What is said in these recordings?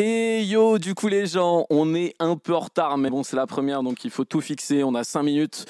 Et yo, du coup les gens, on est un peu en retard, mais bon c'est la première, donc il faut tout fixer, on a 5 minutes.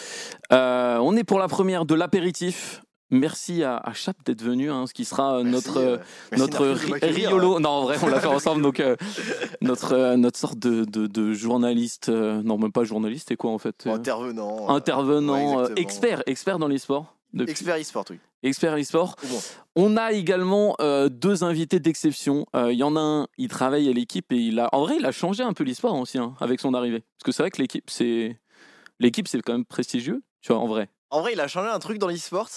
Euh, on est pour la première de l'apéritif. Merci à, à Chap d'être venu, hein, ce qui sera Merci, notre, euh, merci notre ri- riolo. Non, en vrai, on l'a fait ensemble, donc euh, notre, euh, notre sorte de, de, de journaliste, euh, non même pas journaliste, et quoi en fait euh, Intervenant. euh, Intervenant, ouais, euh, expert, expert dans l'e-sport. Depuis- Expert e-sport, oui. expert e-sport. Bon. On a également euh, deux invités d'exception. Euh, Il y en a un, il travaille à l'équipe et il a, en vrai, il a changé un peu l'e-sport aussi hein, avec son arrivée. Parce que c'est vrai que l'équipe, c'est, l'équipe, c'est quand même prestigieux, tu vois, en vrai. En vrai, il a changé un truc dans l'e-sport,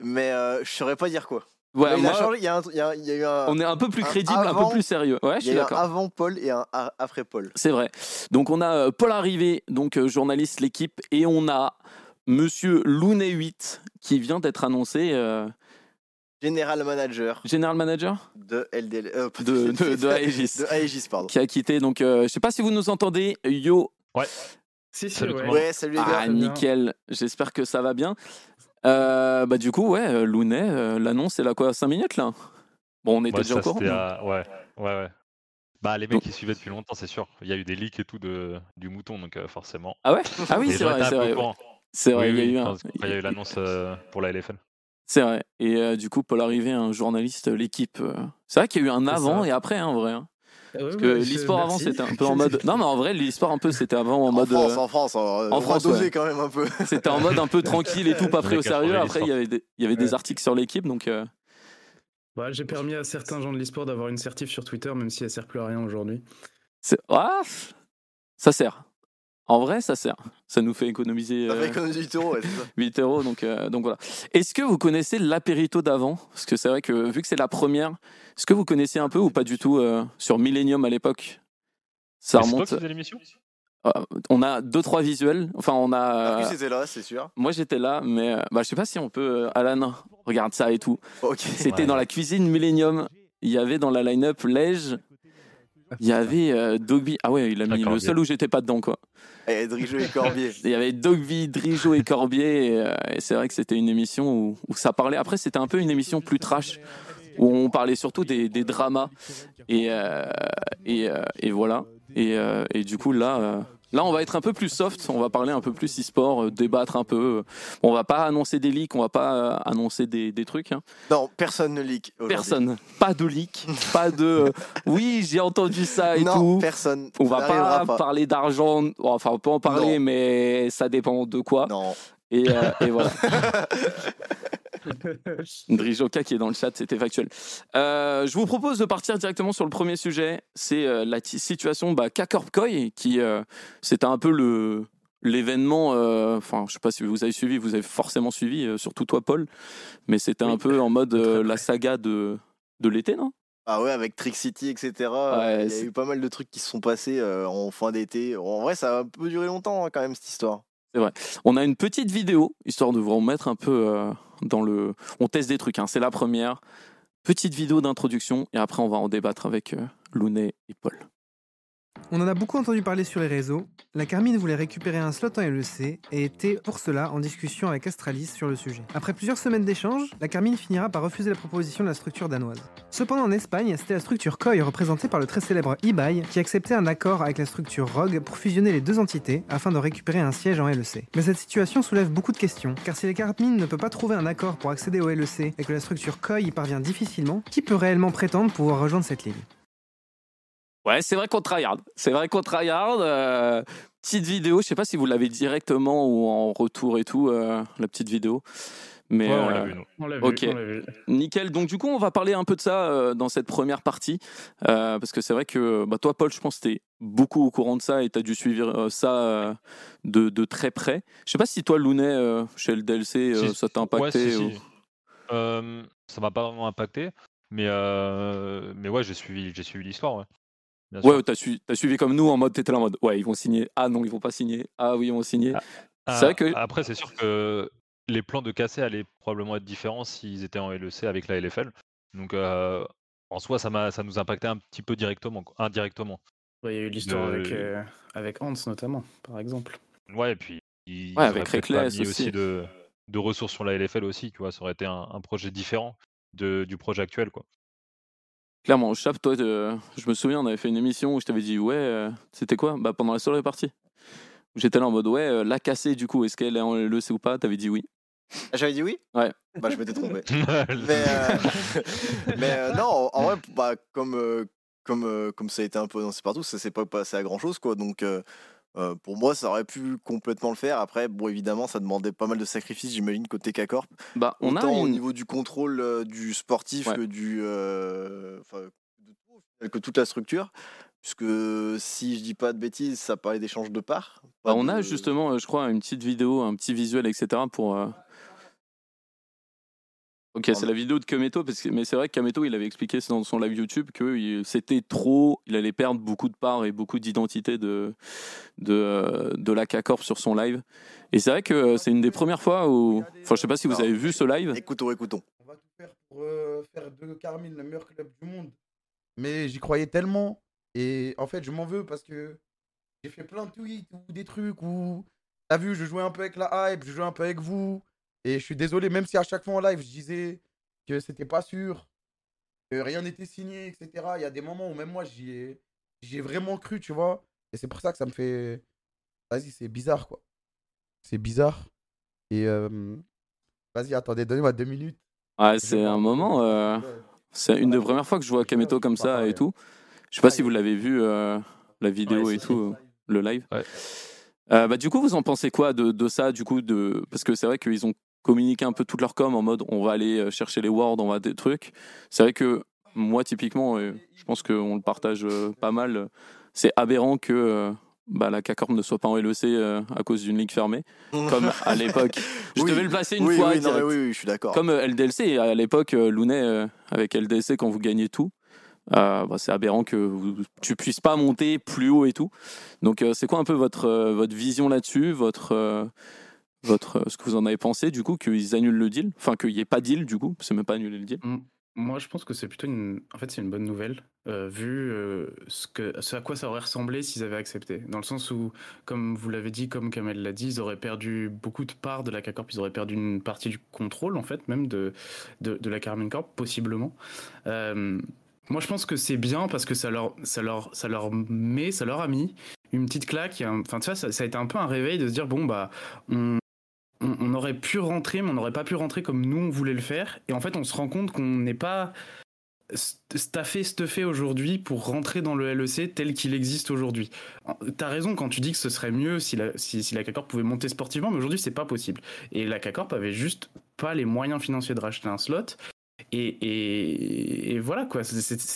mais euh, je saurais pas dire quoi. Ouais, il moi, a changé, il y a, un tr- il y a- il y a eu un. on est un peu plus crédible, un avant- peu plus sérieux. Ouais, je il y suis d'accord. avant Paul et un après Paul. C'est vrai. Donc on a euh, Paul Arrivé, donc journaliste l'équipe, et on a Monsieur Lounet 8 qui vient d'être annoncé euh, General manager general manager? De LDL. euh, de, de, de Aegis. de Aegis, pardon. qui a quitté. Donc, euh, je sais pas si vous nous entendez. Yo, Si, si, Salut ouais. Ouais, salut les gars. ah nickel. J'espère que ça va bien. Euh, bah du coup, ouais, euh, Lounet, euh, l'annonce, c'est là quoi, 5 minutes là? Bon, on était Ouais, déjà au courant. à- Ouais, ouais, ouais. Bah, les mecs qui suivaient depuis longtemps, c'est sûr. Il y a eu des leaks et tout de... du mouton, donc euh, forcément. Ah ouais? Ah oui, c'est vrai, c'est vrai. C'est vrai, Oui, il y a oui, eu un. y a eu l'annonce euh, pour la LFL. C'est vrai. Et euh, du coup, Paul Arrivé, un journaliste, euh, l'équipe. euh, C'est vrai qu'il y a eu un avant ça. et après, hein, en vrai. hein. Ah ouais, Parce que l'e-sport avant, c'était un peu en mode. Non, mais en vrai, l'e-sport un peu, c'était avant en En mode. France, euh, en France, on, en on France, va doser ouais. quand même un peu. C'était en mode un peu tranquille et tout, pas pris a au sérieux. Après, il y avait des, il y avait des articles sur l'équipe, donc. euh, Ouais, J'ai permis à certains gens de l'e-sport d'avoir une certif sur Twitter, même si elle sert plus à rien aujourd'hui. c'est- Ah, ça sert. En vrai, ça sert. Ça nous fait économiser Ça euh, fait économiser 8 euros, ouais, c'est ça. 8 euros. Donc, euh, donc voilà. Est-ce que vous connaissez l'apérito d'avant? Parce que c'est vrai que vu que c'est la première, est-ce que vous connaissez un peu ou pas du tout euh, sur Millennium à l'époque? Ça C'est remonte. qui faisais l'émission? Euh, on a deux trois visuels. Enfin, on a. Était là, c'est sûr. Moi, j'étais là, mais euh, bah, je sais pas si on peut. euh, Alan, regarde ça et tout. Ok. C'était Ouais. dans la cuisine Millennium. Il y avait dans la line-up Lège. Il y avait euh, Dogby. Ah ouais, il a Ah, mis le seul où j'étais pas dedans, quoi. Et Drijo et Corbier. Il y avait Dogby, Drijo et Corbier. Et, euh, et c'est vrai que c'était une émission où, ça parlait. Après, c'était un peu une émission plus trash, où on parlait surtout des, dramas. Et, euh, euh, voilà. Et du coup, là. Euh, Là, on va être un peu plus soft, on va parler un peu plus e-sport, euh, débattre un peu. On va pas annoncer des leaks, on va pas euh, annoncer des, des trucs. hein. Non, personne ne leak. Personne. Pas de leak, pas de euh, oui, j'ai entendu ça et Non, tout. personne. On va pas, parler d'argent, enfin on peut en parler, Non. mais ça dépend de quoi. Non. Et, euh, et voilà. Drijoka qui est dans le chat, c'était factuel. Euh, je vous propose de partir directement sur le premier sujet. C'est euh, la ti- situation bah, qui euh, c'était un peu le l'événement. euh, Enfin, je sais pas si vous avez suivi, vous avez forcément suivi, euh, surtout toi, Paul. Mais c'était un peu en mode euh, la saga de de l'été, non? Ah ouais, avec Trick City, etc. il y a eu pas mal de trucs qui se sont passés euh, en fin d'été. En vrai, ça a un peu duré longtemps hein, quand même cette histoire. On a une petite vidéo, histoire de vous remettre un peu euh, dans le. On teste des trucs, hein, c'est la première. Petite vidéo d'introduction, et après on va en débattre avec euh, et Paul. On en a beaucoup entendu parler sur les réseaux. La Carmine voulait récupérer un slot en LEC et était pour cela en discussion avec Astralis sur le sujet. Après plusieurs semaines d'échanges, la Carmine finira par refuser la proposition de la structure danoise. Cependant en Espagne, c'était la structure KOI représentée par le très célèbre eBay qui acceptait un accord avec la structure Rogue pour fusionner les deux entités afin de récupérer un siège en LEC. Mais cette situation soulève beaucoup de questions, car si la Carmine ne peut pas trouver un accord pour accéder au LEC et que la structure KOI y parvient difficilement, qui peut réellement prétendre pouvoir rejoindre cette ligue Ouais, c'est vrai qu'on tryhard. C'est vrai qu'on tryhard. euh, petite vidéo, je sais pas si vous l'avez directement ou en retour et tout, euh, la petite vidéo. Mais Ouais, on l'a euh, vu, nous. On l'a vu, Ok. on l'a vu. Nickel. Donc du coup, on va parler un peu de ça euh, dans cette première partie, Euh, parce que c'est vrai que bah, toi, Paul, je pense que tu beaucoup au courant de ça et tu as dû suivre euh, ça euh, de, de très près. Je sais pas si toi, Lounet, euh, chez le DLC, euh, Si, ça t'a Ouais, impacté. si, ou- si. Euh, ça m'a pas vraiment impacté, mais, euh, mais ouais, j'ai suivi, j'ai suivi l'histoire. Ouais. Bien. Ouais, t'as su- t'as suivi comme nous en mode, t'étais là en mode, ouais, ils vont signer. Ah non, ils vont pas signer. Ah oui, ils vont signer. Ah, c'est vrai que- Après, c'est sûr que les plans de casser allaient probablement être différents s'ils étaient en LEC avec la LFL. Donc, euh, en soi, ça, m'a, ça nous impactait un petit peu directement, quoi, indirectement. Ouais, Il y a eu l'histoire De- avec, euh, avec Hans notamment, par exemple. Ouais, et puis ils Ouais, avec Reckless aussi. de, de ressources sur la LFL aussi, tu vois, ça aurait été un, un projet différent de, du projet actuel, quoi. Clairement, Chap, toi, euh, je me souviens, on avait fait une émission où je t'avais dit, ouais, euh, c'était quoi? Bah pendant la soirée partie. J'étais là en mode, ouais, euh, la cassée, du coup, est-ce qu'elle est en LEC ou pas? T'avais dit oui. Ah, J'avais dit oui? Ouais. Bah, je m'étais trompé. mais euh, mais euh, non, en, vrai, bah, comme, euh, comme, euh, comme ça a été un peu annoncé partout, ça s'est pas passé à grand chose, quoi. Donc, euh, pour moi, ça aurait pu complètement le faire. Après, bon, évidemment, ça demandait pas mal de sacrifices, j'imagine, côté K-Corp. Bah, on a Autant au une- niveau du contrôle euh, du sportif Ouais. que du. euh, au que toute la structure. Puisque si je dis pas de bêtises, ça parlait d'échange de parts. Bah, on a justement, euh, je crois, une petite vidéo, un petit visuel, etc. pour. Ok, c'est la vidéo de Kameto, parce que, mais c'est vrai que Kameto, il avait expliqué dans son live YouTube que c'était trop, il allait perdre beaucoup de parts et beaucoup d'identité de, de, euh, de la K-Corp sur son live. Et c'est vrai que euh, c'est une des premières fois où. Enfin, je sais pas si vous avez vu ce live. Écoutons, écoutons. On va tout faire pour euh, faire de Carmine le meilleur club du monde. Mais j'y croyais tellement. Et en fait, je m'en veux parce que j'ai fait plein de tweets ou des trucs où. T'as vu, je jouais un peu avec la hype, je jouais un peu avec vous. Et je suis désolé, même si à chaque fois en live, je disais que c'était pas sûr, que rien n'était signé, etc. Il y a des moments où même moi, j'y ai, j'y ai vraiment cru, tu vois. Et c'est pour ça que ça me fait. Vas-y, c'est bizarre, quoi. C'est bizarre. Et. euh, Vas-y, attendez, donnez-moi deux minutes. Ouais, c'est un moment. euh, C'est une des premières fois que je vois Kameto comme ça et tout. Je sais pas si vous l'avez vu, euh, la vidéo Ouais, et tout, le live. Ouais. Euh, bah, du coup, vous en pensez quoi de, de ça du coup de... Parce que c'est vrai qu'ils ont communiqué un peu toute leur com en mode on va aller euh, chercher les words, on va des trucs. C'est vrai que moi, typiquement, euh, je pense qu'on le partage euh, pas mal. C'est aberrant que bah, la CACORP ne soit pas en LEC euh, à cause d'une ligue fermée, comme à l'époque. Je Oui, devais le placer une oui, fois. oui, non, oui, oui, je suis d'accord. Comme LDLC, à l'époque, Lounet, euh, avec LDLC, quand vous gagnez tout, euh, bah, c'est aberrant que vous, tu puisses pas monter plus haut et tout. Donc, c'est quoi un peu votre, votre vision là-dessus votre, votre, euh, Ce que vous en avez pensé, du coup, qu'ils annulent le deal? Enfin, qu'il n'y ait pas de deal, du coup, c'est même pas annuler le deal? Moi, je pense que c'est plutôt une. En fait, c'est une bonne nouvelle, euh, vu euh, ce, à quoi ça aurait ressemblé s'ils avaient accepté. Dans le sens où, comme vous l'avez dit, comme Kamel l'a dit, ils auraient perdu beaucoup de parts de la K-Corp, ils auraient perdu une partie du contrôle, en fait, même de, de, la Carmine Corp, possiblement. Moi, je pense que c'est bien parce que ça leur, ça, leur, ça leur met, ça leur a mis une petite claque. Enfin, vois, ça, ça a été un peu un réveil de se dire bon, bah, on, on, aurait pu rentrer, mais on n'aurait pas pu rentrer comme nous on voulait le faire. Et en fait, on se rend compte qu'on n'est pas st- staffé, stuffé aujourd'hui pour rentrer dans le LEC tel qu'il existe aujourd'hui. T'as raison quand tu dis que ce serait mieux si la, pouvait monter sportivement, mais aujourd'hui c'est pas possible. Et la CACORP avait juste pas les moyens financiers de racheter un slot. Et, voilà quoi,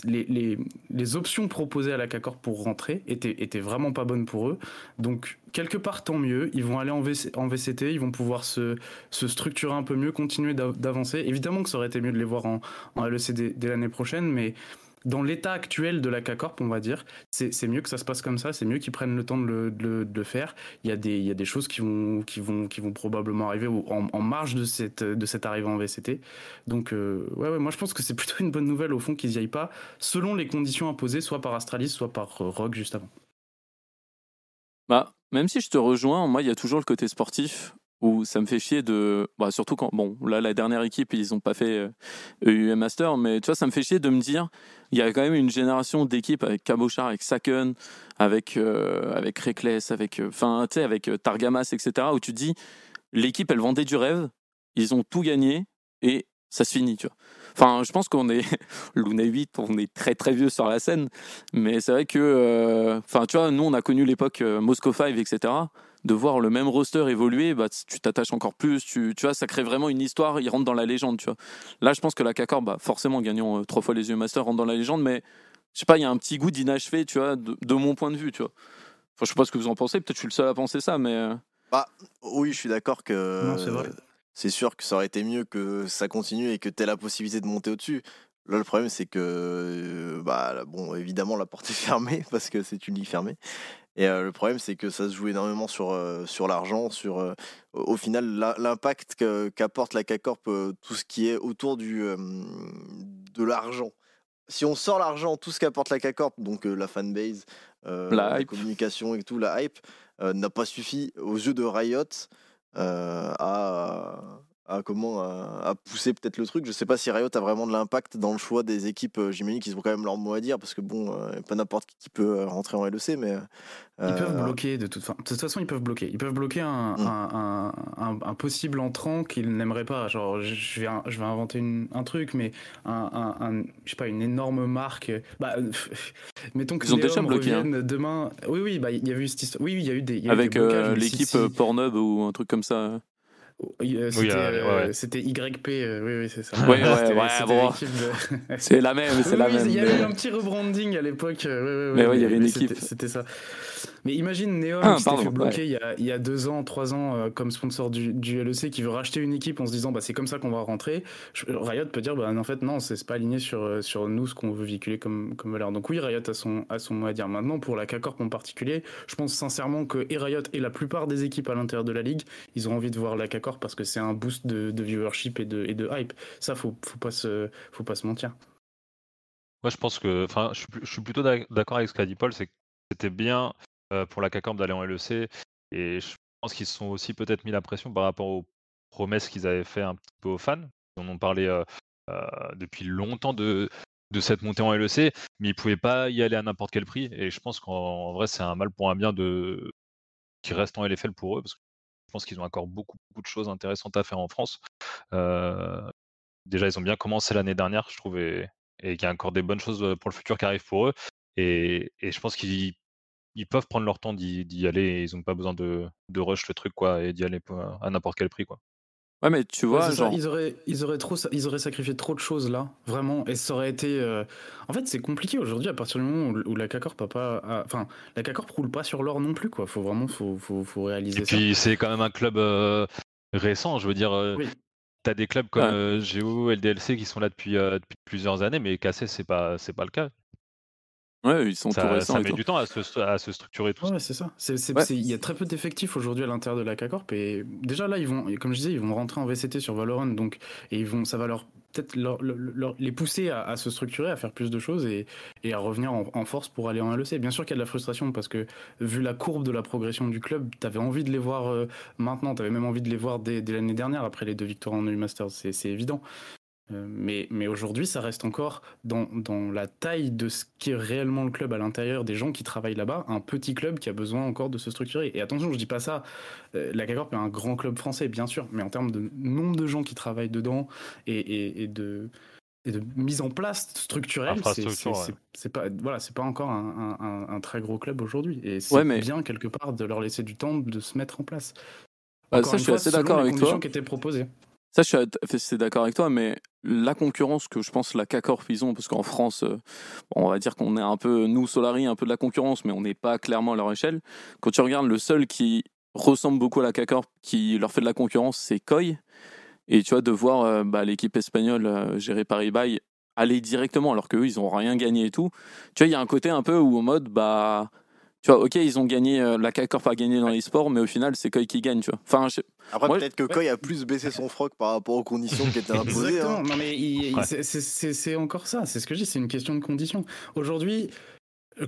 les, options proposées à la CACORP pour rentrer étaient, vraiment pas bonnes pour eux. Donc quelque part tant mieux, ils vont aller en, VC en VCT, ils vont pouvoir se, structurer un peu mieux, continuer d'av- d'avancer. Évidemment que ça aurait été mieux de les voir en, en LEC dès, dès l'année prochaine, mais dans l'état actuel de la CACORP, on va dire, c'est mieux que ça se passe comme ça, c'est mieux qu'ils prennent le temps de le, de de faire. Il y, a des, il y a des choses qui vont, qui vont, qui vont probablement arriver en, en marge de cette, de cette arrivée en VCT. Donc, euh, ouais, ouais, moi je pense que c'est plutôt une bonne nouvelle au fond qu'ils n'y aillent pas, selon les conditions imposées, soit par Astralis, soit par euh, Rogue juste avant. Bah, même si je te rejoins, moi, il y a toujours le côté sportif où ça me fait chier de. Bah, surtout quand. Bon, là, la dernière équipe, ils n'ont pas fait EUM Master, mais tu vois, ça me fait chier de me dire il y a quand même une génération d'équipes avec Cabochard, avec Saken, avec, euh, avec Reckless, avec. euh, Enfin, tu sais, avec euh, Targamas, etc., où tu te dis l'équipe, elle vendait du rêve, ils ont tout gagné et ça se finit, tu vois. Enfin, je pense qu'on est. Luna 8, on est très très vieux sur la scène, mais c'est vrai que. euh, Enfin, tu vois, nous, on a connu l'époque Moscow 5, etc de voir le même roster évoluer, bah, tu t'attaches encore plus, tu, tu vois, ça crée vraiment une histoire, il rentre dans la légende, tu vois. Là, je pense que la CACOR, bah, forcément, gagnant euh, trois fois les yeux Master, rentre dans la légende, mais je sais pas, il y a un petit goût d'inachevé, tu vois, de, de mon point de vue, tu vois. Enfin, je sais pas ce que vous en pensez, peut-être je suis le seul à penser ça, mais. euh, Oui, je suis d'accord que. Non, c'est vrai. C'est sûr que ça aurait été mieux que ça continue et que tu aies la possibilité de monter au-dessus. Là, le problème, c'est que, euh, bah, bon, évidemment, la porte est fermée parce que c'est une ligue fermée. Et euh, le problème, c'est que ça se joue énormément sur, euh, sur l'argent, sur, euh, au final, l'impact qu'apporte la CACORP, tout ce qui est autour du, de l'argent. Si on sort l'argent, tout ce qu'apporte la CACORP, donc la fanbase, La communication et tout, la hype, n'a pas suffi aux yeux de Riot à, à comment à, à pousser peut-être le truc. Je sais pas si Riot a vraiment de l'impact dans le choix des équipes. euh, J'imagine qu'ils ont quand même leur mot à dire parce que bon, euh, pas n'importe qui qui peut euh, rentrer en LEC, mais Ils peuvent bloquer de toute, fa- de toute façon, ils peuvent bloquer. Ils peuvent bloquer un, Mm. un, un- un- un possible entrant qu'ils n'aimeraient pas. Genre, je vais, je vais inventer une- un truc, mais un, un- un- je sais pas, une énorme marque. Bah, mettons que Ils ont déjà bloqué, hein. demain. Oui, oui, bah, il y a eu cette histoire. Oui, oui, il y a eu des. y a Avec l'équipe si- euh, Pornhub ou un truc comme ça. Oui, euh, C'était euh, euh, ouais. YP, euh, oui, oui, c'est ça. Ouais, ouais, C'était- ouais, c'était bon. l'équipe de- C'est la même, c'est Oui, la oui, même. Il y a eu mais- un petit rebranding à l'époque. euh, ouais, ouais, Mais ouais, il y avait une équipe. C'était ça. Mais imagine Neom Ah, qui pardon, fait bloquer il, y a, il y a deux ans, trois ans euh, comme sponsor du, du LEC qui veut racheter une équipe en se disant bah, c'est comme ça qu'on va rentrer. Je- Riot peut dire bah, en fait non, c'est pas aligné sur, euh, sur nous ce qu'on veut véhiculer comme, comme valeur. Donc oui, Riot a son, a son mot à dire. Maintenant, pour la K-Corp en particulier, je pense sincèrement que et Riot et la plupart des équipes à l'intérieur de la ligue, ils ont envie de voir la K-Corp parce que c'est un boost de, de viewership et de, et de hype. Ça, faut, faut, pas se, faut pas se mentir. Moi, je pense que, enfin, je suis, plus- je suis plutôt d'ac- d'accord avec ce qu'a dit Paul, c'est que c'était bien pour la CACORP d'aller en LEC, et je pense qu'ils se sont aussi peut-être mis la pression par rapport aux promesses qu'ils avaient fait un petit peu aux fans. Ils en ont parlé euh, euh, depuis longtemps de, de cette montée en LEC, mais ils pouvaient pas y aller à n'importe quel prix, et je pense qu'en en vrai, c'est un mal pour un bien de qui reste en LFL pour eux, parce que je pense qu'ils ont encore beaucoup, beaucoup de choses intéressantes à faire en France. Euh, déjà, ils ont bien commencé l'année dernière, je trouve, et, qu'il y a encore des bonnes choses euh, pour le futur qui arrivent pour eux. Et, et je pense qu'ils ils peuvent prendre leur temps d'y d'y aller et ils n'ont pas besoin de, de rush le truc, quoi, et d'y aller à n'importe quel prix, quoi. Ouais, mais tu vois, genre. ils, auraient, ils, auraient trop, ils auraient sacrifié trop de choses là, vraiment, et ça aurait été. euh, En fait, c'est compliqué aujourd'hui à partir du moment où, où la CACORP a pas. a- Enfin, la CACORP roule pas sur l'or non plus, quoi. Faut vraiment faut, faut, faut réaliser Et ça. puis, c'est quand même un club euh, récent, je veux dire. euh, Oui. T'as des clubs comme Ouais. euh, Géo, LDLC qui sont là depuis, euh, depuis plusieurs années, mais KC, c'est pas, c'est pas le cas. Ouais, ils sont tout Ça, récents ça et met tout. du temps à se, à se structurer tout Ouais, c'est ça. Ouais. Il y a très peu d'effectifs aujourd'hui à l'intérieur de la CACORP et déjà là, ils vont, comme je disais, ils vont rentrer en VCT sur Valorant, donc et ils vont, ça va leur peut-être leur- leur- leur- les pousser à, à se structurer, à faire plus de choses et, et à revenir en, en force pour aller en LEC. Bien sûr qu'il y a de la frustration parce que vu la courbe de la progression du club, t'avais envie de les voir euh, maintenant, t'avais même envie de les voir dès, dès l'année dernière après les deux victoires en EU Masters, c'est évident. Euh, Mais, mais aujourd'hui, ça reste encore dans, dans la taille de ce qu'est réellement le club à l'intérieur, des gens qui travaillent là-bas, un petit club qui a besoin encore de se structurer. Et attention, je dis pas ça, euh, la CACORP est un grand club français, bien sûr, mais en termes de nombre de gens qui travaillent dedans et, et- et de, et de mise en place structurelle, c'est- ouais. pas, voilà, c'est pas encore un, un- un- un très gros club aujourd'hui. Et c'est Ouais, mais- bien quelque part de leur laisser du temps de se mettre en place. Bah, ça, une je suis fois, assez d'accord avec toi. qui étaient proposées. Ça, je suis d'accord avec toi, mais la concurrence que je pense la CACORP ils ont, parce qu'en France, euh, on va dire qu'on est un peu, nous, Solari, un peu de la concurrence, mais on n'est pas clairement à leur échelle. Quand tu regardes, le seul qui ressemble beaucoup à la CACORP, qui leur fait de la concurrence, c'est Koi. Et tu vois, de voir euh, bah, l'équipe espagnole euh, gérée par eBay aller directement, alors qu'eux, ils n'ont rien gagné et tout. Tu vois, il y a un côté un peu où, en mode, bah. Tu vois, ok, ils ont gagné, euh, la CACORP a gagné dans les sports, mais au final, c'est Koi qui gagne, tu vois. Enfin, je- Après, Moi, peut-être que Koi a plus baissé son froc par rapport aux conditions qui étaient imposées. Exactement. hein. Non, mais il- il- Ouais. c'est- c'est- c'est c'est encore ça. C'est ce que je dis. C'est une question de conditions. Aujourd'hui,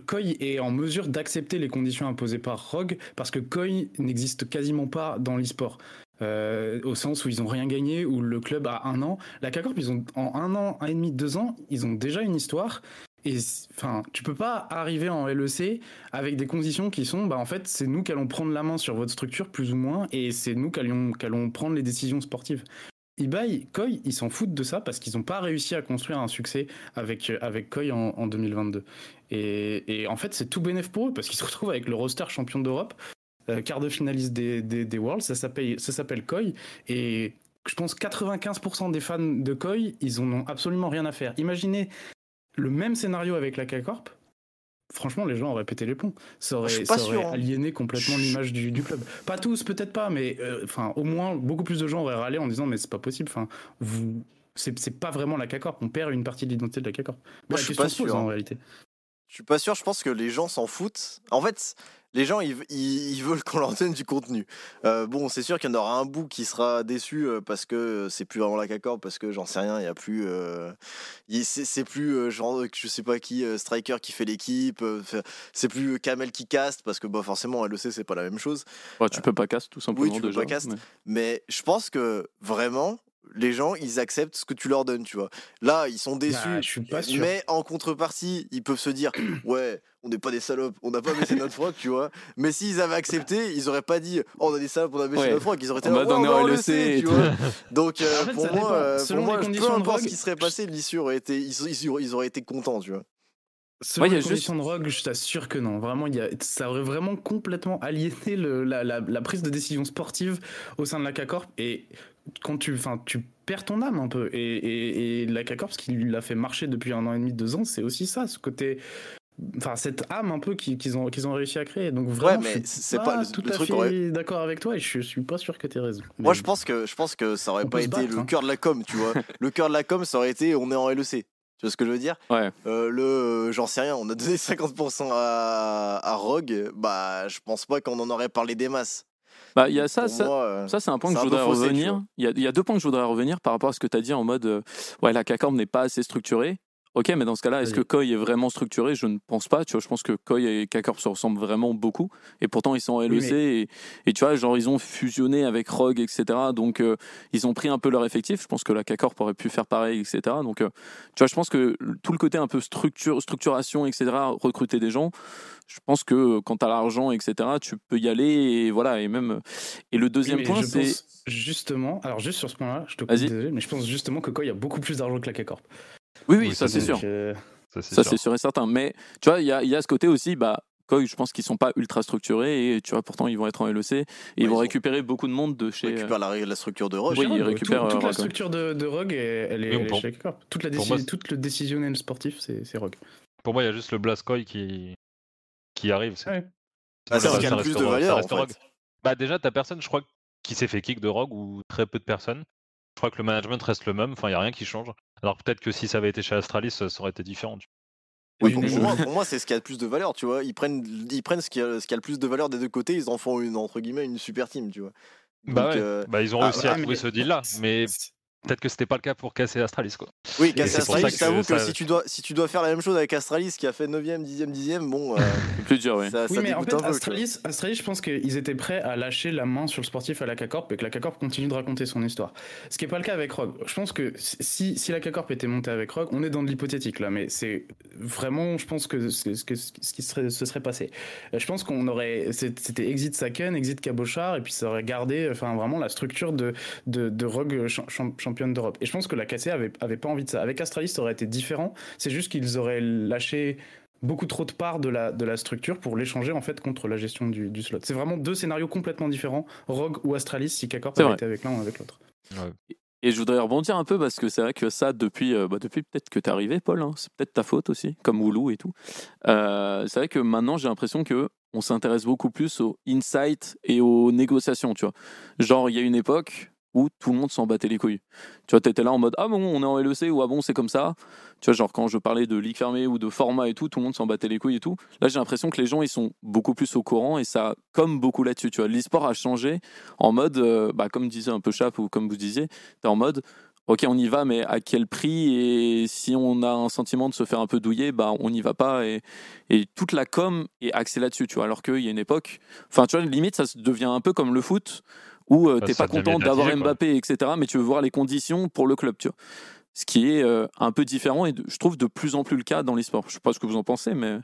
Koi est en mesure d'accepter les conditions imposées par Rogue parce que Koi n'existe quasiment pas dans l'e-sport. Euh, au sens où ils ont rien gagné, où le club a un an. La CACORP, ils ont en un an, un et demi, deux ans, ils ont déjà une histoire. Et enfin, tu peux pas arriver en LEC avec des conditions qui sont, bah en fait, c'est nous qui allons prendre la main sur votre structure plus ou moins, et c'est nous qui allons, prendre les décisions sportives. eBay, Koi, ils s'en foutent de ça parce qu'ils n'ont pas réussi à construire un succès avec, avec Koi en, en 2022. Et, en fait, c'est tout bénéf pour eux parce qu'ils se retrouvent avec le roster champion d'Europe, euh, quart de finaliste des, des, Worlds, ça s'appelle Koi. Et je pense 95% des fans de Koi, ils en ont absolument rien à faire. Imaginez le même scénario avec la K-Corp. Franchement, les gens auraient pété les plombs. Ça aurait, ça sûr, hein. aliéné complètement l'image du, du club. Pas tous, peut-être pas, mais euh, au moins, beaucoup plus de gens auraient râlé en disant Mais c'est pas possible. Enfin, vous, c'est pas vraiment la K-Corp. On perd une partie de l'identité de la K-Corp. Moi, je la suis question pas se pose, sûr, en hein. réalité. Je suis pas sûr, je pense que les gens s'en foutent. En fait, les gens, ils, ils- ils veulent qu'on leur donne du contenu. Euh, bon, c'est sûr qu'il y en aura un bout qui sera déçu euh, parce que c'est plus vraiment la parce que j'en sais rien, il y a plus. euh, c'est plus, euh, genre, euh, je sais pas qui, Striker qui fait l'équipe, c'est plus Kamel qui caste, parce que bah, forcément, LEC, c'est pas la même chose. Ouais, tu peux pas casse tout simplement tu peux déjà. pas cast. mais- Mais je pense que vraiment, les gens, ils acceptent ce que tu leur donnes, tu vois. Là, ils sont déçus. Bah, je suis pas sûr. Mais en contrepartie, ils peuvent se dire Ouais, on n'est pas des salopes, on n'a pas baissé notre froc, tu vois. Mais s'ils avaient accepté, ils auraient pas dit Oh, on a des salopes, on a baissé Ouais. notre froc. Ils auraient été là, on tu vois. Donc, euh, En fait, pour, moi, euh, Selon pour moi, les peu conditions de importe ce rogue, qui serait passé, l'issue aurait été. Ils, ils, ils auraient été contents, tu vois. Selon Ouais, il y a les juste- conditions de Rogue, je t'assure que non. Vraiment, il y a, ça aurait vraiment complètement aliéné le- la, la- la prise de décision sportive au sein de la K-Corp. Et quand tu, enfin, tu perds ton âme un peu. Et, et- et la K-Corp, ce qui l'a fait marcher depuis un an et demi, deux ans, c'est aussi ça, ce côté. Enfin, cette âme un peu qu'ils ont, qu'ils ont réussi à créer. Donc vraiment, mais je suis c'est pas- le- tout le à truc fait aurait- d'accord avec toi et je suis pas sûr que tu raison. Moi, Mais- je pense que je pense que ça aurait On pas été battre, le hein. cœur de la com, tu vois. le cœur de la com, ça aurait été on est en LEC. Tu vois ce que je veux dire? Ouais. Euh, Le, euh, j'en sais rien. On a donné 50% à, à Rogue. Bah, je pense pas qu'on en aurait parlé des masses. Bah, il y a ça, Pour ça, moi, euh, Ça, c'est un point que je voudrais revenir. Il y, a, il y a deux points que je voudrais revenir par rapport à ce que tu as dit en mode euh, ouais, la CACORP n'est pas assez structurée. Ok, mais dans ce cas-là, est-ce que Koi est vraiment structuré? Je ne pense pas. Tu vois, je pense que Koi et CACORP se ressemblent vraiment beaucoup. Et pourtant, ils sont LEC. Oui, mais- et, et tu vois, genre, ils ont fusionné avec Rogue, etc. Donc, euh, ils ont pris un peu leur effectif. Je pense que la CACORP aurait pu faire pareil, etc. Donc, euh, tu vois, je pense que tout le côté un peu structure, structuration, etc., recruter des gens, je pense que quand tu as l'argent, etc., tu peux y aller. Et voilà. Et même. Et le deuxième point, c'est. justement, alors juste sur ce point-là, je te coupe, désolé, mais je pense justement que Koi a beaucoup plus d'argent que la K-Corp. Oui, oui, Oui, ça, ça, c'est sûr. euh, Ça, c'est sûr. c'est sûr et certain. Mais tu vois, il y a, il y a ce côté aussi, bah, Koi, je pense qu'ils sont pas ultra structurés et tu vois, pourtant, ils vont être en LEC et ils ils vont ont- récupérer beaucoup de monde de chez. euh, récupère la, la structure de Rogue. Oui, Rogue, il récupère, tout- euh, toute Rogue, la structure de, de Rogue, elle, elle est, elle est pour- chez. Toute, la pour déci- moi, toute le décisionnel sportif, c'est c'est Rogue. Pour moi, il y a juste le Blaskoy qui, qui arrive. c'est- Ouais. Bah, ce qui a le plus de valeur, en fait. Bah déjà, t'as personne, je crois, qui s'est fait kick de Rogue ou très peu de personnes. Je crois que le management reste le même, enfin, il n'y a rien qui change. Alors peut-être que si ça avait été chez Astralis, ça aurait été différent. tu Oui, pour, moi, c'est ce qui a le plus de valeur, tu vois. Ils prennent, ils prennent ce, qui a, ce qui a le plus de valeur des deux côtés, ils en font une, entre guillemets, une super team, tu vois. Bah ouais, euh, bah, ils ont ah, réussi à ouais, trouver mais- ce deal-là, mais peut-être que c'était pas le cas pour casser Astralis, quoi. Oui, Et casser c'est pour Astralis, ça je que t'avoue que ça- si tu, dois, si tu dois faire la même chose avec Astralis qui a fait 9ème, 10ème, 10ème, bon, euh, C'est plus dur, oui. ça, Oui, ça mais en fait, peu. Astralis, Astralis, je pense qu'ils étaient prêts à lâcher la main sur le sportif à la K-Corp et que la K-Corp continue de raconter son histoire. Ce qui n'est pas le cas avec Rogue. Je pense que si, si la K-Corp était montée avec Rogue, on est dans de l'hypothétique là, mais c'est vraiment, je pense que ce, que- ce qui serait, se serait passé. Euh, Je pense qu'on aurait. C'était Exit Saken, Exit Cabochard, et puis ça aurait gardé enfin, vraiment la structure de, de, de Rogue champ- champ- championne d'Europe. Et je pense que la KC avait, avait pas envie de ça. Avec Astralis, ça aurait été différent. C'est juste qu'ils auraient lâché beaucoup trop de parts de la, de la structure pour l'échanger en fait contre la gestion du, du slot. C'est vraiment deux scénarios complètement différents, Rogue ou Astralis, si K-Corp avait été avec l'un ou avec l'autre. Et je voudrais rebondir un peu parce que c'est vrai que ça, depuis, euh, bah, depuis peut-être que t'es arrivé, Paul, hein, c'est peut-être ta faute aussi, comme Woulou et tout. Euh, c'est vrai que maintenant, j'ai l'impression que on s'intéresse beaucoup plus aux insights et aux négociations, tu vois. Genre, il y a une époque où tout le monde s'en battait les couilles. Tu vois, t'étais là en mode ah bon, on est en LEC ou ah bon, c'est comme ça. Tu vois, genre quand je parlais de ligue fermée ou de format et tout, tout le monde s'en battait les couilles et tout. Là, j'ai l'impression que les gens ils sont beaucoup plus au courant et ça comme beaucoup là-dessus. Tu vois, l'e-sport a changé en mode, euh, bah, comme disait un peu Chap ou comme vous disiez, t'es en mode ok on y va mais à quel prix et si on a un sentiment de se faire un peu douiller bah on n'y va pas et, et toute la com est axée là-dessus tu vois alors qu'il y a une époque enfin tu vois limite ça devient un peu comme le foot où euh, Bah, t'es pas content d'avoir. Mbappé etc mais tu veux voir les conditions pour le club tu vois ce qui est euh, un peu différent et de- je trouve de plus en plus le cas dans l'e-sport je sais pas ce que vous en pensez mais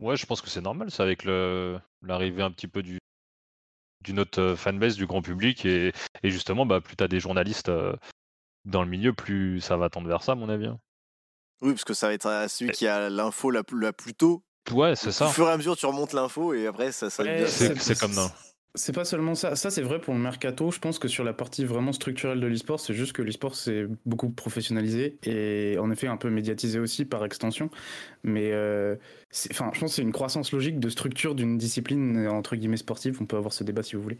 Ouais, je pense que c'est normal, c'est avec l'arrivée un petit peu du d'une autre euh, fanbase du grand public et, et justement, bah, plus t'as des journalistes euh, dans le milieu, plus ça va tendre vers ça, à mon avis. hein. Oui, parce que ça va être à celui qui a l'info la, plus- la plus tôt. Ouais, c'est Au ça. fur et à mesure, tu remontes l'info et après, ça, ça Ouais, c'est comme dans, C'est pas seulement ça. Ça, c'est vrai pour le mercato. Je pense que sur la partie vraiment structurelle de l'e-sport, c'est juste que l'e-sport s'est beaucoup professionnalisé et en effet un peu médiatisé aussi par extension. Mais euh, enfin, je pense que c'est une croissance logique de structure d'une discipline entre guillemets sportive. On peut avoir ce débat si vous voulez.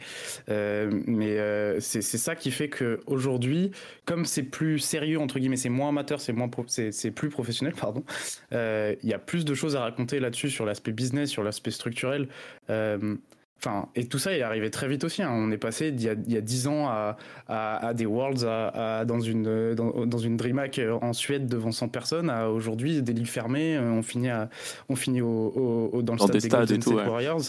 Euh, mais euh, c'est ça qui fait que aujourd'hui, comme c'est plus sérieux entre guillemets, c'est moins amateur, c'est moins c'est plus professionnel, pardon. Il y a plus de choses à raconter là-dessus sur l'aspect business, sur l'aspect structurel. Enfin, et tout ça est arrivé très vite aussi. Hein. On est passé d'il y a, 10 ans à, à, des Worlds à, dans, une, dans, une DreamHack en Suède devant 100 personnes à aujourd'hui des ligues fermées. On finit, à, on finit au, au, dans le stade des, Golden Warriors.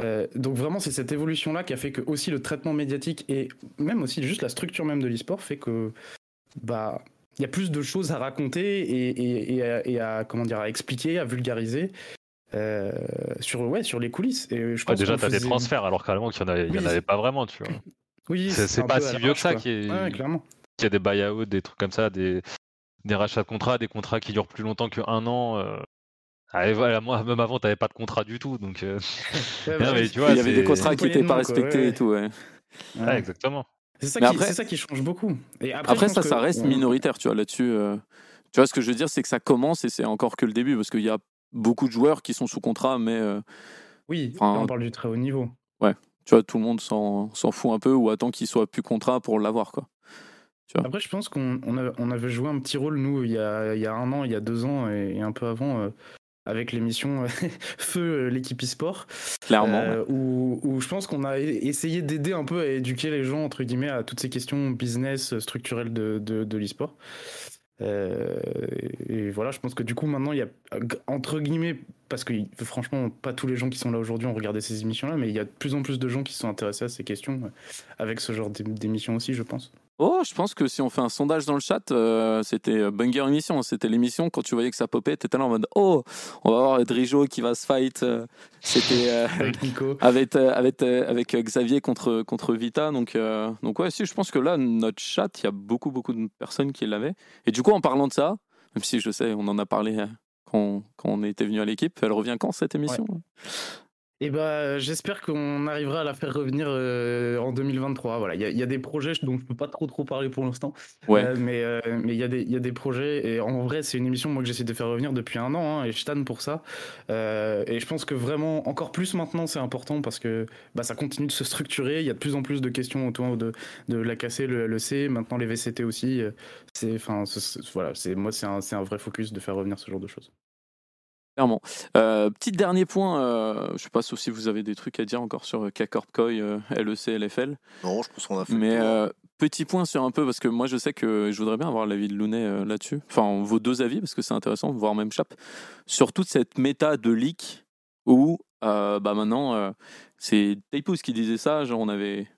Euh, donc vraiment, c'est cette évolution-là qui a fait que aussi le traitement médiatique et même aussi juste la structure même de l'e-sport fait que bah il y a plus de choses à raconter et, et, et, à, et, à, comment dire à expliquer, à vulgariser. Euh, sur, ouais, sur les coulisses. Et je pense déjà, tu as des transferts, alors carrément qu'il n'y en, avait pas vraiment, tu vois. Oui, c'est pas si vieux que ça qu'il y, a des buy-out, des trucs comme ça, des, des rachats de contrats, des contrats qui durent plus longtemps qu'un an. Euh... Ah, voilà, moi, même avant, tu n'avais pas de contrat du tout. Donc, euh... Bah mais, tu vois, il y avait des contrats qui n'étaient pas respectés et tout. Ouais. exactement. C'est ça, qui, ça qui change beaucoup. Et après, après ça, ça reste minoritaire, tu vois, là-dessus. Euh, tu vois, ce que je veux dire, c'est que ça commence et c'est encore que le début, parce qu'il y a beaucoup de joueurs qui sont sous contrat, mais. Euh, oui, on parle du très haut niveau. Ouais, tu vois, tout le monde s'en fout un peu ou attend qu'il soit plus contrat pour l'avoir, quoi. Après, je pense qu'on on avait joué un petit rôle, nous, il y a, il y a un an, il y a deux ans et, un peu avant, euh, avec l'émission Feu, l'équipe e-sport. Clairement. Euh, où, où, je pense qu'on a essayé d'aider un peu à éduquer les gens, entre guillemets, à toutes ces questions business, structurelles de, de, de l'e-sport. Euh, et voilà, je pense que du coup, maintenant, il y a, entre guillemets, parce que franchement, pas tous les gens qui sont là aujourd'hui ont regardé ces émissions-là, mais il y a de plus en plus de gens qui sont intéressés à ces questions euh, avec ce genre d'émissions aussi, je pense. Oh, je pense que si on fait un sondage dans le chat, euh, c'était euh, Banger Émission. C'était l'émission quand tu voyais que ça popait, t'étais là en mode Oh, on va voir Drijo qui va se fight. Euh, c'était avec Nico. Avec, avec, avec, Xavier contre, contre Vita. Donc, donc, ouais, si, je pense que là, notre chat, il y a beaucoup, beaucoup de personnes qui l'avaient. Et du coup, en parlant de ça, même si je sais, on en a parlé quand, quand on était venu à l'équipe, elle revient quand cette émission? Et bah, j'espère qu'on arrivera à la faire revenir euh, en 2023. Voilà, il y, a des projets dont je peux pas trop trop parler pour l'instant. Ouais. Euh, mais euh, mais il y a des il y a des projets et en vrai c'est une émission moi que j'essaie de faire revenir depuis un an hein, et je tanne pour ça. et je pense que vraiment encore plus maintenant c'est important parce que bah, ça continue de se structurer. Il y a de plus en plus de questions autour de de la casser le LEC, maintenant les VCT aussi. C'est enfin voilà c'est moi c'est un c'est un vrai focus de faire revenir ce genre de choses. Clairement. Euh, petit dernier point, euh, je ne sais pas si vous avez des trucs à dire encore sur K-Corp Koi, LEC, LFL. Non, je pense qu'on a fait. Mais euh, petit point sur un peu, parce que moi je sais que je voudrais bien avoir l'avis de Lounet là-dessus. Enfin, vos deux avis, parce que c'est intéressant, voire même Chap. Sur toute cette méta de leak où bah maintenant, c'est Taipous qui disait ça, genre on avait.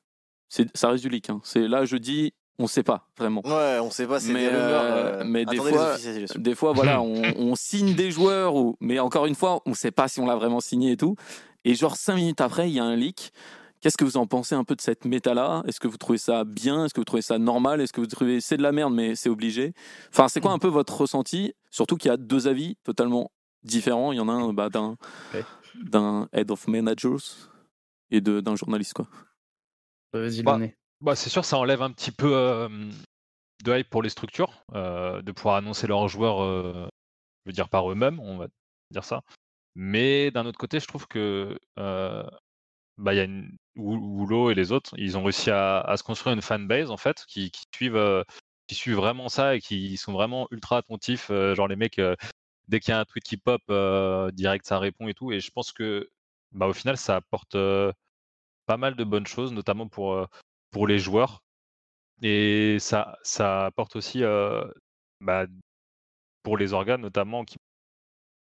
Ça reste du leak. Hein. C'est là, je dis, on sait pas vraiment. Ouais, on sait pas. C'est mais, des, euh, euh, mais des fois, des fois, voilà, on, signe des joueurs ou, mais encore une fois, on sait pas si on l'a vraiment signé et tout. Et genre cinq minutes après, il y a un leak. Qu'est-ce que vous en pensez un peu de cette méta-là? Est-ce que vous trouvez ça bien? Est-ce que vous trouvez ça normal? Est-ce que vous trouvez c'est de la merde mais c'est obligé? Enfin, c'est quoi un peu votre ressenti? Surtout qu'il y a deux avis totalement différents. Il y en a un bah, d'un d'un head of managers et d'un journaliste quoi. Vas-y, bah, bah, c'est sûr, ça enlève un petit peu de hype pour les structures, de pouvoir annoncer leurs joueurs, je veux dire par eux-mêmes, on va dire ça. Mais d'un autre côté, je trouve que bah, y a et les autres, ils ont réussi à, se construire une fanbase en fait, qui, suivent, qui suivent vraiment ça et qui sont vraiment ultra attentifs. genre les mecs, dès qu'il y a un tweet qui pop, direct ça répond et tout. Et je pense que bah, au final, ça apporte pas mal de bonnes choses, notamment pour pour les joueurs. Et ça, ça apporte aussi bah, pour les organes, notamment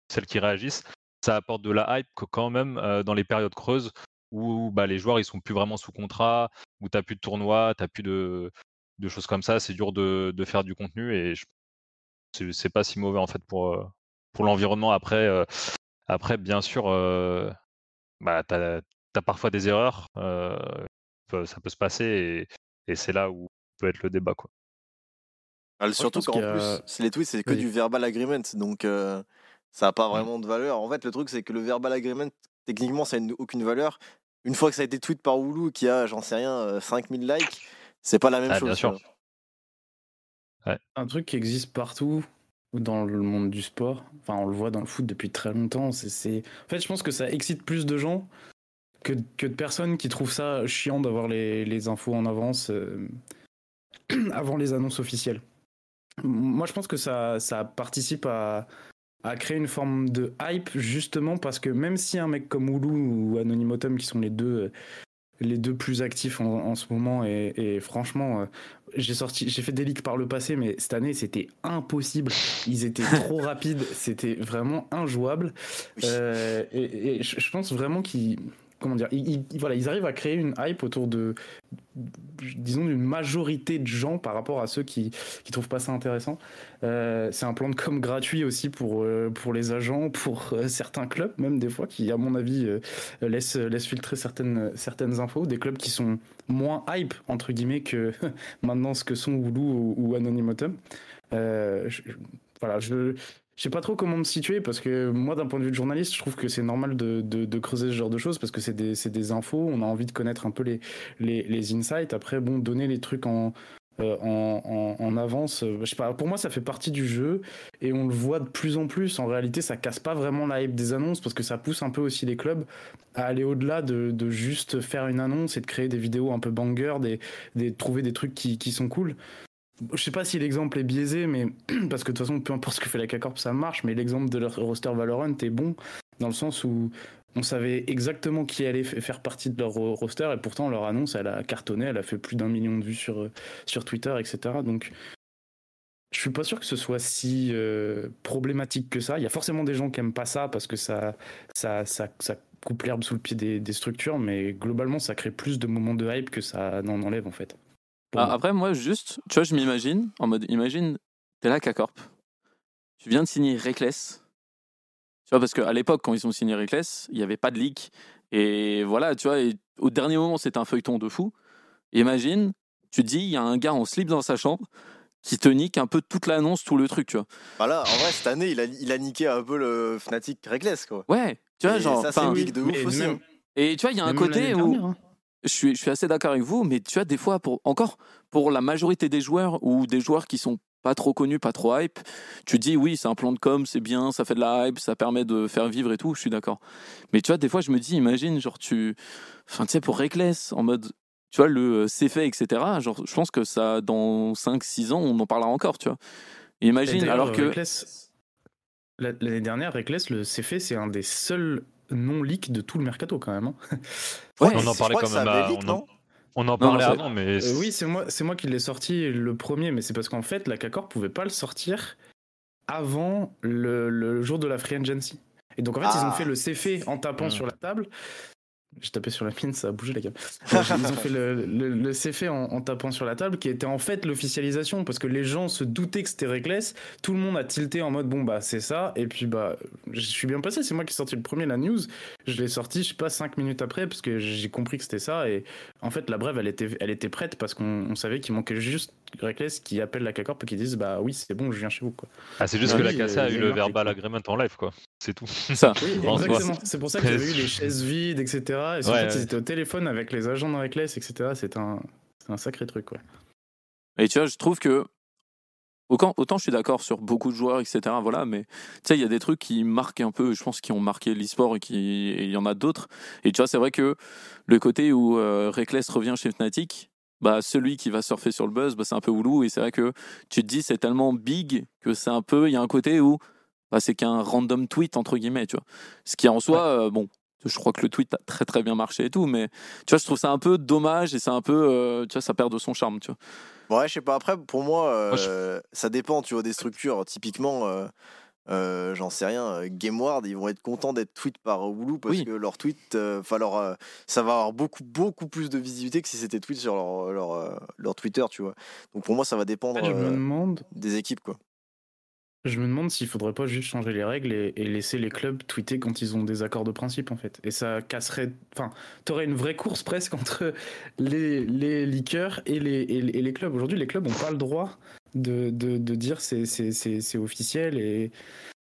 celles qui réagissent, ça apporte de la hype quand même dans les périodes creuses où bah, les joueurs ils sont plus vraiment sous contrat, où tu n'as plus de tournoi, tu n'as plus de, choses comme ça. C'est dur de, faire du contenu et c'est pas si mauvais en fait pour, pour l'environnement. Après, après, bien sûr, bah, tu as, parfois des erreurs ça peut se passer et, c'est là où peut être le débat. Quoi. Ah, surtout qu'en plus, les tweets, c'est que du verbal agreement, donc ça n'a pas mmh. vraiment de valeur. En fait, le truc, c'est que le verbal agreement, techniquement, ça n'a aucune valeur, une fois que ça a été tweet par Woulou qui a, j'en sais rien, euh, 5000 likes, c'est pas la même Ah, chose. bien sûr. Un truc qui existe partout dans le monde du sport, enfin on le voit dans le foot depuis très longtemps, c'est- En fait je pense que ça excite plus de gens que, que de personnes qui trouvent ça chiant d'avoir les, les infos en avance euh, avant les annonces officielles. Moi je pense que ça, ça participe à, à créer une forme de hype justement parce que même si un mec comme Oulu ou Anonymotum qui sont les deux euh, les deux plus actifs en, en ce moment et, et franchement euh, j'ai sorti j'ai fait des leaks par le passé mais cette année c'était impossible ils étaient trop rapides c'était vraiment injouable. Euh, et, et je pense vraiment qu'ils comment dire ils, arrivent à créer une hype autour de disons d'une majorité de gens par rapport à ceux qui qui trouvent pas ça intéressant. Euh, c'est un plan de com gratuit aussi pour euh, les agents pour euh, certains clubs même des fois qui à mon avis laissent filtrer certaines infos. Des clubs qui sont moins hype entre guillemets que maintenant ce que sont Woulou ou, ou Anonymotum je- voilà je je sais pas trop comment me situer parce que moi, d'un point de vue de journaliste, je trouve que c'est normal de, de, creuser ce genre de choses parce que c'est des, des infos, on a envie de connaître un peu les, les, les insights. Après, bon, donner les trucs en, euh, en, en, en avance, euh, je sais pas, pour moi, ça fait partie du jeu et on le voit de plus en plus. En réalité, ça casse pas vraiment la hype des annonces parce que ça pousse un peu aussi les clubs à aller au-delà de, de juste faire une annonce et de créer des vidéos un peu banger, des, des, de trouver des trucs qui, qui sont cool. Je sais pas si l'exemple est biaisé, mais parce que de toute façon, peu importe ce que fait la K-Corp, ça marche. Mais l'exemple de leur roster Valorant est bon dans le sens où on savait exactement qui allait faire partie de leur ro- roster et pourtant leur annonce, elle a cartonné, elle a fait plus d'un million de vues sur, euh, sur Twitter, etc. Donc, je suis pas sûr que ce soit si euh, problématique que ça. Il y a forcément des gens qui aiment pas ça parce que ça, ça, ça, ça coupe l'herbe sous le pied des, des structures, mais globalement, ça crée plus de moments de hype que ça n'en enlève en fait. Ah, moi. après, moi, juste, tu vois, je m'imagine, en mode, imagine, t'es là, K-Corp. Tu viens de signer Reckless. Tu vois, parce qu'à l'époque, quand ils ont signé Reckless, il n'y avait pas de leak. Et voilà, tu vois, et au dernier moment, c'était un feuilleton de fou. Imagine, tu te dis, il y a un gars en slip dans sa chambre qui te nique un peu toute l'annonce, tout le truc, tu vois. Voilà, en vrai, cette année, il a, il a niqué un peu le Fnatic Reckless, quoi. Ouais, tu vois, Et genre. ça, c'est de ouf aussi. même- hein. Et tu vois, il y a un même côté où. dernière, hein. Je suis, je suis assez d'accord avec vous, mais tu vois, des fois, pour, encore, pour la majorité des joueurs ou des joueurs qui sont pas trop connus, pas trop hype, tu dis oui, c'est un plan de com, c'est bien, ça fait de la hype, ça permet de faire vivre et tout, je suis d'accord. Mais tu vois, des fois, je me dis, imagine, genre, tu. Enfin, tu sais, pour Reckless, en mode. Tu vois, le c'est fait, etc. Genre, je pense que ça, dans 5-6 ans, on en parlera encore, tu vois. Imagine, alors que. Reckless- la- L'année dernière, Reckless, le CF, c'est un des seuls non-leaks de tout le mercato quand même. hein. Ouais, on en parlait quand même. à- leak, on, non? en, on en non, parlait avant, mais Euh, oui, c'est moi, c'est moi qui l'ai sorti le premier, mais c'est parce qu'en fait, la CACOR pouvait pas le sortir avant le, le jour de la Free Agency. Et donc en fait, ils ont Ah. fait le CF en tapant Hmm. sur la table. J'ai tapé sur la pine, ça a bougé la gamme. Euh, Ils ont fait le, le, le CF en, en tapant sur la table, qui était en fait l'officialisation, parce que les gens se doutaient que c'était Reckless. Tout le monde a tilté en mode bon bah c'est ça. Et puis bah je suis bien passé, c'est moi qui ai sorti le premier la news. Je l'ai sorti, je sais pas, 5 minutes après, parce que j'ai compris que c'était ça. Et en fait, la brève, elle était, elle était prête parce qu'on on savait qu'il manquait juste Reckless qui appelle la CACORP et qui disent bah oui, c'est bon, je viens chez vous. Quoi. ah, c'est juste Ah que oui, la euh, a y eu a le verbal agreement en live, quoi. C'est tout. Ça. Oui, exactement. C'est pour ça que j'avais eu les chaises vides, etc. Et en Ouais, fait, ouais. ils étaient au téléphone avec les agents de Reckless, etc. C'est un, c'est un sacré truc, quoi. Et tu vois, je trouve que autant, autant je suis d'accord sur beaucoup de joueurs, etc. Voilà, mais tu sais, il y a des trucs qui marquent un peu, je pense, qui ont marqué l'e-sport et qui et il y en a d'autres. Et tu vois, c'est vrai que le côté où euh, Reckless revient chez Fnatic, bah celui qui va surfer sur le buzz, bah, c'est un peu Woulou. Et c'est vrai que tu te dis, c'est tellement big que c'est un peu, il y a un côté où bah, c'est qu'un random tweet entre guillemets, tu vois. Ce qui en soi, euh, bon. Je crois que le tweet a très très bien marché et tout, mais tu vois, je trouve ça un peu dommage et c'est un peu, euh, tu vois, ça perd de son charme, tu vois. Ouais, je sais pas. Après, pour moi, euh, Moi, je- ça dépend, tu vois, des structures. Typiquement, euh, euh, j'en sais rien, euh, GameWard, ils vont être contents d'être tweet par Woulou parce Oui. que leur tweet, euh, enfin, leur, euh, ça va avoir beaucoup, beaucoup plus de visibilité que si c'était tweet sur leur, leur, euh, leur Twitter, tu vois. Donc pour moi, ça va dépendre En fait, je me euh, demande, des équipes, quoi. je me demande s'il faudrait pas juste changer les règles et, et laisser les clubs tweeter quand ils ont des accords de principe, en fait. Et ça casserait. Enfin, t'aurais une vraie course presque entre les, les leakers et les, et les, et les clubs. Aujourd'hui, les clubs n'ont pas le droit de, de, de dire c'est, c'est, c'est, c'est officiel et.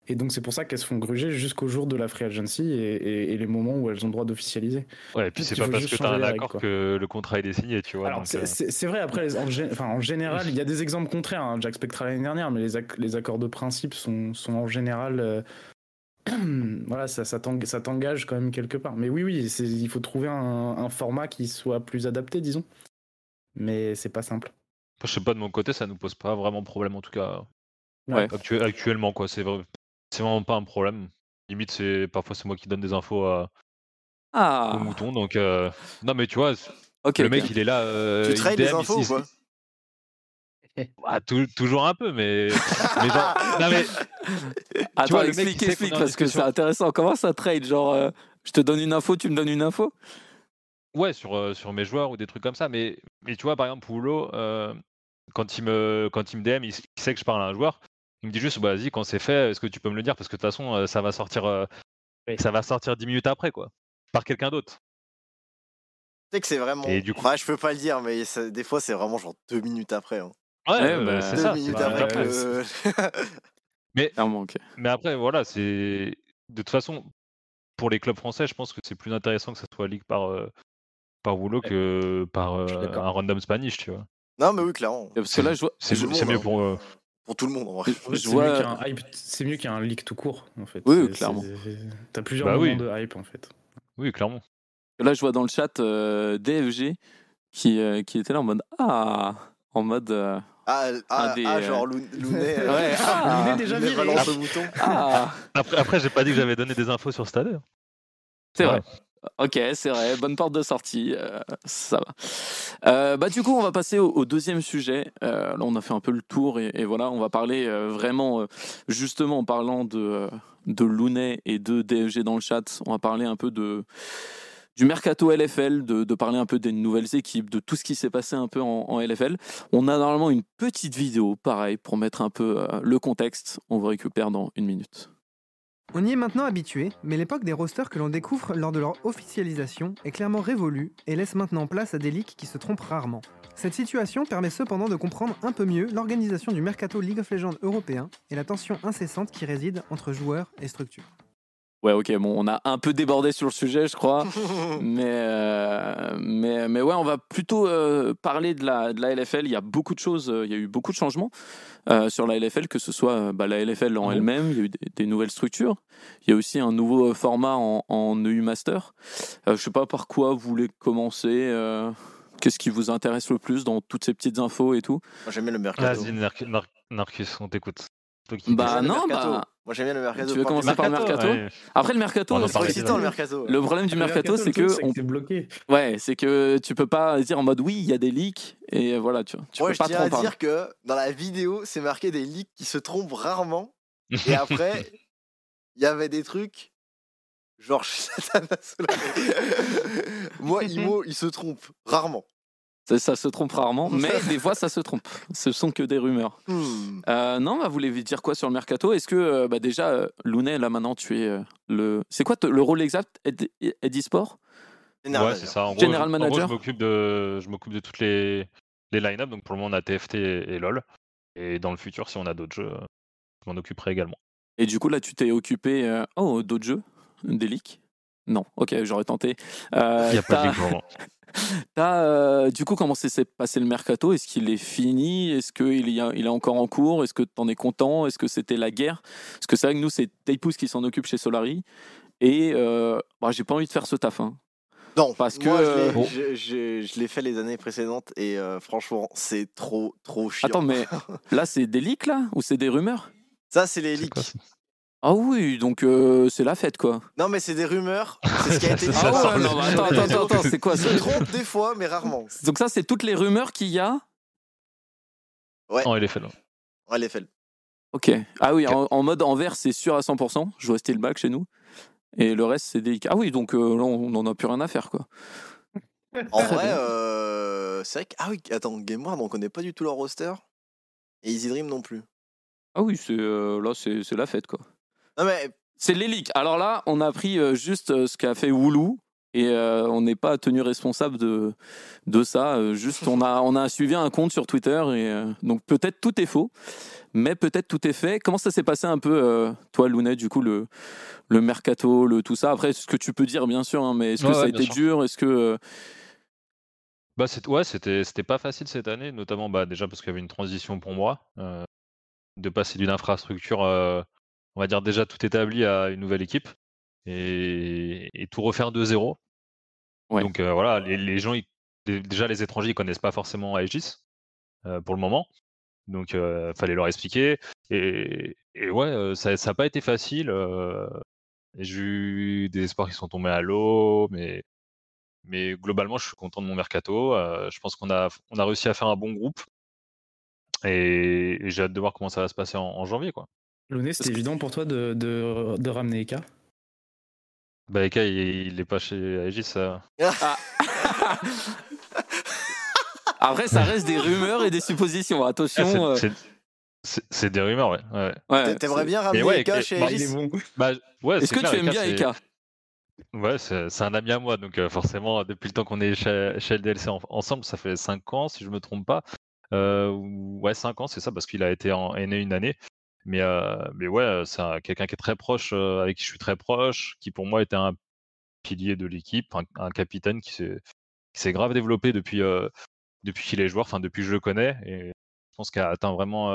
Et donc c'est pour ça qu'elles se font gruger jusqu'au jour de la free agency et, et- et les moments où elles ont le droit d'officialiser. Ouais, et puis c'est pas parce que t'as changer un règles, accord que le contrat il est signé, tu vois. Alors donc, c'est- euh, c'est c'est vrai, après, en, enfin, en général, il y a des exemples contraires. hein. Jack Spectra l'année dernière, mais les, ac- les accords de principe sont, sont en général. euh, voilà, ça, ça t'eng- ça t'engage quand même quelque part. Mais oui, oui, c'est- il faut trouver un, un format qui soit plus adapté, disons. Mais c'est pas simple. Je sais pas, de mon côté, ça nous pose pas vraiment problème en tout cas. Ouais. actu- actuellement, quoi. C'est vrai- c'est vraiment pas un problème. Limite, c'est parfois c'est moi qui donne des infos à, Ah, aux moutons. Donc, euh, non, mais tu vois, le mec, il est là. euh, Tu il trades les DM, infos il- ou quoi? Ah, tou- toujours un peu, mais. mais genre- non, mais Attends, vois, le mec, il explique, explique, parce que c'est intéressant. Comment ça trade Genre, euh, je te donne une info, tu me donnes une info? Ouais, sur, euh, sur mes joueurs ou des trucs comme ça. Mais, mais tu vois, par exemple, Poulo, euh, quand, il me, quand il me DM, il, sait que je parle à un joueur. Il me dit juste, bah, vas-y, quand c'est fait, est-ce que tu peux me le dire? Parce que de toute façon, euh, ça va sortir, euh, Oui. ça va sortir 10 minutes après, quoi. Par quelqu'un d'autre. Tu sais que c'est vraiment. Et du coup- Enfin, je peux pas le dire, mais ça- des fois, c'est vraiment genre deux minutes après. hein. Ouais, Ouais, euh, bah, c'est ça. minutes bah, après. Mais après, voilà, c'est. De toute façon, pour les clubs français, je pense que c'est plus intéressant que ça soit ligue par, euh, par Ouais. que par euh, un random Spanish, tu vois. Non, mais oui, clairement. Parce que là, je vois. C'est mieux hein. pour. euh, Pour tout le monde, en vrai. C'est vois- mieux qu'il y ait un hype, c'est mieux qu'il y ait un leak tout court, en fait. Oui, clairement. T'as plusieurs Bah moments oui. de hype, en fait. Oui, clairement. Là, je vois dans le chat euh, DFG qui, euh, qui était là en mode Ah En mode euh, Ah, ah, des, ah, genre Lou- Lounet. Ouais, ah, Lounet déjà Lounet viré. balance le bouton. Ah Après, après j'ai pas dit que j'avais donné des infos sur Stade. C'est Ouais. vrai. Ok, c'est vrai. Bonne porte de sortie. euh, ça va. Euh, bah, du coup, on va passer au, deuxième sujet. Euh, là, on a fait un peu le tour et, voilà, on va parler vraiment, justement, en parlant de, de Lounet et de DFG dans le chat, on va parler un peu de du mercato LFL, de, de parler un peu des nouvelles équipes, de tout ce qui s'est passé un peu en, LFL. On a normalement une petite vidéo, pareil, pour mettre un peu le contexte. On vous récupère dans une minute. On y est maintenant habitué, mais l'époque des rosters que l'on découvre lors de leur officialisation est clairement révolue et laisse maintenant place à des leaks qui se trompent rarement. Cette situation permet cependant de comprendre un peu mieux l'organisation du mercato League of Legends européen et la tension incessante qui réside entre joueurs et structures. Ouais, ok, bon, on a un peu débordé sur le sujet, je crois. mais, euh, mais, mais ouais, on va plutôt euh, parler de la, de la LFL. Il y a beaucoup de choses, euh, il y a eu beaucoup de changements euh, sur la LFL, que ce soit bah, la LFL en Mhm. elle-même, il y a eu des, des nouvelles structures. Il y a aussi un nouveau format en, en EU Master. Euh, je sais pas par quoi vous voulez commencer. euh, Qu'est-ce qui vous intéresse le plus dans toutes ces petites infos et tout? Moi, j'aime bien le mercato. Vas-y, Narcus, on t'écoute. Toi qui- Bah, non, bah, Moi, j'aime bien le mercato. tu veux commencer par le mercato ouais. Après, le mercato, C'est parlait excitant, le mercato. le problème du Le mercato, c'est que on c'est bloqué. Ouais, c'est que tu peux pas dire en mode oui, il y a des leaks et voilà, tu vois. Tu Moi, peux je pas tiens parler. dire que dans la vidéo, c'est marqué des leaks qui se trompent rarement. Et après, il y avait des trucs. Genre. Moi, Imo, il se trompe rarement. Ça, ça se trompe rarement, mais des fois ça se trompe. Ce sont que des rumeurs. Hmm. Euh, non, bah, vous voulez dire quoi sur le mercato? Est-ce que euh, bah, déjà, euh, Lounet, là maintenant, tu es euh, le. C'est quoi le rôle exact? Ed- Edisport Énervé, Ouais, c'est ça. En gros, General je- en gros, manager. je m'occupe de, je m'occupe de toutes les, les line-up. Donc pour le moment, on a TFT et, et LoL. Et dans le futur, si on a d'autres jeux, je m'en occuperai également. Et du coup, là, tu t'es occupé. euh, Oh, d'autres jeux? Des leaks? Non, ok, j'aurais tenté. Euh, Il n'y a pas de. T'as, euh, du coup, comment s'est s'est passé le mercato? Est-ce qu'il est fini? Est-ce qu'il y a- il est encore en cours? Est-ce que t'en es content? Est-ce que c'était la guerre? Parce que c'est vrai que nous, c'est Taipous qui s'en occupe chez Solari. Et euh, bah, j'ai pas envie de faire ce taf. hein. Non, Parce que, moi, je l'ai- bon. je, je- je l'ai fait les années précédentes et euh, franchement, c'est trop, trop chiant. Attends, mais là, c'est des leaks, là? Ou c'est des rumeurs? Ça, c'est les leaks. Ah oui, donc euh, c'est la fête, quoi. Non, mais c'est des rumeurs. C'est ce qui a été dit. Ah ouais, non, attends, attends, attends, attends, c'est quoi ça se trompent des fois, mais rarement. Donc ça, c'est toutes les rumeurs qu'il y a Non, il est fait là. Ouais, les faits. Ok. Ah oui, en, en mode envers, c'est sûr à 100%. Je vois Steelback chez nous. Et le reste, c'est des... Ah oui, donc euh, là, on n'en a plus rien à faire, quoi. En vrai, euh, c'est vrai que. Ah oui, attends, Game World, on connaît pas du tout leur roster. Et Easy Dream non plus. Ah oui, c'est euh, là, c'est c'est la fête, quoi. Non, mais C'est les leaks. Alors là, on a appris euh, juste euh, ce qu'a fait Woulou. et euh, on n'est pas tenu responsable de, de ça. Juste, on a, on a suivi un compte sur Twitter et euh, donc peut-être tout est faux, mais peut-être tout est fait. Comment ça s'est passé un peu, euh, toi, Lounet, du coup, le, le mercato, le tout ça? Après, ce que tu peux dire, bien sûr, hein, mais est-ce que Ouais, ça a ouais, été sûr. dur? Est-ce que. euh, Bah, c'est- ouais, c'était c'était pas facile cette année, notamment bah, déjà parce qu'il y avait une transition pour moi, euh, de passer d'une infrastructure, euh, on va dire déjà tout établi à une nouvelle équipe et, et tout refaire de zéro. Ouais. Donc euh, voilà, les, les gens, ils- déjà les étrangers, ils connaissent pas forcément Aegis euh, pour le moment, donc euh, fallait leur expliquer. Et, et ouais, euh, ça n'a pas été facile. J'ai eu des espoirs qui sont tombés à l'eau, mais mais globalement, je suis content de mon mercato. je pense qu'on a, on a réussi à faire un bon groupe. Et, et j'ai hâte de voir comment ça va se passer en, en janvier. Quoi. Loné, c'était évident pour toi de, de, de ramener Eka? Bah, Eka, il, il est pas chez Aegis. ça. Après, ça reste des rumeurs et des suppositions. Ah, Attention. c'est- euh, c'est- des rumeurs, ouais. ouais. ouais, T'aimerais bien ramener ouais, Eka chez bah, Aegis est bon. Bah, ouais, Est-ce c'est que clair, tu aimes Eka, bien Eka? Ouais, c'est c'est un ami à moi, donc euh, forcément, depuis le temps qu'on est chez, chez LDLC en- ensemble, ça fait 5 ans, si je me trompe pas. Euh, ou- ouais, 5 ans, c'est ça, parce qu'il a été en NA une année. Mais, mais ouais, c'est un- quelqu'un qui est très proche, avec qui je suis très proche, qui pour moi était un pilier de l'équipe, un, un capitaine qui s'est grave développé depuis, depuis qu'il est joueur, enfin depuis que je le connais, et je pense qu'il a atteint vraiment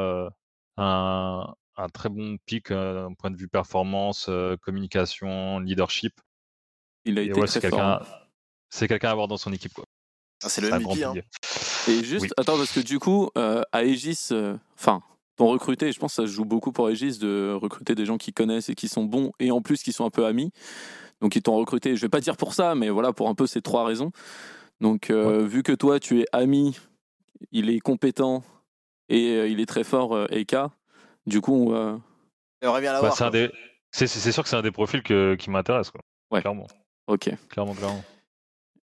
un, un très bon pic d'un point de vue performance, communication, leadership. Il a été ouais, c'est quelqu'un, hein. c'est quelqu'un à avoir dans son équipe, quoi. Ah, C'est le MVP. Hein. Et juste, Oui. attends, parce que du coup, euh, à Aegis, euh, enfin, t'ont recruté, je pense que ça se joue beaucoup pour Aegis de recruter des gens qui connaissent et qui sont bons, et en plus qui sont un peu amis. Donc ils t'ont recruté, je vais pas dire pour ça, mais voilà, pour un peu ces trois raisons. Donc euh, vu que toi, tu es ami, il est compétent et euh, il est très fort, euh, Eka, du coup, euh, On revient à Bah, des- c'est sûr que c'est un des profils que- qui m'intéresse, quoi. Ouais. Clairement, ok. clairement, clairement.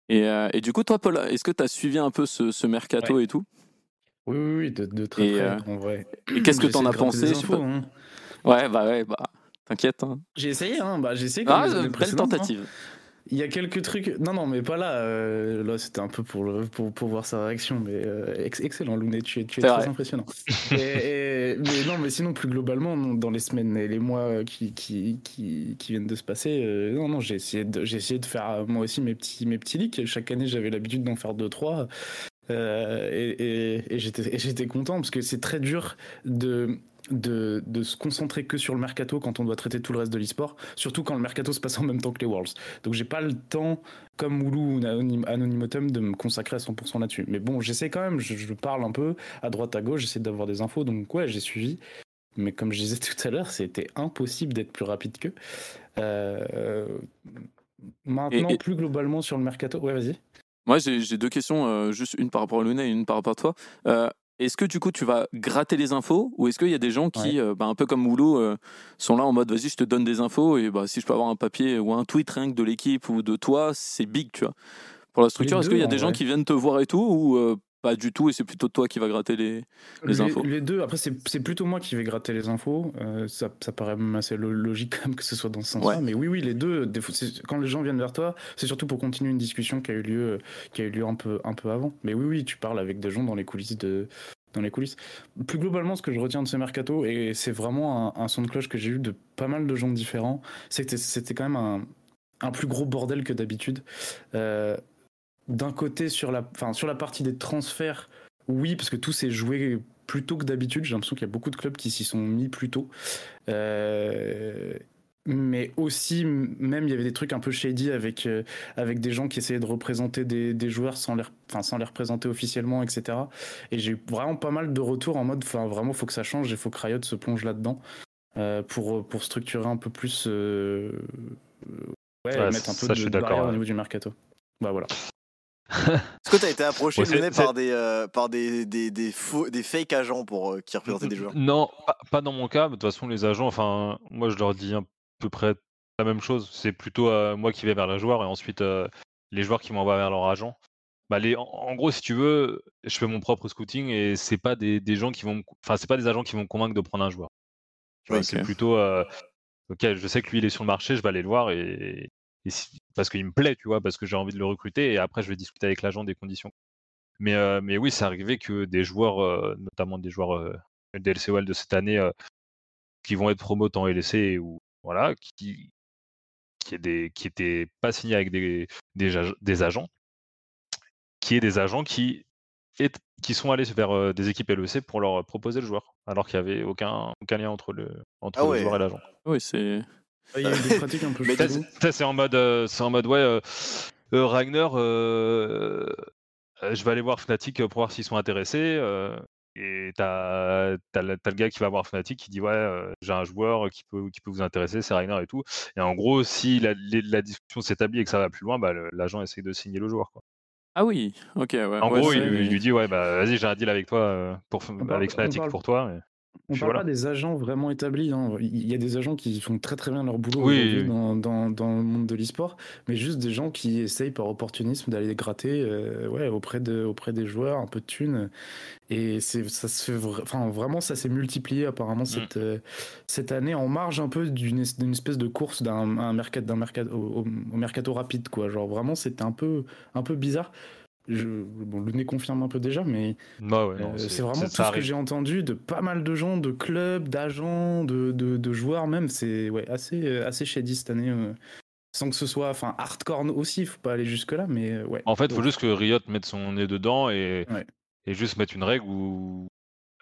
Et, euh, et du coup, toi, Paul, est-ce que tu as suivi un peu ce, ce mercato et tout? Oui, oui, oui, de, de très Et, près, euh, en vrai. Et qu'est-ce que t'en as pensé infos, pas. hein. Ouais, bah ouais, bah t'inquiète. hein. J'ai essayé, hein. Bah, j'ai essayé comme Ah, les années belle hein. tentative. Il y a quelques trucs. Non, non, mais pas là. euh, Là, c'était un peu pour, le, pour, pour voir sa réaction. Mais euh, ex- excellent, Lounet, tu es, tu es très vrai. impressionnant. et, et- mais non, mais sinon, plus globalement, dans les semaines et les mois qui, qui, qui, qui viennent de se passer, euh, non, non, j'ai essayé, de, essayé de faire euh, moi aussi mes petits, mes petits leaks. Chaque année, j'avais l'habitude d'en faire deux, trois. Euh, et et, et j'étais content parce que c'est très dur de, de, de se concentrer que sur le mercato quand on doit traiter tout le reste de l'e-sport, surtout quand le mercato se passe en même temps que les Worlds. Donc j'ai pas le temps, comme Moulou ou Anonym- Anonymotum, de me consacrer à 100% là-dessus. Mais bon, j'essaie quand même, je, je parle un peu à droite à gauche, j'essaie d'avoir des infos, donc ouais, j'ai suivi. Mais comme je disais tout à l'heure, c'était impossible d'être plus rapide qu'eux. Euh, maintenant, et- plus globalement sur le mercato, ouais, vas-y. Moi, j'ai deux questions, euh, juste une par rapport à Luna et une par rapport à toi. Euh, est-ce que du coup, tu vas gratter les infos ou est-ce qu'il y a des gens qui, euh, bah, un peu comme Moulou, euh, sont là en mode vas-y, je te donne des infos et bah, si je peux avoir un papier ou un tweet rien que de l'équipe ou de toi, c'est big, tu vois. Pour la structure, est-ce qu'il y a des gens qui viennent te voir et tout ou euh, pas du tout et c'est plutôt toi qui va gratter les, les infos Les deux, après, c'est plutôt moi qui vais gratter les infos. Euh, ça, ça paraît même assez lo- logique quand même que ce soit dans ce sens-là. Ouais. Mais oui, oui, les deux, des fois, c'est- quand les gens viennent vers toi, c'est surtout pour continuer une discussion qui a eu lieu, euh, qui a eu lieu un, peu, un peu avant. Mais oui, oui, tu parles avec des gens dans les coulisses de. Dans les coulisses. Plus globalement, ce que je retiens de ce mercato, et c'est vraiment un, un son de cloche que j'ai eu de pas mal de gens différents, c'était quand même un, un plus gros bordel que d'habitude. Euh, D'un côté, sur la, enfin, sur la partie des transferts, oui, parce que tout s'est joué plus tôt que d'habitude. J'ai l'impression qu'il y a beaucoup de clubs qui s'y sont mis plus tôt. Euh, mais aussi, même, il y avait des trucs un peu shady avec, euh, avec des gens qui essayaient de représenter des, des joueurs sans les, enfin, sans les représenter officiellement, etc. Et j'ai eu vraiment pas mal de retours en mode, enfin, vraiment, faut que ça change et faut que Riot se plonge là-dedans euh, pour, pour structurer un peu plus. ouais, Ouais, mettre un peu ça, de, je suis barrière d'accord, au niveau du mercato. Bah voilà. Est-ce que t'as été approché, Ouais, par des, euh, par des, des, des, faux, des fake agents pour, euh, qui représentaient des joueurs? Non, pas, pas dans mon cas. mais De toute façon, les agents, enfin, moi, je leur dis à peu près la même chose. C'est plutôt euh, moi qui vais vers les joueurs et ensuite euh, les joueurs qui m'envoient vers leur agent. Bah, les, en, en gros, si tu veux, je fais mon propre scouting et c'est pas des, des gens qui vont, enfin, c'est pas des agents qui vont me convaincre de prendre un joueur. Tu vois, Ok. C'est plutôt, euh, ok, je sais que lui il est sur le marché, je vais aller le voir et, et si- parce qu'il me plaît, tu vois, parce que j'ai envie de le recruter, et après je vais discuter avec l'agent des conditions. Mais, euh, mais oui, c'est arrivé que des joueurs, euh, notamment des joueurs euh, DLCOL de cette année, euh, qui vont être promotes en LEC ou voilà, qui qui est des qui étaient pas signés avec des, des, ag- des agents, qui est des agents qui est- qui sont allés vers euh, des équipes LEC pour leur proposer le joueur, alors qu'il n'y avait aucun, aucun lien entre le entre Ah le joueur et l'agent. Oui, c'est. Il y a eu des pratiques un peu Mais cheloues. Ça, c'est- en mode, euh, c'est en mode ouais, euh, euh, Ragnar, euh, euh, je vais aller voir Fnatic pour voir s'ils sont intéressés. euh, et t'as t'as le t'as le gars qui va voir Fnatic qui dit ouais, euh, j'ai un joueur qui peut qui peut vous intéresser, c'est Ragnar et tout. Et en gros, si la, discussion s'établit et que ça va plus loin, bah, le- l'agent essaie de signer le joueur. Quoi. Ah oui, ok, ouais. En ouais, gros, il, lui- il lui dit ouais, bah vas-y, j'ai un deal avec toi euh, pour avec Fnatic parle- pour toi. On Puis parle voilà. pas des agents vraiment établis. hein. Il y a des agents qui font très très bien leur boulot Oui. Dans, dans, dans le monde de l'e-sport, mais juste des gens qui essayent par opportunisme d'aller gratter euh, ouais, auprès, de, auprès des joueurs, un peu de thunes. Et c'est, ça se fait vra- enfin, vraiment, ça s'est multiplié apparemment cette, euh, cette année en marge un peu d'une, es- d'une espèce de course d'un un mercat, d'un mercat, au, au- au mercato rapide. Quoi. Genre vraiment, c'était un peu, un peu bizarre. Je, bon, le nez confirme un peu déjà, mais Bah ouais, euh, c'est vraiment tout ce que j'ai entendu de pas mal de gens, de clubs, d'agents, de, de, de joueurs même. C'est ouais, assez, euh, assez shady cette année. euh, sans que ce soit, enfin, hardcore aussi, faut pas aller jusque-là, mais euh, ouais. En fait, il faut juste que Riot mette son nez dedans et, Ouais. et juste mettre une règle où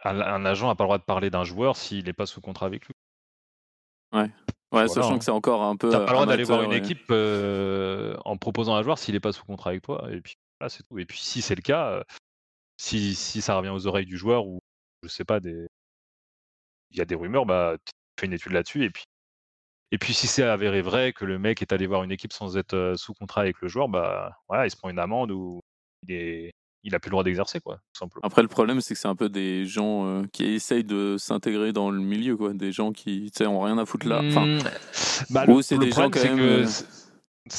un, un agent n'a pas le droit de parler d'un joueur s'il n'est pas sous contrat avec lui. Ouais, Voilà, sachant hein. que c'est encore un peu. Tu n'as pas le droit d'aller voir une ouais. équipe euh, en proposant un joueur s'il n'est pas sous contrat avec toi. Et puis voilà, c'est tout. Et puis si c'est le cas, si, si ça revient aux oreilles du joueur ou je sais pas, des... il y a des rumeurs, bah, fais une étude là-dessus. Et puis, et puis si c'est avéré vrai que le mec est allé voir une équipe sans être sous contrat avec le joueur, bah voilà, il se prend une amende ou il est il a plus le droit d'exercer, quoi, tout simplement. Après, le problème, c'est que c'est un peu des gens euh, qui essayent de s'intégrer dans le milieu, quoi. Des gens qui, tu sais, ont rien à foutre là. Enfin, Mmh. Bah, ou le, c'est des gens quand même, que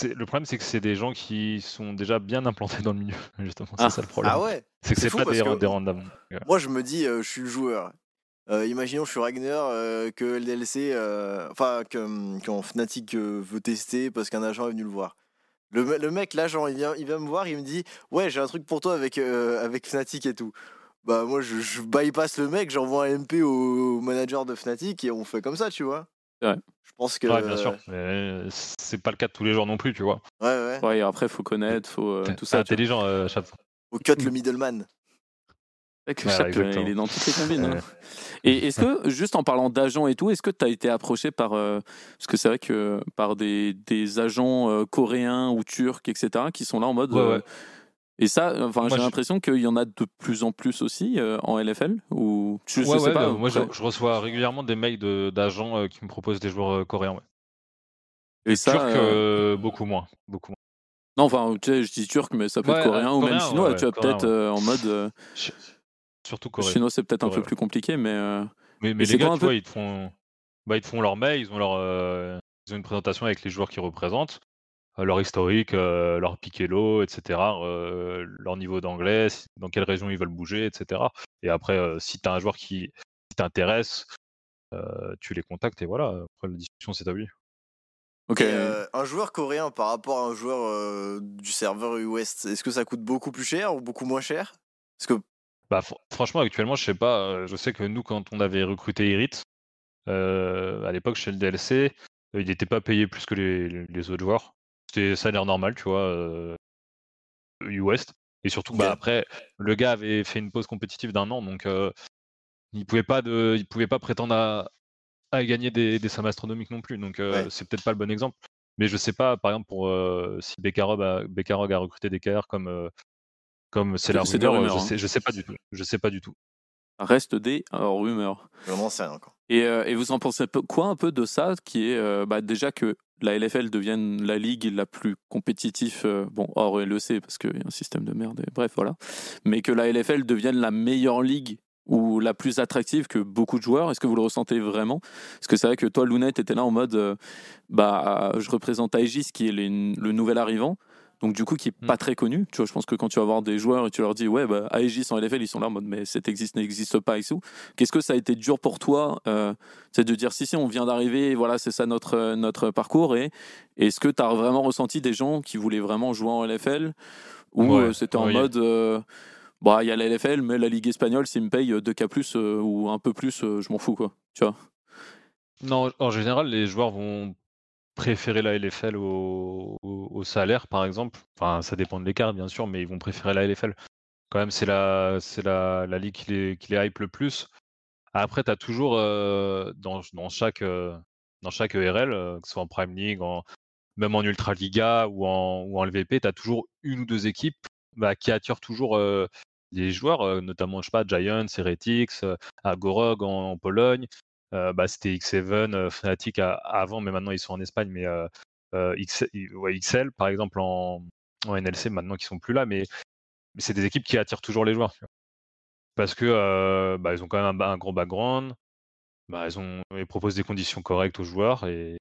le problème, c'est que c'est des gens qui sont déjà bien implantés dans le milieu, justement. Ah. C'est ça le problème. Ah ouais c'est que c'est pas des, que- des randoms. Moi, je me dis, euh, je suis le joueur. Euh, imaginons, je suis Ragnar, euh, que le DLC, euh, enfin, que quand Fnatic euh, veut tester parce qu'un agent est venu le voir. Le, me- le mec, l'agent, il vient, il vient me voir, il me dit Ouais, j'ai un truc pour toi avec, euh, avec Fnatic et tout. Bah, moi, je, je bypass le mec, j'envoie un MP au, au manager de Fnatic et on fait comme ça, tu vois. Ouais. Je pense que. Ouais, bien sûr. Mais c'est pas le cas de tous les jours non plus, tu vois. Ouais, ouais. ouais, et après, faut connaître, faut euh, tout ça. intelligent, euh, Chap. Au cut le middleman. C'est vrai que Ouais, Chap, euh, il est dans toutes les combines. hein. Ouais. Et est-ce que, juste en parlant d'agents et tout, est-ce que tu as été approché par. euh, parce que c'est vrai que par des, des agents euh, coréens ou turcs, etc., qui sont là en mode. Et ça, enfin, j'ai l'impression qu'il y en a de plus en plus aussi euh, en LFL ou je, je Ouais, sais ouais, pas. bah, moi, je, reçois régulièrement des mails de- d'agents euh, qui me proposent des joueurs euh, coréens. Ouais. Et Et ça, euh, euh, beaucoup moins. Beaucoup moins. Non, enfin, tu sais, je dis turc, mais ça peut être coréen ou même chinois. tu vois, coréen, peut-être euh, en mode. Surtout coréen. chinois, c'est peut-être un peu plus compliqué, mais. euh, Mais, les gars, tu peu vois, ils te font, bah, ils te font leur mail, ils ont leur, ils ont une présentation avec les joueurs qu'ils représentent, euh, leur historique, euh, leur piquelo, etc., euh, leur niveau d'anglais, dans quelle région ils veulent bouger, etc. Et après, euh, si tu as un joueur qui, qui t'intéresse, euh, tu les contactes et voilà. Après, la discussion s'établit. Ok. Et, euh, un joueur coréen par rapport à un joueur euh, du serveur US, est-ce que ça coûte beaucoup plus cher ou beaucoup moins cher? Parce que Bah, fr- franchement, actuellement, je sais pas. euh, Je sais que nous, quand on avait recruté Irit, euh, à l'époque chez le DLC, euh, il n'était pas payé plus que les autres joueurs. C'était salaire normal, tu vois, euh, US. Et surtout, bah, après, le gars avait fait une pause compétitive d'un an, donc euh, il pouvait pas de, il pouvait pas prétendre à, à gagner des, des sommes astronomiques non plus. Donc, euh, Ouais. c'est peut-être pas le bon exemple. Mais je sais pas, par exemple, pour euh, si Bekarog a, Bekarog a recruté des KR comme euh, comme c'est la C'est des rumeur, rumeurs, je hein. sais, je sais pas du tout. Je sais pas du tout. Reste des rumeurs. vraiment, c'est rien. Quoi. Et, euh, et vous en pensez quoi un peu de ça, qui est euh, bah, déjà que la LFL devienne la ligue la plus compétitive, euh, bon, hors LEC, parce qu'il y a un système de merde, bref, voilà, mais que la LFL devienne la meilleure ligue ou la plus attractive que beaucoup de joueurs Est-ce que vous le ressentez vraiment? Parce que c'est vrai que toi, Lunette, était là en mode, euh, bah, je représente Aegis, qui est le nouvel arrivant, donc du coup qui est Mm. pas très connu. Tu vois, je pense que quand tu vas voir des joueurs et tu leur dis ouais, bah, Aegis en LFL, ils sont là en mode mais cet existe n'existe pas et tout. Qu'est-ce que ça a été dur pour toi, euh, c'est de dire si si on vient d'arriver, voilà c'est ça notre euh, notre parcours et est-ce que tu as vraiment ressenti des gens qui voulaient vraiment jouer en LFL ou Ouais, euh, c'était en mode euh, bah il y a la LFL mais la ligue espagnole s'ils me payent 2K plus ou un peu plus, je m'en fous quoi. Tu vois? Non, en général, les joueurs vont préférer la LFL au, salaire, par exemple. Enfin, ça dépend de l'écart, bien sûr, mais ils vont préférer la LFL. Quand même, c'est la, c'est la, la ligue qui les, qui les hype le plus. Après, tu as toujours euh, dans, dans chaque, euh, dans chaque ERL, euh, que ce soit en Prime League, en, même en Ultra Liga ou en, ou en LVP, tu as toujours une ou deux équipes bah, qui attirent toujours des joueurs, notamment, je sais pas, Giants, Heretics, Agorog en, en Pologne. Bah, c'était X7, euh, Fnatic à- avant, mais maintenant ils sont en Espagne. Mais X- ouais, XL, par exemple, en, en NLC, maintenant qu'ils sont plus là. Mais, mais c'est des équipes qui attirent toujours les joueurs. tu vois. Parce que bah, ils ont quand même un, un gros background. Bah, ils, ont, ils proposent des conditions correctes aux joueurs. Et,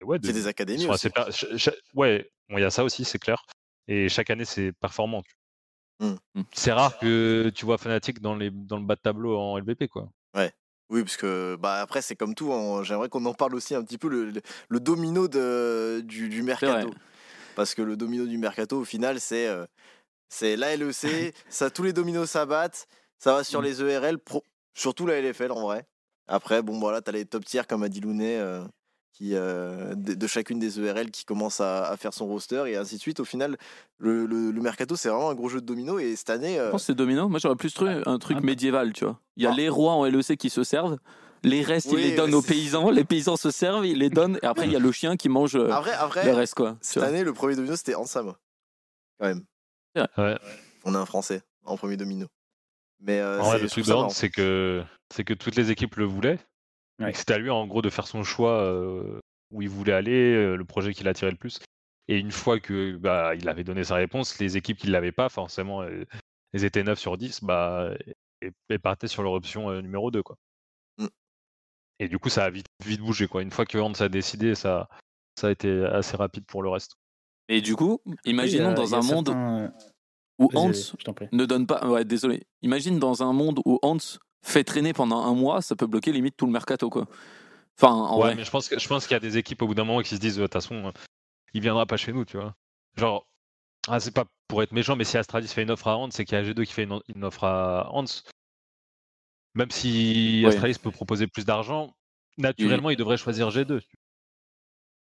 et ouais, de- C'est des académies aussi. per- ouais, bon, il y a ça aussi, c'est clair. Et chaque année, c'est performant. Hmm. Hmm. C'est rare que tu vois Fnatic dans, les, dans le bas de tableau en LVP. Quoi. Oui, parce que bah, après, c'est comme tout. hein, J'aimerais qu'on en parle aussi un petit peu, le, le- le domino de, du, du mercato. vrai. Parce que le domino du mercato, au final, c'est euh, c'est la LEC, ça, tous les dominos s'abattent, ça va sur Mm. les ERL, pro- surtout la LFL en vrai. Après, bon, voilà, t'as les top tiers, comme a dit Lounet, euh, qui, euh, de, de chacune des ERL qui commence à, à faire son roster et ainsi de suite. Au final, le, le- le mercato, c'est vraiment un gros jeu de domino. Et cette année, euh, Je pense que c'est domino. Moi, j'aurais plus trouvé un truc peu. médiéval, tu vois. Il y a Ah. les rois en LEC qui se servent, les restes, Oui, ils les donnent aux paysans, les paysans se servent, ils les donnent, et après, il y a le chien qui mange euh, après, après le reste, quoi. cette année, le premier domino, c'était Ansam. Quand même. Ouais. On a un Français en premier domino. Mais euh, En vrai, c'est- le truc de c'est que, c'est que toutes les équipes le voulaient. Ouais. C'était à lui, en gros, de faire son choix euh, où il voulait aller, euh, le projet qui l'attirait le plus. Et une fois que bah, il avait donné sa réponse, les équipes qui ne l'avaient pas, forcément, elles étaient 9 sur 10, bah, et, et partaient sur leur option euh, numéro 2. Quoi. Mm. Et du coup, ça a vite, vite bougé. Quoi. Une fois que Hans a décidé, ça, ça a été assez rapide pour le reste. Et du coup, imaginons a- dans un monde certains- où Hans ne donne pas. Ouais, désolé. Imagine dans un monde où Hans fait traîner pendant un mois, ça peut bloquer limite tout le mercato, quoi. Enfin, en ouais, vrai. mais je pense, que- je pense qu'il y a des équipes au bout d'un moment qui se disent, de toute façon, euh, il viendra pas chez nous, tu vois. Genre, ah, c'est pas pour être méchant, mais si Astralis fait une offre à Hans, c'est qu'il y a G2 qui fait une, une offre à Hans. Même si. Astralis peut proposer plus d'argent, naturellement, il devrait choisir G2.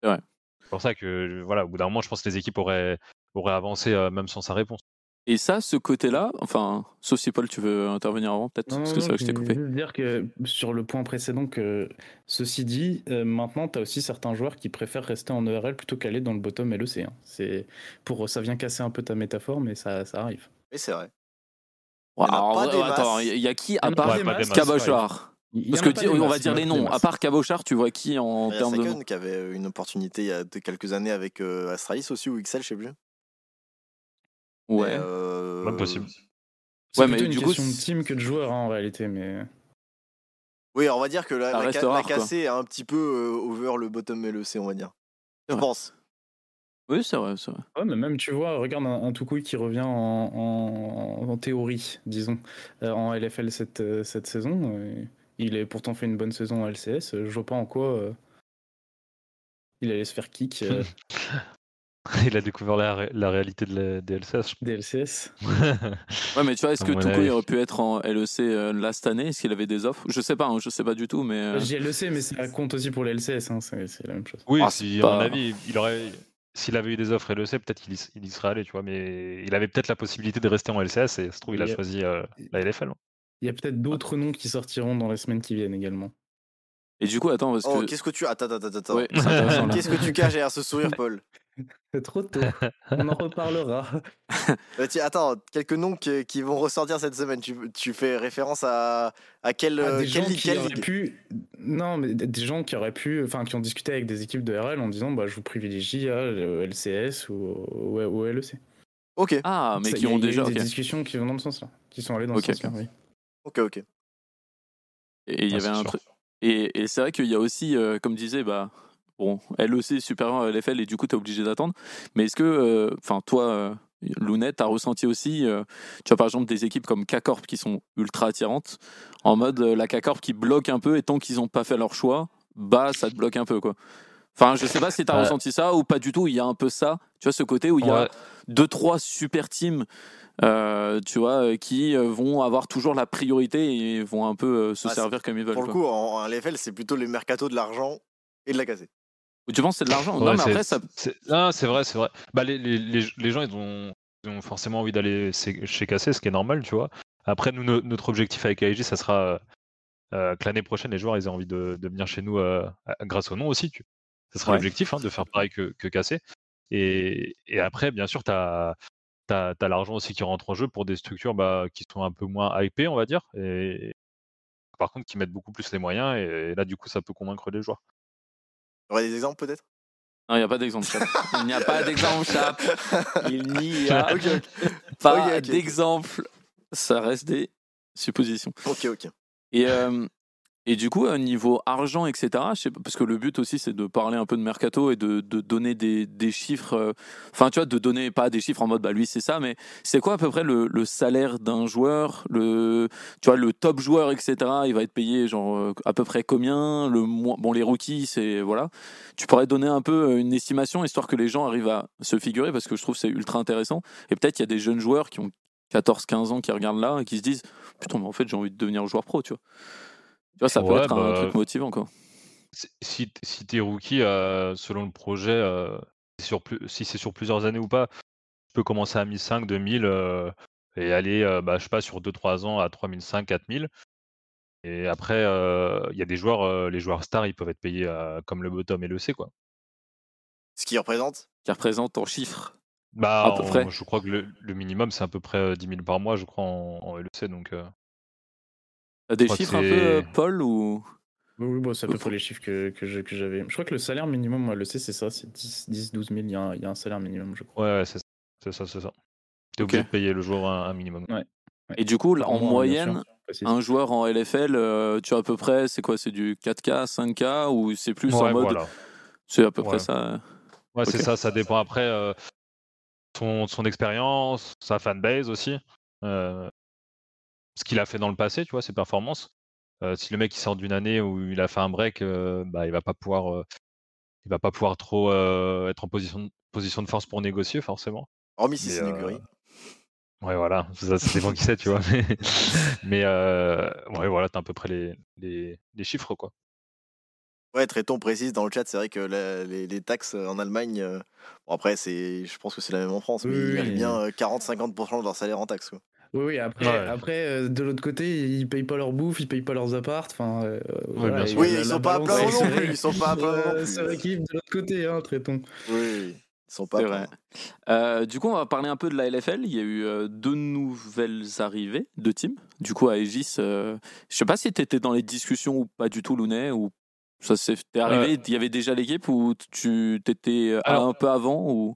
C'est vrai. C'est pour ça que, voilà, au bout d'un moment, je pense que les équipes auraient, auraient avancé euh, même sans sa réponse. Et ça, ce côté-là, enfin, sauf si Paul, tu veux intervenir avant, peut-être, parce que c'est vrai que je t'ai je coupé. voulais juste dire que sur le point précédent, que ceci dit, euh, maintenant, tu as aussi certains joueurs qui préfèrent rester en ERL plutôt qu'aller dans le bottom LEC. hein. C'est pour ça vient casser un peu ta métaphore, mais ça, ça arrive. Oui, c'est vrai. Alors, attends, il y a qui à part. Cabochard? Parce que on va dire les noms. À part Cabochard, tu vois qui en Il y a termes de qui avait une opportunité il y a quelques années avec euh, Astralis aussi, ou XL, je sais plus. Ouais. Euh, Même possible. C'est Ouais, mais plutôt une du coup, question de team que de joueurs hein, en réalité, mais Oui, on va dire que la, Ça la, rare, cassée est un petit peu euh, over le bottom LEC, on va dire. Je vrai. pense. Oui, c'est vrai, c'est vrai. Ouais, mais même, tu vois, regarde un, un Toukoui qui revient en, en- en théorie, disons, euh, en LFL cette, euh, cette saison. euh, il a pourtant fait une bonne saison en LCS. Je vois pas en quoi euh, il allait se faire kick euh, il a découvert la, ré- la réalité de la, des LCS. je des LCS. pense. Ouais, mais tu vois, est-ce que avis. aurait pu être en LEC euh, là cette année? Est-ce qu'il avait des offres? Je sais pas, hein, je sais pas du tout, mais. euh, J'ai le sais, mais ça compte aussi pour les LCS. hein, c'est c'est la même chose. Oui, Ah, si, à mon avis, il aurait. S'il avait eu des offres LEC, peut-être qu'il y, il y serait allé, tu vois, mais il avait peut-être la possibilité de rester en LCS et se trouve, il a Il y a- choisi euh, la LFL. hein. Il y a peut-être d'autres noms qui sortiront dans les semaines qui viennent également. Et du coup, attends, parce Oh, que. qu'est-ce que tu. Attends. Ouais. Qu'est-ce que tu caches derrière ce sourire, Paul? C'est trop tôt. On en reparlera. Euh, tiens, Attends, quelques noms qui, qui vont ressortir cette semaine. Tu, tu fais référence à, à quelle, Ah, euh, des quelle gens qui auraient pu non mais des- gens qui auraient pu enfin qui ont discuté avec des équipes de RL en disant bah je vous privilégie à le LCS ou ou, ou LEC Ok, Ah, mais Ça, qui il y a- ont il y a eu déjà. des discussions qui vont dans le sens là qui sont allées dans Ok, ce sens là ok. oui. ok, ok. Et il y Ouais, avait c'est un truc. Et, et c'est vrai qu'il y a aussi, euh, comme disait, bah, bon, LEC supérieur à LFL et du coup, tu es obligé d'attendre. Mais est-ce que, euh, enfin, toi, euh, Lounet, tu as ressenti aussi, euh, tu vois, par exemple, des équipes comme K-Corp qui sont ultra attirantes, en mode euh, la K-Corp qui bloque un peu et tant qu'ils n'ont pas fait leur choix, bah, ça te bloque un peu, quoi. Enfin, je sais pas si tu as Ouais. ressenti ça ou pas du tout. Il y a un peu ça, tu vois, ce côté où il y a Ouais. deux, trois super teams, euh, tu vois, qui vont avoir toujours la priorité et vont un peu se Ah, servir comme ils veulent. Pour le quoi. coup, en, en LFL, c'est plutôt les mercato de l'argent et de la casser. Tu penses que c'est de l'argent Non, mais après, ça. non, c'est vrai, c'est vrai. Bah, les, les, les, les gens, ils ont, ils ont forcément envie d'aller chez Cassé, ce qui est normal, tu vois. Après, nous, no- notre objectif avec AIG, ça sera euh, que l'année prochaine, les joueurs, ils aient envie de, de venir chez nous euh, grâce au nom aussi. Tu... Ça sera Ouais. l'objectif, hein, de faire pareil que, que Cassé. Et, et après, bien sûr, tu as, l'argent aussi qui rentre en jeu pour des structures bah, qui sont un peu moins hypées, on va dire. Et par contre, qui mettent beaucoup plus les moyens. Et, là, du coup, ça peut convaincre les joueurs. Aurais des exemples peut-être? Non, il n'y a pas d'exemple. Il n'y a pas d'exemple. Il n'y a Ok, ok. pas Ok, ok, ok. d'exemple. Ça reste des suppositions. Ok, ok. Et, euh, et du coup, euh, niveau argent, etc., parce que le but aussi, c'est de parler un peu de mercato et de, donner des, chiffres. euh, Enfin, tu vois, de donner pas des chiffres en mode, bah lui, c'est ça, mais c'est quoi à peu près le, salaire d'un joueur Tu vois, le top joueur, etc., il va être payé genre euh, à peu près combien le Bon, les rookies, c'est. Voilà. Tu pourrais donner un peu une estimation, histoire que les gens arrivent à se figurer, parce que je trouve c'est ultra intéressant. Et peut-être il y a des jeunes joueurs qui ont 14-15 ans qui regardent là et qui se disent Putain, mais en fait, j'ai envie de devenir joueur pro, tu vois. Tu vois, ça peut Ouais, être un bah, truc motivant, quoi. Si- Si, t'es rookie, euh, selon le projet, euh, sur plus, si c'est sur plusieurs années ou pas, tu peux commencer à 1500, 2000 euh, et aller, euh, bah, je sais pas, sur 2-3 ans à 3500, 4000. Et après, euh, il y a des joueurs, euh, les joueurs stars, ils peuvent être payés euh, comme le bottom et le C, quoi. Ce qui représente? Qui représente en chiffres. Bah, À peu en- près. je crois que le, le minimum, c'est à peu près euh, 10 000 par mois, je crois, en, en LEC. Donc, euh, des crois que chiffres un peu, euh, Paul ou... Oui, oui, bon, c'est à peu près les chiffres que, que je- que j'avais. Je crois que le salaire minimum, moi, le C, c'est ça, c'est 10, 10, 12 000. Il y, a un, il y a un salaire minimum, je crois. ouais, ouais, c'est ça, c'est ça, c'est ça. T'es Ok. obligé de payer le joueur un, un minimum. Ouais, Et du coup, en moyenne, sûr, un joueur en LFL, euh, tu as à peu près, c'est quoi C'est du 4K, 5K ou c'est plus en mode. voilà. C'est à peu Ouais. près ça. euh? Ouais, c'est ça, ça dépend après euh, son, son expérience, sa fanbase aussi, euh, ce qu'il a fait dans le passé, tu vois, ses performances. Euh, si le mec il sort d'une année où il a fait un break, euh, bah, il va pas pouvoir, euh, il va pas pouvoir trop être en position de, position de force pour négocier forcément. Hormis si c'est Nuguri. Ouais, voilà, ça, ça dépend qui c'est, tu vois. Mais, mais ouais, voilà, t'as à peu près les, les, les chiffres, quoi. Ouais, Tréton précise dans le chat, c'est vrai que la- les, les taxes en Allemagne, bon après, c'est, je pense que c'est la même en France, mais Oui, ils gagnent oui. bien euh, 40-50% de leur salaire en taxes. Quoi. Oui, oui, après, Ouais. après euh, de l'autre côté, ils payent pas leur bouffe, ils payent pas leurs apparts. Enfin, euh, voilà. Oui, la- ils la sont pas à plein non plus, ils sont pas à plein non euh, de l'autre côté, hein, traitons. Oui, ils sont pas vrai. Euh, du coup, on va parler un peu de la LFL. Il y a eu euh, deux nouvelles arrivées, deux teams. Du coup, à Aegis, euh, je sais pas si tu étais dans les discussions ou pas du tout, Lounet, ou ça s'est t'es arrivé, il y avait déjà l'équipe ou tu t'étais Alors- un peu avant ou?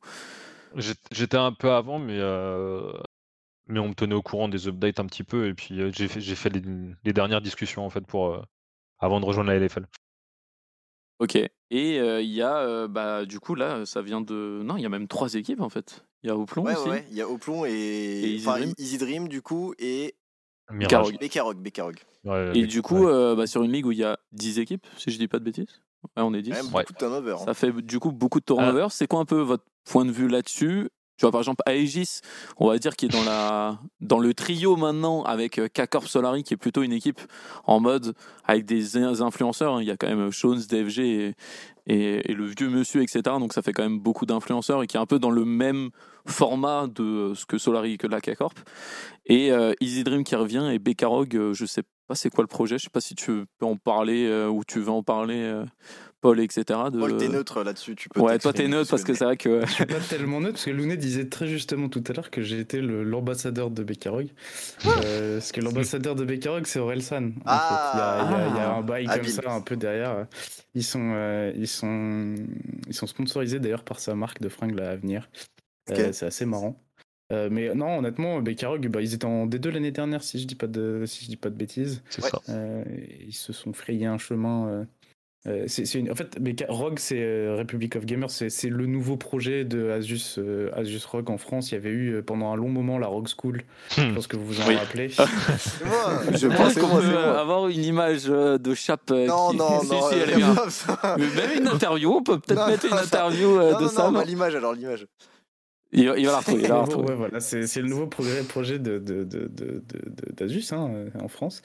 J'ét- J'étais un peu avant, mais, euh, mais on me tenait au courant des updates un petit peu, et puis euh, j'ai fait, j'ai fait les, les dernières discussions, en fait, pour, euh, avant de rejoindre la LFL. Ok. Et euh, il y a, euh, bah, du coup, là, ça vient de. Non, il y a même trois équipes en fait. Il y a Oplon Ouais, aussi. ouais, ouais, il y a Oplon et, Et Easy enfin, Dream. Easy Dream du coup et Mirage. Carog. Bekarog. Bekarog. Ouais, Et du coup, ouais. euh, bah, sur une ligue où il y a 10 équipes, si je dis pas de bêtises. Ouais, on est 10. Quand même Ouais. beaucoup de turnover. hein. Ça fait du coup beaucoup de turnover. C'est quoi un peu votre point de vue là-dessus? Tu vois, par exemple, Aegis, on va dire, qui est dans, la, dans le trio maintenant avec euh, K-Corp Solari, qui est plutôt une équipe en mode avec des in- influenceurs. hein. Il y a quand même Shones, DFG et, le vieux monsieur, etc. Donc ça fait quand même beaucoup d'influenceurs et qui est un peu dans le même format de ce que Solari que la K-Corp. Et euh, Easy Dream qui revient et Bekarog, euh, je sais pas c'est quoi le projet, je sais pas si tu peux en parler euh, ou tu veux en parler, euh, Paul, etc. De... Paul, t'es neutre là-dessus, tu peux. Ouais, toi t'es neutre ce parce que c'est vrai que. Je suis pas tellement neutre parce que Lounet disait très justement tout à l'heure que j'ai été l'ambassadeur de Bekarog. Euh, parce que l'ambassadeur de Bekarog, c'est Orelsan. en Ah. fait. il, y a, il y a- il y a un bail comme Habile. ça un peu derrière. Ils sont, euh, ils sont, ils sont sponsorisés d'ailleurs par sa marque de fringues là, à venir. Ok. Euh, c'est assez marrant. Euh, mais non, honnêtement, Bekarog, bah, ils étaient en D2 l'année dernière, si je dis pas de, si je dis pas de bêtises. C'est ça. Euh, ils se sont frayés un chemin euh, c'est, c'est une- En fait, mais Rogue, c'est euh, Republic of Gamers, c'est, c'est le nouveau projet de Asus, euh, Asus Rogue en France. Il y avait eu pendant un long moment la Rogue School. Je Hmm. pense que vous vous en Oui. rappelez. Je pense qu'on peut avoir une image de Chap. euh, Non, qui... non, si, non. si, elle est bien. ça- Même une interview, on peut peut-être Non, mettre une interview euh, Non, de non, Sam. non, bah, l'image alors, l'image. Il, va- il va la retrouver. il va la Mais bon, retrouver. ouais, voilà, c'est, c'est le nouveau projet de, de, de, de- de- d'Asus hein, en France.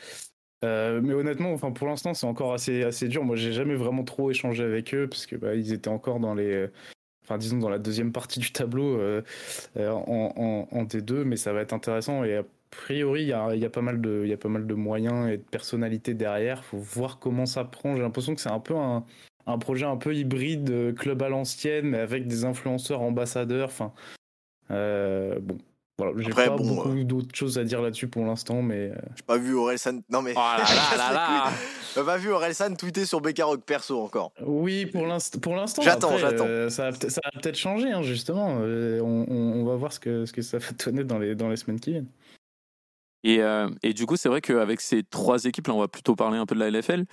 Euh, mais honnêtement, enfin, pour l'instant, c'est encore assez, assez dur. Moi, j'ai jamais vraiment trop échangé avec eux parce que bah, ils étaient encore dans les, enfin, disons dans la deuxième partie du tableau euh, euh, en, en, en D2, mais ça va être intéressant et a priori, il y a, y a pas mal de, il y a pas mal de moyens et de personnalités derrière. Faut voir comment ça prend. J'ai l'impression que c'est un peu un, un projet un peu hybride, club à l'ancienne, mais avec des influenceurs ambassadeurs. Enfin, bon. Voilà, j'ai Après, pas bon, beaucoup d'autres choses à dire là-dessus pour l'instant, mais euh, J'ai pas vu Orelsan. Non, mais. Oh là là là là J'ai pas vu Orelsan tweeter sur Bekarok perso encore. Oui, pour l'instant. Pour l'instant, J'attends, après, j'attends. euh, ça va peut- ça va peut-être changer, hein, justement. Euh, on, on- on va voir ce que, ce que ça va donner dans les, dans les semaines qui viennent. Et, euh, et du coup, c'est vrai qu'avec ces trois équipes, là, on va plutôt parler un peu de la LFL.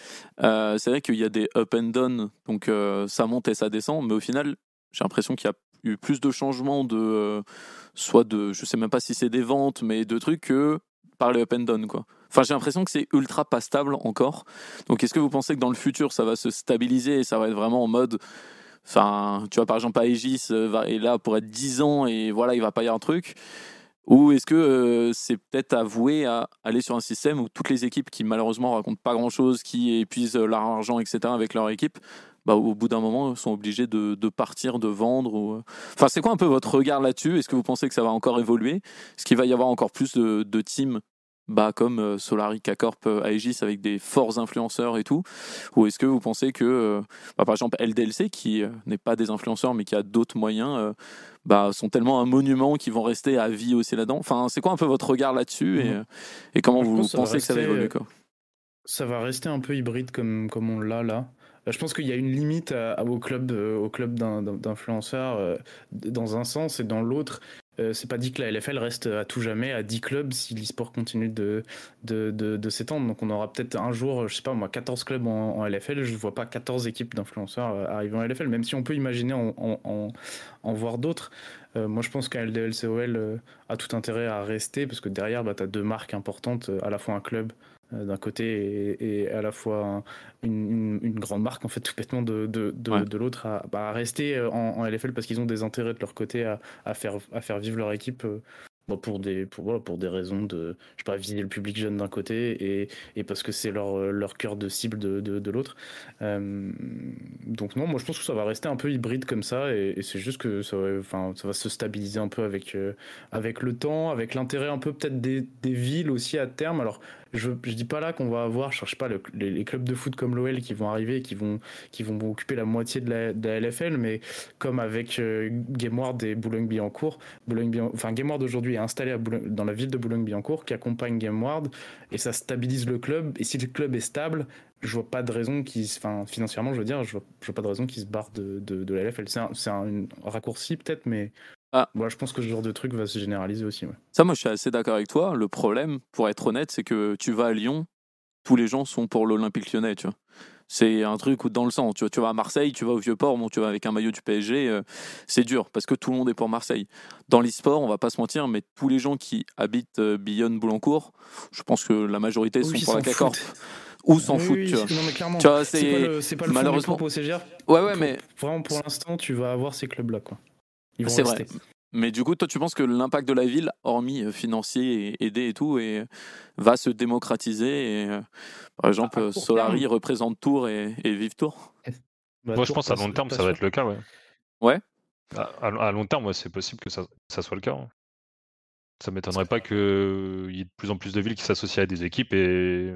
euh, c'est vrai qu'il y a des up and down, donc euh, ça monte et ça descend, mais au final, j'ai l'impression qu'il plus de changements de, euh, soit de, je sais même pas si c'est des ventes, mais de trucs que par les up and down, quoi. Enfin, j'ai l'impression que c'est ultra pas stable encore. Donc, est-ce que vous pensez que dans le futur, ça va se stabiliser et ça va être vraiment en mode, enfin, tu vois, par exemple, Aegis euh, est là pour être 10 ans et voilà, il va pas y avoir un truc? Ou est-ce que euh, c'est peut-être avoué à aller sur un système où toutes les équipes qui malheureusement racontent pas grand-chose, qui épuisent leur argent, etc. avec leur équipe, bah, au bout d'un moment sont obligés de, de partir, de vendre ou... euh, Enfin, c'est quoi un peu votre regard là-dessus? Est-ce que vous pensez que ça va encore évoluer? Est-ce qu'il va y avoir encore plus de, de teams bah, comme euh, Solari, K-Corp, euh, Aegis avec des forts influenceurs et tout? Ou est-ce que vous pensez que, bah, par exemple, LDLC, qui n'est pas des influenceurs mais qui a d'autres moyens, bah, sont tellement un monument qu'ils vont rester à vie aussi là-dedans? Enfin, c'est quoi un peu votre regard là-dessus et, et comment Je vous pense pensez que ça va évoluer quoi? Ça va rester un peu hybride comme, comme on l'a là. Euh, Je pense qu'il y a une limite à- à- au club, au club d'in- d'in- d'influenceurs euh, dans un sens et dans l'autre. Euh, c'est pas dit que la LFL reste à tout jamais à 10 clubs si l'e-sport continue de, s'étendre. Donc on aura peut-être un jour, je sais pas moi, 14 clubs en, LFL. Je vois pas 14 équipes d'influenceurs euh, arriver en LFL, même si on peut imaginer en, voir d'autres. Euh, moi je pense qu'un LDLCOL euh, a tout intérêt à rester parce que derrière, bah, tu as deux marques importantes, euh, à la fois un club euh, d'un côté et, et à la fois un- une, une- une grande marque en fait tout bêtement de, de, de, Ouais. de l'autre à, bah, à rester euh, en, en LFL parce qu'ils ont des intérêts de leur côté à, à, faire, à faire vivre leur équipe euh, bon, pour, des, pour, voilà, pour des raisons de je sais pas, viser le public jeune d'un côté et, et parce que c'est leur, euh, leur cœur de cible de, de, de l'autre. Euh, donc non, moi je pense que ça va rester un peu hybride comme ça et, et c'est juste que ça va, enfin, ça va se stabiliser un peu avec, euh, avec le temps, avec l'intérêt un peu peut-être des, des villes aussi à terme. Alors je, je dis pas là qu'on va avoir, je cherche pas le- les, clubs de foot comme l'OL qui vont arriver, qui vont, qui vont occuper la moitié de la, LFL, mais comme avec euh, et Boulogne-Billancourt, Boulogne enfin aujourd'hui est installé dans la ville de Boulogne-Billancourt qui accompagne Gameward et ça stabilise le club. Et si le club est stable, je vois pas de raison qui, enfin financièrement, je veux dire, je vois, pas de raison qu'il se barre de, la LFL. C'est un raccourci peut-être, mais Ah. voilà, je pense que ce genre de truc va se généraliser aussi. Ouais. Ça, moi, je suis assez d'accord avec toi. Le problème, pour être honnête, c'est que tu vas à Lyon, tous les gens sont pour l'Olympique lyonnais, tu vois. C'est un truc où dans le sang. Tu vois, tu vas à Marseille, tu vas au Vieux-Port, bon, tu vas avec un maillot du PSG, euh, c'est dur parce que tout le monde est pour Marseille. Dans l'e-sport, on va pas se mentir, mais tous les gens qui habitent euh, Billon-Boulancourt, je pense que la majorité Oui, sont pour la foutent. ou s'en Oui, foutent, oui, tu vois. Non, mais clairement. Tu vois, C'est pas le, pas le malheureusement- fond du propos CGR. Ouais, ouais, mais Vraiment, pour l'instant, tu vas avoir ces clubs-là, quoi. Ils vont C'est vrai. Mais du coup, toi, tu penses que l'impact de la ville, hormis euh, financier et aider et tout, et, euh, va se démocratiser et, euh, Par exemple, Solari terme. représente Tours et, et vive Tours. Bah, Moi, je Tours, pense à long terme, ça va être le cas, ouais. Ouais. À, à- à long terme, ouais, c'est possible que ça, ça soit le cas. hein. Ça m'étonnerait pas qu'il y ait de plus en plus de villes qui s'associent à des équipes et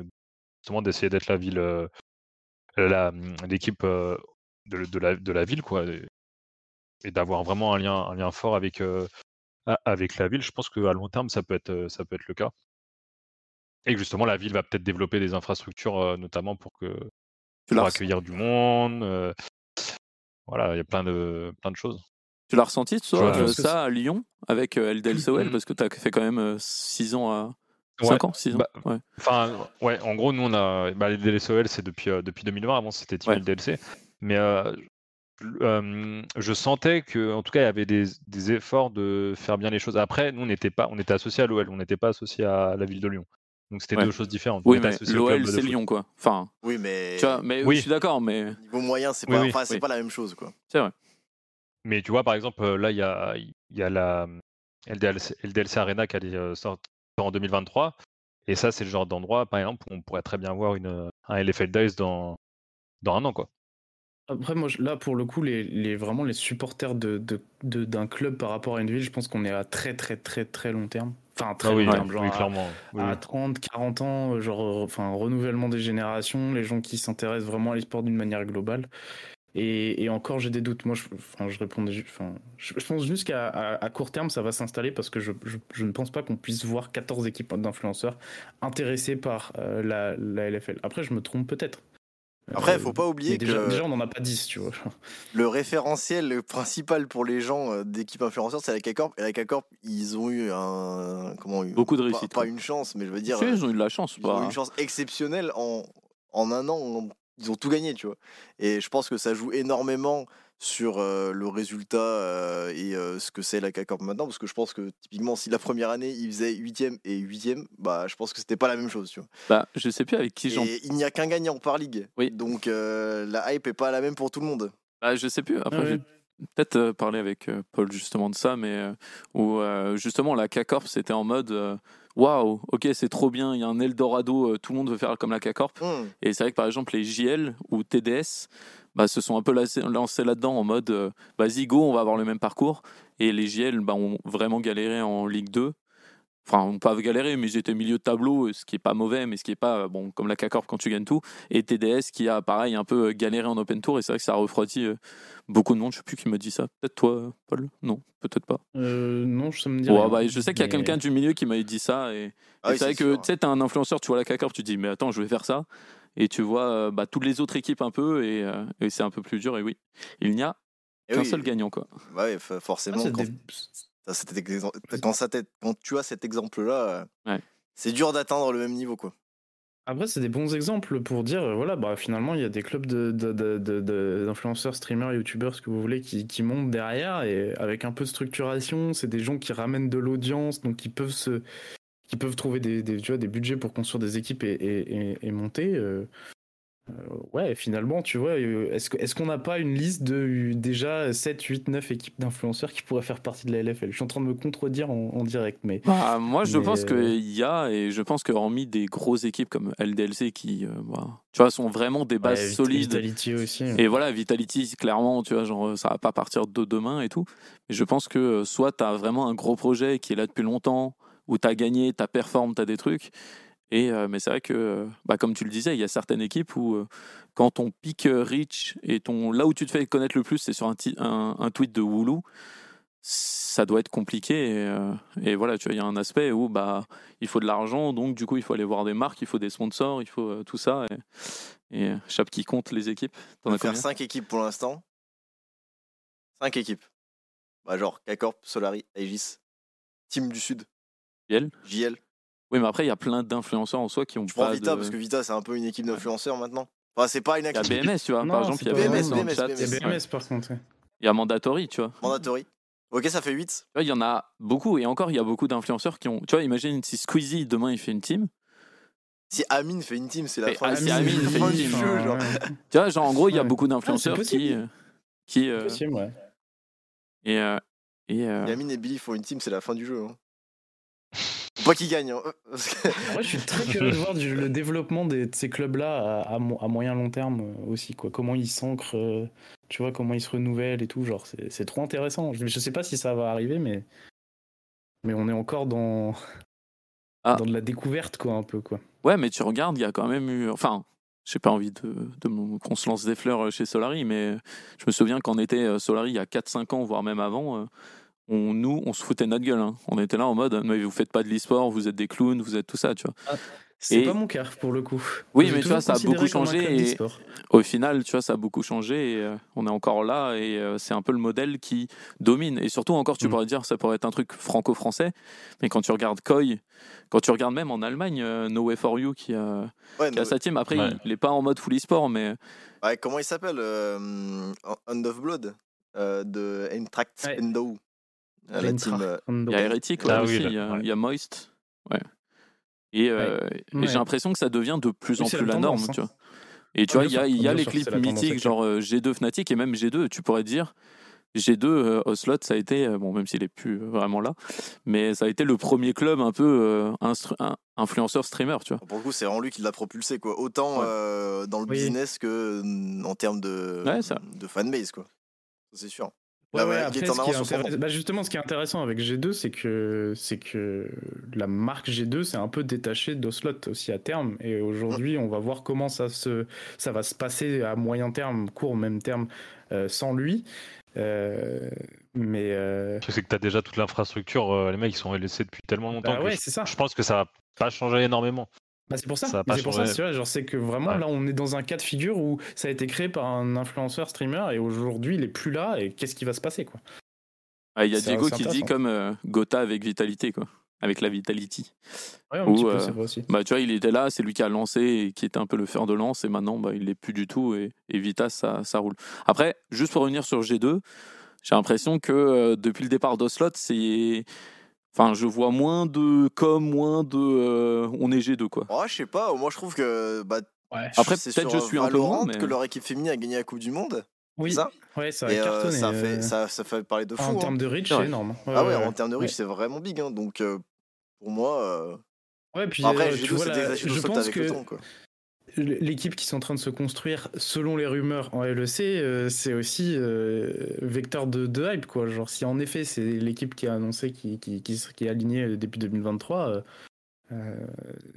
justement d'essayer d'être la ville, euh, la- l'équipe euh, de, de la, de la ville, quoi. Et, et d'avoir vraiment un lien, un lien fort avec, euh, avec la ville. Je pense qu'à long terme, ça peut être, euh, ça peut être le cas. Et que justement, la ville va peut-être développer des infrastructures, euh, notamment pour que pour accueillir du monde. voilà, il y a plein de, plein de choses. Tu l'as ressenti, toi, que ça à Lyon, avec LDLCOL, Mm. parce que tu as fait quand même 6 ans à. Ouais. 5 ans 6 ans Bah, ouais. Enfin, ouais, en gros, nous, on a. Bah, les c'est depuis, euh, depuis 2020. Avant, c'était Team Ouais. DLC. Mais euh, euh, je sentais que, en tout cas, il y avait des, des efforts de faire bien les choses. Après, nous, on n'était pas, on était associé à l'OL, on n'était pas associé à la ville de Lyon. Donc, c'était Ouais. deux choses différentes. Oui, était mais l'OL, c'est. Lyon, quoi. Enfin, Oui, mais tu vois, mais Oui. je suis d'accord, mais niveau moyen, c'est Oui, pas, oui, enfin, c'est pas la même chose, quoi. c'est vrai. Mais tu vois, par exemple, euh, là, il y a, il y a la LDLC, LDLC Arena qui allait euh, sortir en 2023. Et ça, c'est le genre d'endroit, par exemple, où on pourrait très bien voir une, un LFL Dice dans, dans un an, quoi. Après, moi, là, pour le coup, les, les, vraiment les supporters de, de, de- d'un club par rapport à une ville, je pense qu'on est à très, très, très, très long terme. Enfin, très Ah oui, long terme, genre à- clairement. Oui, à, oui. 30, 40 ans, euh, genre, euh, enfin, renouvellement des générations, les gens qui s'intéressent vraiment à l'esport d'une manière globale. Et, et encore, j'ai des doutes. Moi, je, enfin, je répondais, ju- enfin, je, je pense juste qu'à à, à court terme, ça va s'installer parce que je, je, je ne pense pas qu'on puisse voir 14 équipes d'influenceurs intéressées par euh, la, la LFL. Après, je me trompe peut-être. Après, Euh, faut pas oublier déjà, que déjà, on n'en a pas 10, tu vois. le référentiel principal pour les gens euh, d'équipe influenceurs, c'est la K-Corp. Et la K-Corp, ils ont eu un. Comment Beaucoup de pas- réussite, Pas, une chance, mais je veux dire. Si, euh, ils ont eu de la chance. ils ont bah. eu une chance exceptionnelle en, en un an. on- Ils ont tout gagné, tu vois. Et je pense que ça joue énormément sur euh, le résultat euh, et euh, ce que c'est la K-Corp maintenant. Parce que je pense que typiquement, si la première année, ils faisaient 8ème et 8ème, bah, je pense que c'était pas la même chose, tu vois. Bah, je sais plus avec qui j'en. Et il n'y a qu'un gagnant par ligue. Oui. Donc euh, la hype est pas la même pour tout le monde. Bah, je sais plus. Après, Ouais. j'ai peut-être euh, parlé avec euh, Paul justement de ça, mais euh, où euh, justement la K-Corp c'était en mode euh, waouh, ok, c'est trop bien, il y a un Eldorado, euh, tout le monde veut faire comme la K-Corp. Hmm. Et c'est vrai que par exemple les JL ou TDS bah, se sont un peu lancés, là-dedans en mode euh, vas-y, go, on va avoir le même parcours. Et les JL bah, ont vraiment galéré en Ligue 2. Enfin, on pas galéré, mais ils étaient milieu de tableau, euh, ce qui est pas mauvais, mais ce qui est pas euh, bon comme la K-Corp quand tu gagnes tout. Et TDS qui a pareil un peu euh, galéré en Open Tour. Et c'est vrai que ça a refroidi euh, beaucoup de monde. Je sais plus qui m'a dit ça. Peut-être toi, Paul? Non, peut-être pas. Euh, non, ça me dit Ouais, rien. bah, je sais qu'il y a Mais- quelqu'un du milieu qui m'avait dit ça. Et, Ah et oui, c'est vrai c'est que tu sais, un influenceur, tu vois la K-Corp, tu dis, mais attends, je vais faire ça. Et tu vois euh, bah, toutes les autres équipes un peu, et, euh, et c'est un peu plus dur. Et oui, il n'y a qu'un oui, seul gagnant. quoi. bah Ah, forcément, c'est quand, des- t'as cet exemple- quand, ça t'est- quand tu as cet exemple-là, euh, Ouais. c'est dur d'atteindre le même niveau. quoi. Après, c'est des bons exemples pour dire, euh, voilà, bah, finalement, il y a des clubs de- de- de- de- de- d'influenceurs, streamers, youtubeurs, ce que vous voulez, qui, qui montent derrière, et avec un peu de structuration, c'est des gens qui ramènent de l'audience, donc qui peuvent se, qui peuvent trouver des, des, tu vois, des budgets pour construire des équipes et, et, et- et monter. euh, euh, ouais, finalement, tu vois, euh, est-ce que- est-ce qu'on n'a pas une liste de déjà 7, 8, 9 équipes d'influenceurs qui pourraient faire partie de la LFL Je suis en train de me contredire en, en direct, mais Bah, moi, je Mais, pense qu'il y a, et je pense que hormis des grosses équipes comme LDLC qui, euh, bah, tu vois, sont vraiment des bases Ouais, solides. Vitality aussi. Et voilà, Vitality, clairement, tu vois, genre, ça va pas partir de demain et tout. Mais je pense que soit tu as vraiment un gros projet qui est là depuis longtemps, où tu as gagné, tu as performé, tu as des trucs. Et, euh, mais c'est vrai que, bah, comme tu le disais, il y a certaines équipes où, euh, quand ton pic euh, reach et ton, là où tu te fais connaître le plus, c'est sur un, ti- un, un tweet de Woulou, ça doit être compliqué. Et, euh, et voilà, tu vois, il y a un aspect où bah, il faut de l'argent, donc du coup, il faut aller voir des marques, il faut des sponsors, il faut tout ça. Et, et chape qui compte les équipes. On va faire combien 5 équipes pour l'instant. 5 équipes. Bah, genre K-Corp, Solari, Aegis, Team du Sud, JL JL. Oui, mais après, il y a plein d'influenceurs en soi qui ont Je prends pas Vita de... parce que Vita, c'est un peu une équipe d'influenceurs maintenant. Enfin, c'est pas une Il y a équipe BMS, tu vois. Non, par exemple, il y a BMS, BMS, BMS, chat. BMS. Il y a Ouais. BMS par contre. ouais. Il y a Mandatory, tu vois. mandatory. Ok, ça fait 8. Tu vois, Il y en a beaucoup. Et encore, il y a beaucoup d'influenceurs qui ont... Tu vois, imagine si Squeezie, demain, il fait une team. Si Amine fait une team, c'est la Mais fin, ah, du- si Amine la fait une du team, jeu. Ouais, Genre. ouais. Tu vois, genre, en gros, il y a Ouais. beaucoup d'influenceurs Ah, qui... euh, qui euh, Possible, ouais. et... euh, et euh, Amine et Billy font une team, c'est la fin du jeu. Hein. Pas qu'ils gagnent. hein. Vrai, je suis très curieux de voir du- le développement des- de ces clubs-là à, à mo- à moyen long terme euh, aussi. Quoi. Comment ils s'ancrent, euh, tu vois, comment ils se renouvellent et tout. Genre, c'est trop intéressant. Je, je sais pas si ça va arriver, mais, mais on est encore dans, Ah. dans de la découverte, quoi, un peu. Quoi. Ouais, mais tu regardes, il y a quand même eu. Enfin, j'ai pas envie de, qu'on se lance des fleurs chez Solari, mais je me souviens qu'en était euh, Solari il y a 4-5 ans, voire même avant. euh, On, nous, on se foutait de notre gueule. hein. On était là en mode, mais vous faites pas de l'e-sport, vous êtes des clowns, vous êtes tout ça, tu vois. Ah. C'est Et- pas mon cas pour le coup. Oui, mais tu vois, ça a beaucoup changé et-. Au final, tu vois, ça a beaucoup changé et euh, on est encore là et euh, c'est un peu le modèle qui domine. Et surtout, encore, tu Mm. pourrais dire, ça pourrait être un truc franco-français, mais quand tu regardes Koi, quand tu regardes même en Allemagne, euh, No Way For You qui a, Ouais, qui a sa team, après, Ouais. il, il est pas en mode full e-sport, mais ouais, comment il s'appelle euh, Hand of Blood euh, de Eintracht Ouais. Euh, la team, il y a Heretic ouais, Ah aussi, oui, il y, a- ouais. il y a Moist. Ouais. Et, euh, et Ouais. j'ai l'impression que ça devient de plus en plus la norme, tu hein. vois. Et tu Ah, vois, il y a, y les clips mythiques, genre euh, G2 Fnatic et même G2, tu pourrais dire. G2, euh, Oslot, ça a été, euh, bon, même s'il est plus vraiment là, mais ça a été le premier club un peu euh, instru- un- influenceur streamer, tu vois. Pour le coup, c'est vraiment lui qui l'a propulsé, quoi. Autant Ouais. euh, dans le Oui. business que mm, en termes de, Ouais, de fanbase, quoi. C'est sûr. Ouais, Là, ouais, ouais, après, est en ce qui est intéress- bah, justement, ce qui est intéressant avec G2, c'est que, c'est que la marque G2 s'est un peu détachée d'Oslot aussi à terme. Et aujourd'hui, on va voir comment ça, se, ça va se passer à moyen terme, court même terme, euh, sans lui. Euh, mais euh, c'est que tu as déjà toute l'infrastructure. euh, les mecs, ils sont LEC depuis tellement longtemps bah que ouais, je, c'est ça. je pense que ça va pas changer énormément. Bah, c'est pour ça. Ça c'est pour ça, tu vois, genre c'est que vraiment Ouais. là, on est dans un cas de figure où ça a été créé par un influenceur streamer et aujourd'hui, il est plus là. Et qu'est-ce qui va se passer, quoi? Ah, Il y a Diego qui dit comme euh, Gotha avec Vitalité, quoi. Avec la Vitality. Ouais, un Ou, petit peu, euh, c'est vrai aussi. Bah, tu vois, il était là, c'est lui qui a lancé et qui était un peu le fer de lance, et maintenant, bah, il l'est plus du tout, et, et Vitas, ça, ça roule. Après, juste pour revenir sur G2, j'ai l'impression que euh, depuis le départ d'Oslot, c'est. Enfin, je vois moins de com, moins de. euh, on est G2, quoi. Oh, je sais pas, moi je trouve que. Bah, Ouais. Après, c'est peut-être je suis un peu mais- que leur équipe féminine a gagné la Coupe du Monde. Oui, ça? Ouais, ça a Et euh, cartonné. ça, fait, euh, ça, ça fait parler de fou. En hein. termes de reach, C'est énorme. Ah ouais, ouais, en termes de reach, ouais. c'est vraiment big. hein. Donc euh, pour moi. euh, Ouais, puis Après, euh, G2, tu vois, des je je pense avec que le temps. Quoi. L'équipe qui sont en train de se construire, selon les rumeurs en LEC, euh, c'est aussi euh, vecteur de, de hype, quoi. Genre, si en effet c'est l'équipe qui a annoncé qui, qui, qui, qui est alignée depuis 2023, euh, euh,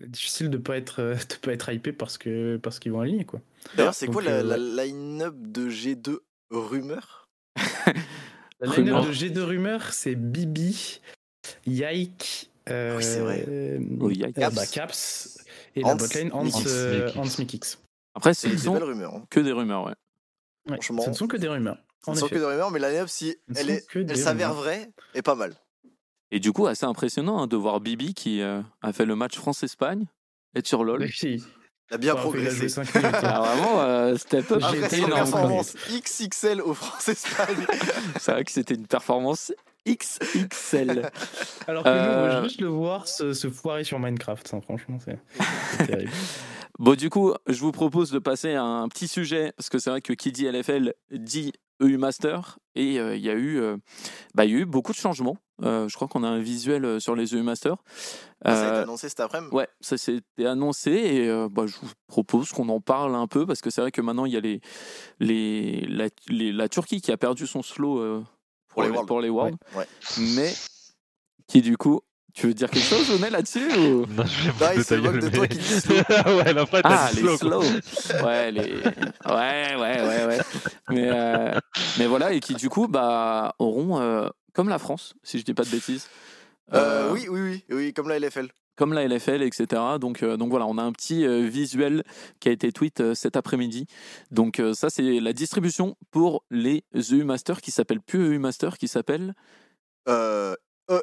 difficile de pas être de pas être hypé parce que parce qu'ils vont aligner, quoi. D'ailleurs, c'est quoi la, euh, la line-up de G2 rumeur La Rumeur. line de G2 rumeurs, c'est Bibi, Yike, euh, Ah oui, c'est vrai. Oh, Caps. bah, Caps et Hans la botlane Hans, Mikix. euh. Hans Mikix. Après, ce ne sont rumeurs. hein. que des rumeurs, ouais. Ouais, Franchement, ce ne sont que des rumeurs. Ce ne sont que des rumeurs, mais la line-up, si elle, est, s'avère vraie, est pas mal. Et du coup, assez impressionnant hein, de voir Bibi qui euh, a fait le match France-Espagne, être sur LoL. Oui. Il a bien Enfin, progressé. hein. Ah, vraiment, euh, step up, J'ai Après énorme. performance XXL au France-Espagne. C'est vrai que c'était une performance XXL. Alors que nous, on Euh, veut juste le voir se, se foirer sur Minecraft, ça, franchement, c'est terrible. Bon, du coup, je vous propose de passer à un petit sujet, parce que c'est vrai que qui dit LFL dit EU Master, et euh, il y, a eu, euh, bah, il y a eu beaucoup de changements. Euh, je crois qu'on a un visuel euh, sur les EU Master. Ça a été Euh, annoncé cet après-midi. Ouais, ça s'était annoncé et euh, bah, je vous propose qu'on en parle un peu parce que c'est vrai que maintenant il y a les, les, la, les- la Turquie qui a perdu son slow euh, pour, les Worlds. pour les Worlds, Ouais. mais qui du coup, tu veux dire quelque chose, Jonel, là-dessus ou... Non, je vais pas il se moque de toi qui slow. Ah ouais, la Ah, les slow. slow Ouais, les... ouais, ouais, ouais, ouais. Mais, euh, mais voilà, et qui du coup bah, auront, euh, comme la France, si je dis pas de bêtises, Euh, euh, oui, oui, oui, oui, comme la LFL. Comme la LFL, etc. Donc, euh, donc voilà, on a un petit euh, visuel qui a été tweet euh, cet après-midi. Donc euh, ça, c'est la distribution pour les EU Masters qui s'appelle plus EU Master, qui s'appelle Euh,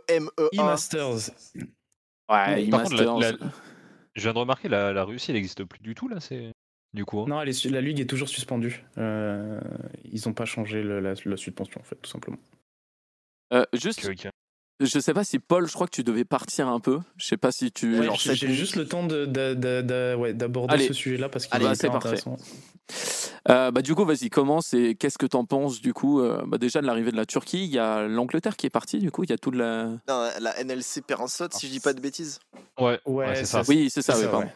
EMEA. E-Masters. ouais, Par contre, la- E-Masters. la- Je viens de remarquer, la, la Russie, elle n'existe plus du tout, là, c'est... Du coup. hein. Non, elle est su- la ligue est toujours suspendue. Euh, ils n'ont pas changé le- la, la suspension, en fait, tout simplement. Euh, juste. Je sais pas si Paul, je crois que tu devais partir un peu. Je sais pas si tu. Ouais, j'ai juste le temps de- de- de- de- ouais, d'aborder ce sujet-là parce qu'il Allez, est bah, hyper c'est parfait. intéressant. Euh, bah, du coup, vas-y, commence et qu'est-ce que t'en penses du coup euh, bah, Déjà de l'arrivée de la Turquie, il y a l'Angleterre qui est partie, du coup, il y a tout de la. Non, la NLC perd un slot, si je dis pas de bêtises. Ouais, Ouais, ouais, c'est ça. Oui, c'est ça, C'est oui, ça, pardon. ouais.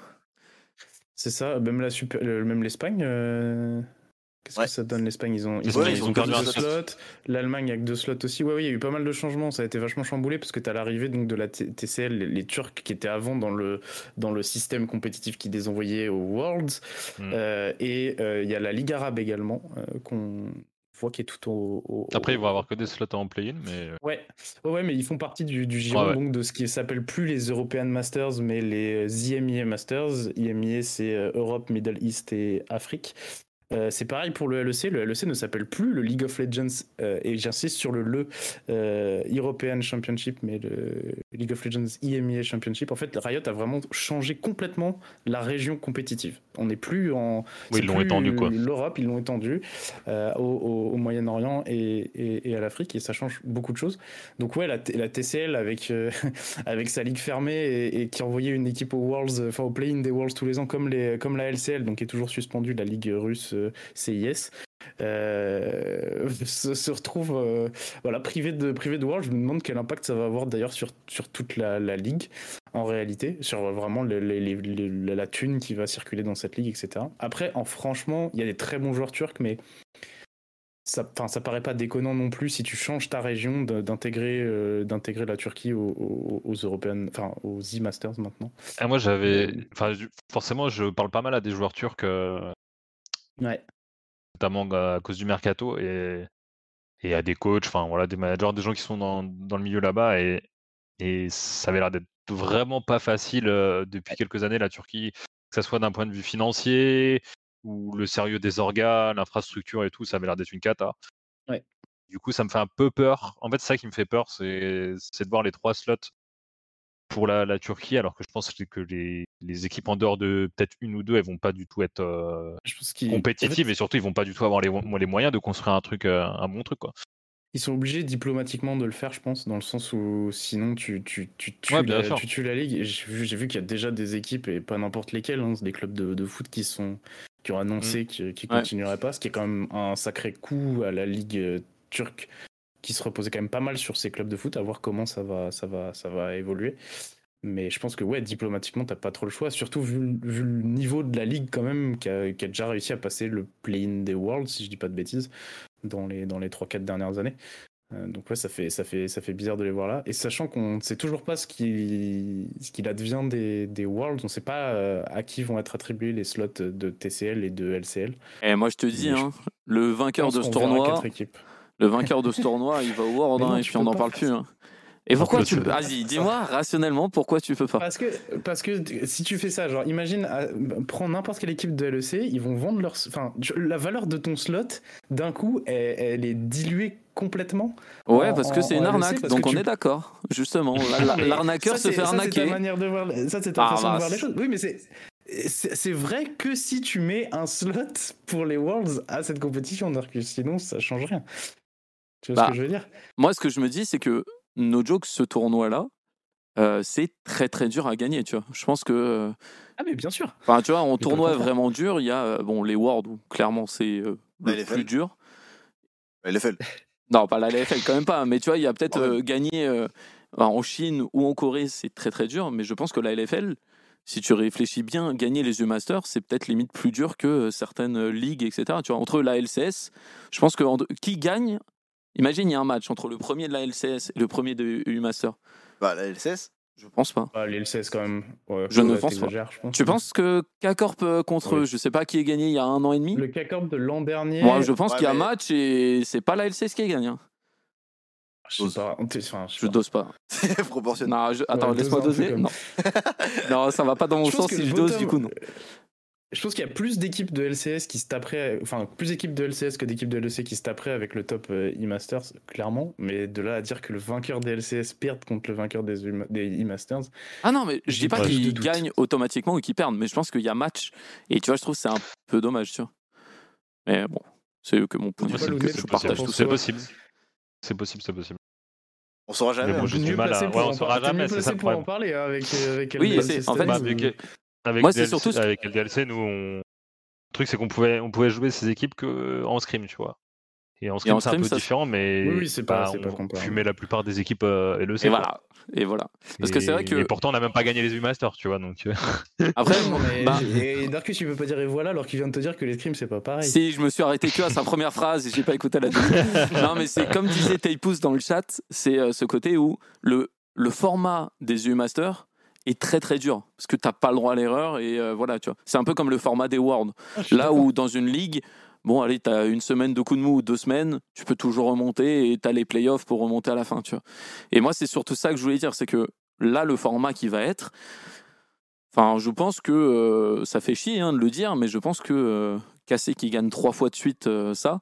C'est ça, même la super- le- même l'Espagne. euh, Qu'est-ce Ouais. que ça donne l'Espagne? Ils ont, ils Ouais, ont, ils ils ont ont perdu deux un slot. slots. L'Allemagne avec deux slots aussi. Ouais, oui, il y a eu pas mal de changements. Ça a été vachement chamboulé parce que tu as l'arrivée donc de la T- TCL, les, les Turcs qui étaient avant dans le dans le système compétitif qui les envoyait aux Worlds. Mm. Euh, et euh, il y a la Ligue arabe également euh, qu'on voie qui est tout au. au- Après, ils vont au- avoir que des slots en play-in, mais Ouais, ouais, ouais, mais ils font partie du, du giron Ouais, ouais. donc de ce qui s'appelle plus les European Masters, mais les IMEA Masters. IMEA, c'est Europe, Middle East et Afrique. Euh, c'est pareil pour le LEC. Le LEC ne s'appelle plus le League of Legends, euh, et j'insiste sur le le euh, European Championship, mais le League of Legends IMEA Championship. En fait, Riot a vraiment changé complètement la région compétitive. On n'est plus en. oui, ils l'ont étendu quoi. L'Europe, ils l'ont étendu au, au- au Moyen-Orient et, et- et à l'Afrique, et ça change beaucoup de choses. Donc ouais, la, TCL avec avec sa ligue fermée et, et qui envoyait une équipe aux Worlds, enfin au play-in des Worlds tous les ans, comme les comme la LCL, donc qui est toujours suspendue, la ligue russe euh, CIS. euh, se, se retrouve euh, voilà privé de privé de Worlds. Je me demande quel impact ça va avoir d'ailleurs sur sur toute la, la ligue en réalité, sur vraiment les- la thune qui va circuler dans cette ligue, etc. Après, en franchement, il y a des très bons joueurs turcs, mais ça, ça paraît pas déconnant non plus si tu changes ta région euh, d'intégrer la Turquie aux, European, enfin aux E-Masters maintenant. Ah, moi, j'avais. Forcément, je parle pas mal à des joueurs turcs, Ouais. notamment à cause du mercato et, et à des coachs, enfin voilà, des managers, des gens qui sont dans, dans le milieu là-bas et, et ça avait l'air d'être vraiment pas facile euh, depuis quelques années la Turquie, que ce soit d'un point de vue financier ou le sérieux des organes, l'infrastructure et tout, ça avait l'air d'être une cata. Ouais. Du coup, ça me fait un peu peur. En fait, c'est ça qui me fait peur, c'est c'est de voir les trois slots pour la, la Turquie, alors que je pense que les, les équipes en dehors de peut-être une ou deux, elles vont pas du tout être euh, Je pense compétitives en fait, et surtout ils vont pas du tout avoir les, les moyens de construire un truc, euh, un bon truc quoi. ils sont obligés diplomatiquement de le faire, je pense, dans le sens où sinon tu, tu, tu, tues, Ouais, la, tu tues la ligue. J'ai vu, qu'il y a déjà des équipes, et pas n'importe lesquelles, hein, des clubs de, de foot qui, sont, qui ont annoncé qu'ils qui Ouais. continueraient pas, ce qui est quand même un sacré coup à la ligue euh, turque qui se reposait quand même pas mal sur ces clubs de foot, à voir comment ça va, ça va, ça va évoluer. Mais je pense que ouais, diplomatiquement, t'as pas trop le choix, surtout vu, le- vu le niveau de la ligue quand même, qui a, qui a déjà réussi à passer le play-in des Worlds, si je dis pas de bêtises, dans les, dans les 3-4 dernières années. Euh, donc ouais, ça fait, ça, fait, ça fait bizarre de les voir là. Et sachant qu'on ne sait toujours pas ce qui- ce qu'il advient des, des Worlds, on ne sait pas euh, à qui vont être attribués les slots de TCL et de LCL. Et moi, je te dis, je hein, le vainqueur de ce tournoi. Le vainqueur de ce tournoi, il va au World non, hein, et puis on n'en parle plus. hein. Et pourquoi tu peux Vas-y, dis-moi rationnellement pourquoi tu peux pas. Parce que, parce que si tu fais ça, genre, imagine, euh, prends n'importe quelle équipe de LEC, ils vont vendre leur. Enfin, la valeur de ton slot, d'un coup, elle, elle est diluée complètement. Ouais, en- parce que c'est une LEC, arnaque, donc on tu- est d'accord. Justement, l'arnaqueur se fait ça, C'est ta arnaquer. manière de voir, ça, c'est ta Ah, façon bah, de voir les choses. Oui, mais c'est. C'est vrai que si tu mets un slot pour les Worlds à cette compétition, alors que sinon ça change rien. Tu vois Bah, ce que je veux dire? Moi, ce que je me dis, c'est que no joke, ce tournoi-là, euh, c'est très très dur à gagner, tu vois. Je pense que, euh, Ah, mais bien sûr. enfin, tu vois, en tournoi vraiment dur, il y a euh, bon les Worlds où clairement c'est euh, le LFL. plus dur. LFL. Non, pas la LFL quand même pas, mais tu vois, il y a peut-être Ouais. euh, gagner euh, en Chine ou en Corée, c'est très très dur, mais je pense que la LFL, si tu réfléchis bien, gagner les U Masters, c'est peut-être limite plus dur que certaines ligues, etc. Tu vois, entre la LCS, je pense que qui gagne, imagine il y a un match entre le premier de la LCS et le premier de U Master. Bah, la LCS. Je pense pas. Ah, les LCS quand même. Ouais, Je ne ouais, pense pas. t'exagères, je pense. Tu penses que K-Corp euh, contre, Oui. je sais pas qui est gagné il y a un an et demi? Le K-Corp de l'an dernier. Moi, je pense Ouais, qu'il y a un mais- match et c'est pas la LCS qui gagne. hein. Je sais pas. enfin, je sais Je pas. dose pas. C'est proportionnel. Non, je- attends, Ouais, laisse-moi doser. Non. non, ça va pas dans mon Je sens si je dose, bottom- du coup, non. Je pense qu'il y a plus d'équipes de LCS qui se taperaient, enfin plus d'équipes de LCS que d'équipes de LEC qui se taperaient avec le top euh, e-Masters, clairement. Mais de là à dire que le vainqueur des LCS perde contre le vainqueur des e-Masters, Ah non, mais je dis pas qu'ils gagnent automatiquement ou qu'ils perdent, mais je pense qu'il y a match. Et tu vois, je trouve que c'est un peu dommage, tu vois. Mais bon, c'est que mon point de vue. Je partage tout. C'est possible. C'est possible, c'est possible. On saura jamais. Mais bon, hein. j'ai du mal à- ouais, pour on saura jamais, c'est ça pour en parler hein, avec, euh, avec Oui, en fait- avec, Moi, c'est DLC surtout avec LDLC, nous, on... le truc, c'est qu'on pouvait, on pouvait jouer ces équipes que en scrim, tu vois. Et en scrim, c'est un scrim, peu ça- différent, mais Oui, oui, c'est pas- bah, c'est pas on comparable. fumait la plupart des équipes euh, LEC. Et quoi. voilà. Et voilà. Parce que c'est vrai Et- que- Et pourtant, on n'a même pas gagné les U-Masters, tu vois. Donc, euh, Après, Non, mais- bah, Et Darkus, tu peux pas dire et voilà alors qu'il vient de te dire que les scrims c'est pas pareil. si je me suis arrêté que à sa première phrase et j'ai pas écouté la deuxième. non, mais c'est comme disait Taipous dans le chat, c'est euh, ce côté où le, le format des EU Masters est très très dur parce que t'as pas le droit à l'erreur et euh, voilà, tu vois. C'est un peu comme le format des Worlds. Ah, Là où dans une ligue, bon, allez, tu as une semaine de coup de mou ou deux semaines, tu peux toujours remonter et tu as les playoffs pour remonter à la fin, tu vois. Et moi, c'est surtout ça que je voulais dire, c'est que là, le format qui va être, enfin, je pense que euh, ça fait chier hein, de le dire, mais je pense que euh, Cassé qui gagne trois fois de suite euh, ça,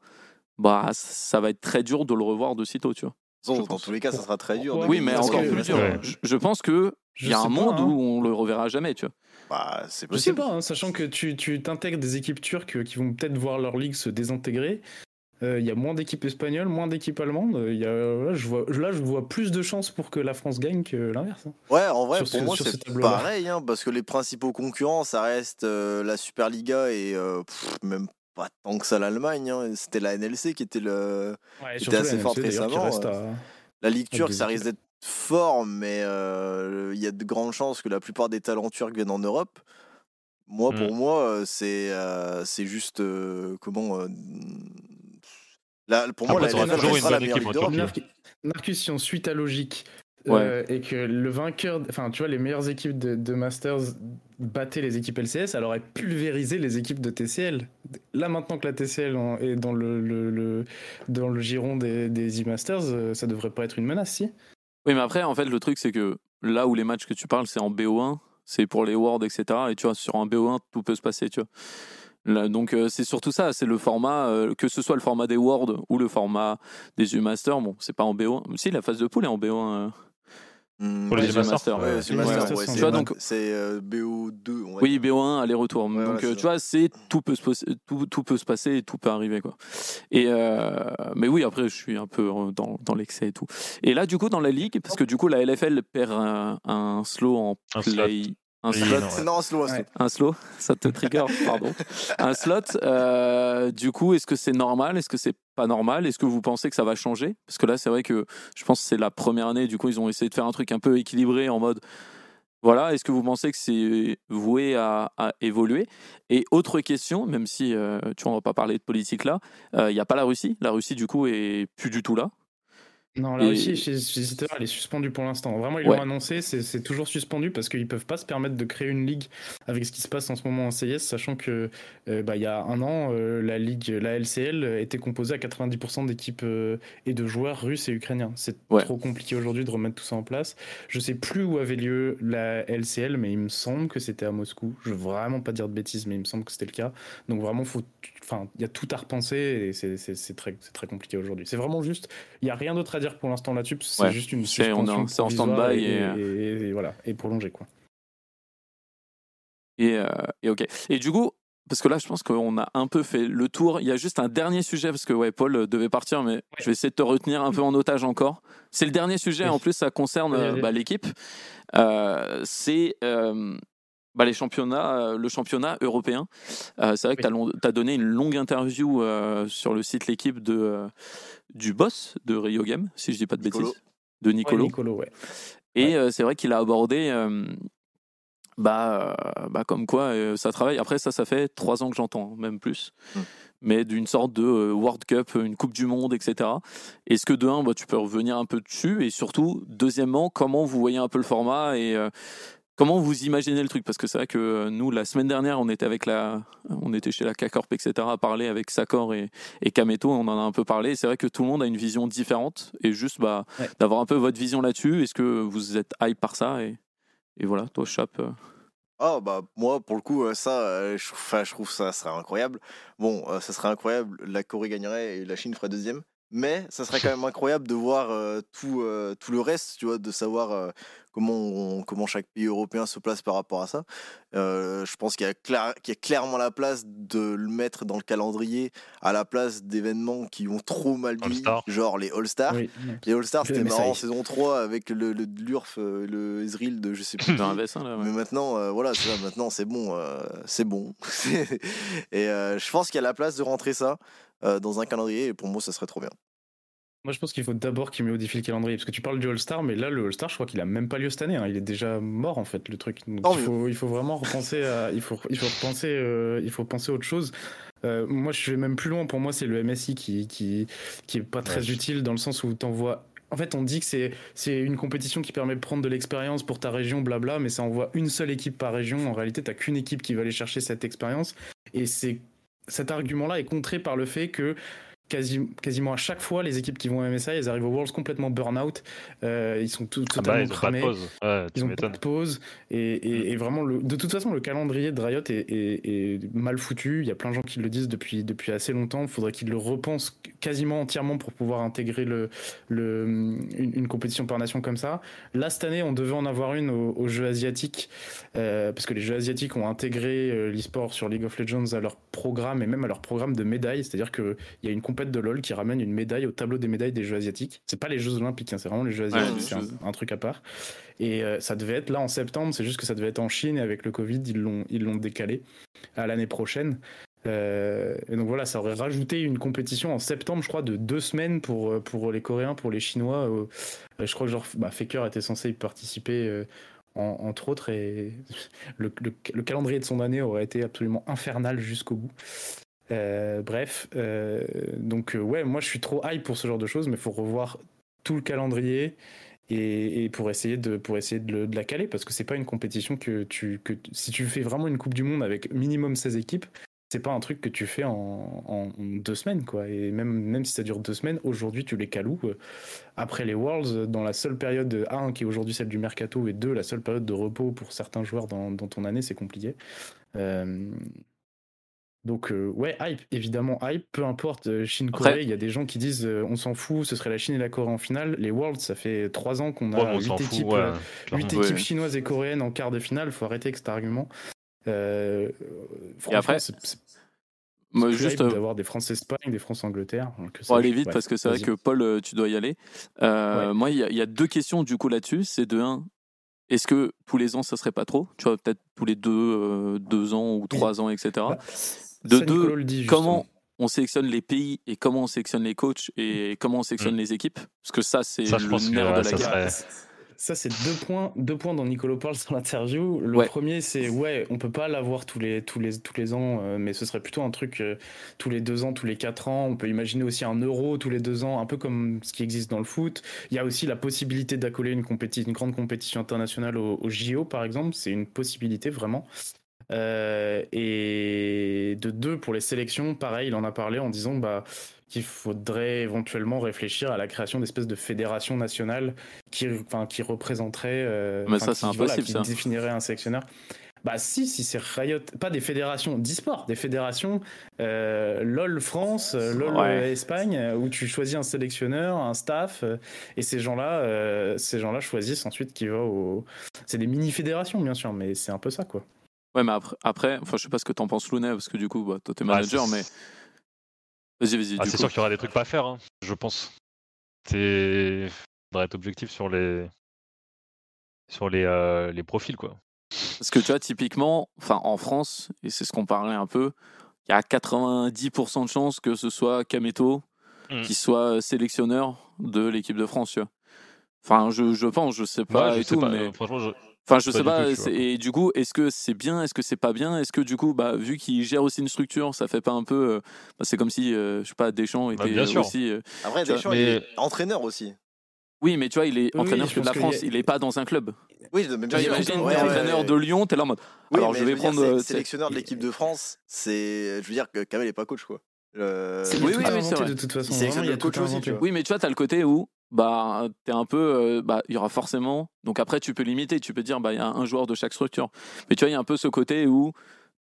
bah, ça va être très dur de le revoir de sitôt, tu vois. Dans, pense. tous les cas, ça sera très dur. Oui, de- mais encore plus dur. Je, pense que il y a un monde hein. où on le reverra jamais, tu vois. Bah, c'est Je sais possible. pas, hein, sachant que tu t'intègres des équipes turques euh, qui vont peut-être voir leur ligue se désintégrer. Euh, Il y a moins d'équipes espagnoles, moins d'équipes allemandes. A, là, je vois, là, je vois plus de chances pour que la France gagne que l'inverse. hein. Ouais, en vrai, Sur pour ce- moi, c'est pareil, hein, parce que les principaux concurrents, ça reste euh, la Superliga et euh, pff, même pas tant que ça l'Allemagne. hein. C'était la NLC qui était le. Ouais, C'était surtout assez forte qui récemment, reste à- La Ligue turque, ça risque d'être fort, mais euh, il y a de grandes chances que la plupart des talents turcs viennent en Europe. Moi, Mm. pour moi, euh, c'est euh, c'est juste. euh, comment. euh, là, pour moi, la LFL toujours une la bonne équipe ligue en. Turquie. Narc- Narcus, si on suit ta logique, Ouais. euh, et que le vainqueur, enfin, tu vois, les meilleures équipes de, de Masters battaient les équipes LCS, elle aurait pulvérisé les équipes de TCL. Là, maintenant que la TCL en- est dans le, le, le- dans le giron des, des e-Masters, euh, ça devrait pas être une menace, si Oui, mais après, en fait, le truc, c'est que là où les matchs que tu parles, c'est en BO1, c'est pour les Worlds, etc. Et tu vois, sur un BO1, tout peut se passer, tu vois. Là, donc, euh, c'est surtout ça, c'est le format, euh, que ce soit le format des Worlds ou le format des U-Masters. Bon, c'est pas en BO1. Si, la phase de poule est en BO1. Mm, Pour les Master, Tu vois, donc- c'est euh, BO2. on va Oui, dire. BO1, aller-retour. Ouais, donc, ouais, euh, tu vois, c'est tout peut se passer, tout, tout peut se passer et tout peut arriver, quoi. Et euh, mais oui, après, je suis un peu dans, dans l'excès et tout. Et là, du coup, dans la ligue, parce que du coup, la LFL perd un, un slow en Un play, un slot. non, ouais. Non, slow, slow. Ouais. Un slow, ça te trigger, pardon. Un slot, euh, du coup, est-ce que c'est normal Est-ce que c'est pas normal Est-ce que vous pensez que ça va changer? Parce que là, c'est vrai que je pense que c'est la première année, du coup, ils ont essayé de faire un truc un peu équilibré en mode. Voilà, est-ce que vous pensez que c'est voué à, à évoluer? Et autre question, même si euh, tu vois, on va pas parler de politique là, euh, il n'y a pas la Russie. La Russie, du coup, est plus du tout là. Non, la Russie, Zither, elle est suspendue pour l'instant. Vraiment, ils Ouais. l'ont annoncé, c'est toujours suspendu parce qu'ils peuvent pas se permettre de créer une ligue avec ce qui se passe en ce moment en CIS, sachant que euh, bah, il y a un an, euh, la ligue, la LCL était composée à 90% d'équipes euh, et de joueurs russes et ukrainiens. C'est Ouais. trop compliqué aujourd'hui de remettre tout ça en place. Je sais plus où avait lieu la LCL, mais il me semble que c'était à Moscou. Je veux vraiment pas dire de bêtises, mais il me semble que c'était le cas. Donc vraiment, faut, enfin, il y a tout à repenser et c'est- très, compliqué aujourd'hui. C'est vraiment juste, il y a rien d'autre à dire pour l'instant là-dessus. parce que C'est juste une suspension c'est en stand-by et, et- et- et voilà et prolongée quoi. Et, euh, et ok. Et du coup, parce que là, je pense qu'on a un peu fait le tour. Il y a juste un dernier sujet, parce que ouais, Paul euh, devait partir, mais je vais essayer de te retenir un peu en otage encore. C'est le dernier sujet, Oui. en plus, ça concerne euh, bah, l'équipe. Euh, c'est euh, bah, les championnats, euh, le championnat européen. Euh, c'est vrai que Oui. tu as, donné une longue interview euh, sur le site L'équipe de, euh, du boss de Rio Game, si je dis pas de Nicolo. bêtises, de Nicolo. Ouais, Nicolo, ouais. Et Ouais. euh, c'est vrai qu'il a abordé, euh, bah, bah, comme quoi euh, ça travaille. Après, ça, ça fait trois ans que j'entends, même plus. Mm. Mais d'une sorte de euh, World Cup, une Coupe du Monde, etc. Est-ce que de un, bah, tu peux revenir un peu dessus? Et surtout, deuxièmement, comment vous voyez un peu le format et euh, comment vous imaginez le truc? Parce que c'est vrai que euh, nous, la semaine dernière, on était, avec la, on était chez la K-Corp, etc., à parler avec Sakor et, et Kameto, on en a un peu parlé. Et C'est vrai que tout le monde a une vision différente. Et juste bah, Ouais. d'avoir un peu votre vision là-dessus. Est-ce que vous êtes hype par ça? Et, et voilà, toi, Chap. euh, Ah bah moi pour le coup euh, ça je, je trouve ça serait incroyable. Bon ça serait incroyable, la Corée gagnerait et la Chine ferait deuxième. Mais ça serait quand même incroyable de voir euh, tout, euh, tout le reste, tu vois, de savoir euh, comment, on- comment chaque pays européen se place par rapport à ça. Euh, je pense qu'il y, a y clairement la place de le mettre dans le calendrier à la place d'événements qui ont trop mal vieilli, All-Star. genre les All-Stars. Oui. Les All-Stars, c'était marrant en saison 3 avec le, le, l'URF, le Ezreal de je sais plus. Un vessin là. ouais. Mais maintenant, euh, voilà, ça, maintenant c'est bon, euh, c'est bon. et euh, je pense qu'il y a la place de rentrer ça euh, dans un calendrier, et pour moi, ça serait trop bien. Moi, je pense qu'il faut d'abord qu'ils modifient le calendrier. Parce que tu parles du All-Star, mais là, le All-Star, je crois qu'il a même pas lieu cette année. hein. Il est déjà mort, en fait, le truc. Donc, il, faut, il faut vraiment repenser à. Il faut, il faut repenser, euh, il faut penser à autre chose. Euh, moi, je vais même plus loin. Pour moi, c'est le MSI qui, qui, qui est pas très Ouais. utile dans le sens où t'envoies. En fait, on dit que c'est c'est une compétition qui permet de prendre de l'expérience pour ta région, blabla, mais ça envoie une seule équipe par région. En réalité, t'as qu'une équipe qui va aller chercher cette expérience. Et c'est cet argument-là est contré par le fait que quasiment à chaque fois, les équipes qui vont à MSI, elles arrivent au Worlds complètement burn-out. Euh, ils sont tout, totalement ah bah, ils cramés. Pas de pause. Ouais, ils ont pas de pause. Et, et, vraiment, le, de toute façon, le calendrier de Riot est, est, mal foutu. Il y a plein de gens qui le disent depuis, depuis assez longtemps. Il faudrait qu'ils le repensent quasiment entièrement pour pouvoir intégrer le, le, une, compétition par nation comme ça. Là, cette année, on devait en avoir une aux, Jeux asiatiques, euh, parce que les Jeux asiatiques ont intégré euh, l'e-sport sur League of Legends à leur programme et même à leur programme de médailles. C'est-à-dire qu'il y a une compétition de LoL qui ramène une médaille au tableau des médailles des Jeux asiatiques. C'est pas les Jeux olympiques, hein, c'est vraiment les Jeux asiatiques, c'est un, truc à part. Et euh, ça devait être là en septembre, c'est juste que ça devait être en Chine et avec le Covid, ils l'ont, ils l'ont décalé à l'année prochaine. Euh, et donc voilà, ça aurait rajouté une compétition en septembre, je crois, de deux semaines pour, euh, pour les Coréens, pour les Chinois. je crois que genre, bah, Faker était censé y participer. entre autres, et le, le, calendrier de son année aurait été absolument infernal jusqu'au bout. Euh, bref, euh, donc euh, ouais, moi je suis trop hype pour ce genre de choses, mais il faut revoir tout le calendrier et, pour essayer de pour essayer de, la caler parce que c'est pas une compétition que tu que si tu fais vraiment une Coupe du Monde avec minimum 16 équipes, c'est pas un truc que tu fais en, deux semaines quoi. Et même même si ça dure deux semaines, aujourd'hui tu les caloues après les Worlds dans la seule période 1 qui est aujourd'hui celle du mercato et 2 la seule période de repos pour certains joueurs dans ton année, c'est compliqué. Donc euh, ouais, hype, évidemment hype, peu importe, euh, Chine-Corée, il y a des gens qui disent euh, on s'en fout, ce serait la Chine et la Corée en finale. Les Worlds, ça fait trois ans qu'on a huit équipes, équipes chinoises et coréennes en quart de finale, faut arrêter avec cet argument. et après, c'est moi, juste d'avoir des France-Espagne, des France-Angleterre. On va aller vite parce que c'est vrai que Paul, tu dois y aller. Moi, il y, y, a deux questions du coup là-dessus. C'est de un, est-ce que tous les ans, ça serait pas trop? Tu vois, peut-être tous les deux, deux ans ou trois ans, etc. De deux, comment on sélectionne les pays et comment on sélectionne les coachs et comment on sélectionne mm. les équipes? Parce que ça, c'est le nerf de la guerre. Ça, c'est deux points, deux points dont Nicolo parle dans l'interview. Le premier, c'est ouais, on peut pas l'avoir tous les, tous, les, tous les ans, euh, mais ce serait plutôt un truc euh, tous les deux ans, tous les quatre ans. On peut imaginer aussi un euro tous les deux ans, un peu comme ce qui existe dans le foot. Il y a aussi la possibilité d'accoler une, compétition, une grande compétition internationale au, au JO, par exemple. C'est une possibilité vraiment. Euh, et de deux, pour les sélections, pareil, il en a parlé en disant bah, qu'il faudrait éventuellement réfléchir à la création d'espèces de fédérations nationales qui, enfin, qui représenteraient. Euh, Mais ça, c'est impossible, qui ça. définirait un sélectionneur. Bah si, si c'est Riot, pas des fédérations d'e-sport, des fédérations euh, LOL France, LOL Espagne, où tu choisis un sélectionneur, un staff, et ces gens-là, ces gens-là choisissent ensuite qui va au. C'est des mini fédérations bien sûr, mais c'est un peu ça quoi. Ouais, mais après, après enfin, je sais pas ce que t'en penses, Lounet, parce que du coup, bah, toi, t'es manager, mais. Vas-y, vas-y. Ah, c'est sûr qu'il y aura des trucs pas à faire, hein, je pense. C'est. Faudrait être objectif sur les. Sur les, euh, les profils, quoi. Parce que tu vois, typiquement, en France, et c'est ce qu'on parlait un peu, il y a 90% de chances que ce soit Kameto mm. qui soit sélectionneur de l'équipe de France, tu vois. Enfin, je, je pense, je sais pas et tout, mais. Franchement, je Enfin, je sais pas. et du coup, est-ce que c'est bien Est-ce que c'est pas bien? Est-ce que du coup, bah, vu qu'il gère aussi une structure, ça fait pas un peu. Euh, bah, c'est comme si, euh, je sais pas, Deschamps bah, était aussi. Euh, Après, Deschamps, il est entraîneur aussi. Oui, mais tu vois, il est entraîneur de la France, il est pas dans un club. Oui, mais bien imagine, t'es entraîneur de Lyon, t'es là en mode. Alors, je vais prendre. sélectionneur de l'équipe de France, c'est. Je veux dire que Kamel est pas coach, quoi. Oui, oui, oui, c'est de toute façon. Il y a coach aussi, Oui, mais tu vois, t'as le côté où bah t'es un peu euh, bah il y aura forcément donc après tu peux limiter tu peux dire bah il y a un joueur de chaque structure. Mais tu vois il y a un peu ce côté où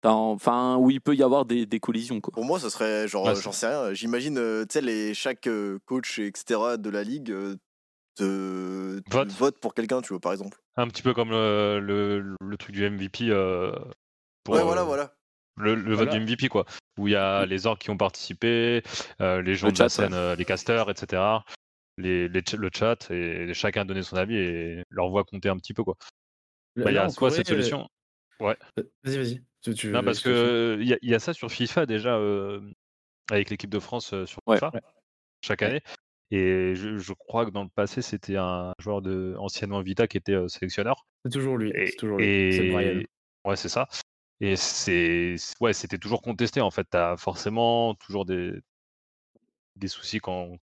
enfin où il peut y avoir des, des collisions quoi. pour moi ce serait genre j'en sais rien j'imagine euh, tu sais les chaque euh, coach etc de la ligue te, vote. pour quelqu'un tu vois par exemple. Un petit peu comme le, le, truc du MVP pour, ouais voilà voilà. le, le vote du MVP quoi. Où il y a les orques qui ont participé les gens de la scène les casters etc les, le chat et chacun donner son avis et leur voix compter un petit peu quoi. Bah, il y a soit cette solution. Ouais. Vas-y, vas-y. Tu, non, parce que il y, a ça sur FIFA déjà avec l'équipe de France sur FIFA chaque année. Et je, crois que dans le passé, c'était un joueur de anciennement Vita qui était sélectionneur. C'est toujours lui. C'est toujours lui. Ouais, c'est ça. Et c'est ouais, c'était toujours contesté en fait. T'as forcément toujours des des soucis quand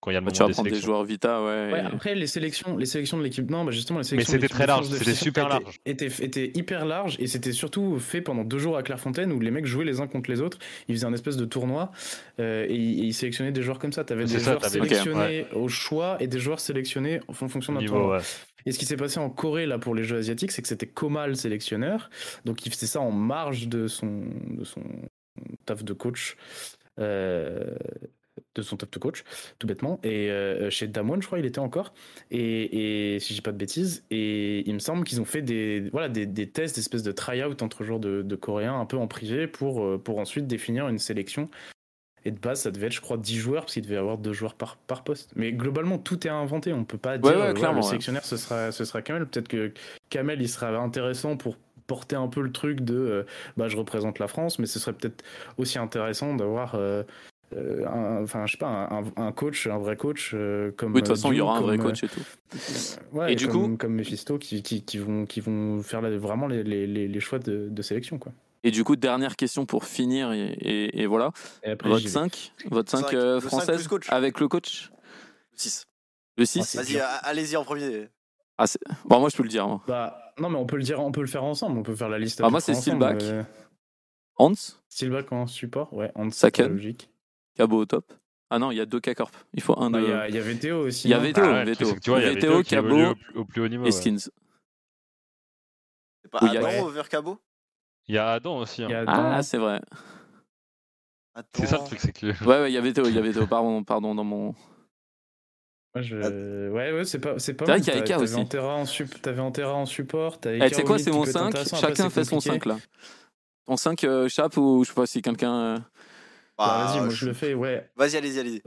quand il y a le Bah, moment tu vas des prendre des joueurs Vita, ouais. Ouais, et- après les sélections, les sélections de l'équipe, non, bah justement les sélections. c'était de l'équipe très large, c'était super large. Étaient hyper large et c'était surtout fait pendant deux jours à Clairefontaine où les mecs jouaient les uns contre les autres. Ils faisaient un espèce de tournoi euh, et, ils- et ils sélectionnaient des joueurs comme ça. T'avais C'est des ça, joueurs sélectionnés au choix et des joueurs sélectionnés en fonction d'un Niveau, tournoi. ouais. Et ce qui s'est passé en Corée là pour les Jeux asiatiques, c'est que c'était Koma le sélectionneur, donc il faisait ça en marge de son de son taf de coach, euh, de son taf de coach, tout bêtement. Et euh, chez Damwon, je crois, il était encore. Et, et si je dis pas de bêtises, et il me semble qu'ils ont fait des voilà des, des tests, des espèces de try-out entre joueurs de, de coréens un peu en privé pour euh, pour ensuite définir une sélection. Et de base, ça devait être, je crois, 10 joueurs, parce qu'il devait y avoir deux joueurs par, par poste. Mais globalement, tout est à inventer. On peut pas dire, ouais, clairement, le ouais. sélectionneur, ce sera, ce sera Kamel. Peut-être que Kamel, il sera intéressant pour porter un peu le truc de euh, bah, je représente la France, mais ce serait peut-être aussi intéressant d'avoir. euh, euh, un- enfin, je sais pas, un, un- coach, un vrai coach euh, comme. Oui, de toute euh, façon, il y aura un vrai coach et tout. euh, ouais, Et du comme, coup- comme Mephisto qui, qui, qui vont, qui vont faire là, vraiment les, les, les, les choix de, de sélection. Quoi. Et du coup, dernière question pour finir, et, et- et voilà. Et après, vais. 5, votre 5 Cinq. Le cinq française plus coach. avec le coach 6. Le 6 c'est Vas-y, allez-y en premier. ah, Bon, moi, je peux le dire. moi. Bah, non, mais on peut le dire, on peut le faire ensemble. On peut faire la liste. Ah, moi, c'est Steelback. euh, Hans, Steelback en support, ouais. En Saken. logique. Cabo au top. Ah non, il y a deux K-Corp. Il faut un Bah, de. Il y, a- il y avait Théo aussi. Il y avait Théo, Ah c'est que tu vois, il y avait Veto, Théo qui Cabo au, plus- au plus haut niveau. et. Skins. C'est pas Oui, il y a- Adam Ouais. over Cabo Il y a Adam aussi. hein. A Ah, c'est vrai. C'est ça le truc, c'est que. Ouais, ouais, il y avait Théo, il y avait Théo. Pardon, pardon, dans mon. Moi, je- Ouais, ouais, c'est pas, c'est pas C'est vrai mal. qu'il y a T'as- Eka T'avais aussi. Antera en, sup... t'avais Antera en support. t'as Eh, Eka tu sais au quoi, c'est mon peut être 5. intéressant. Après, Chacun c'est fait son compliqué. 5 là. Ton 5 euh, chape ou je sais pas si quelqu'un. Euh, Bah, vas-y, Bah, moi je le fais, ouais. Vas-y, allez-y, allez-y.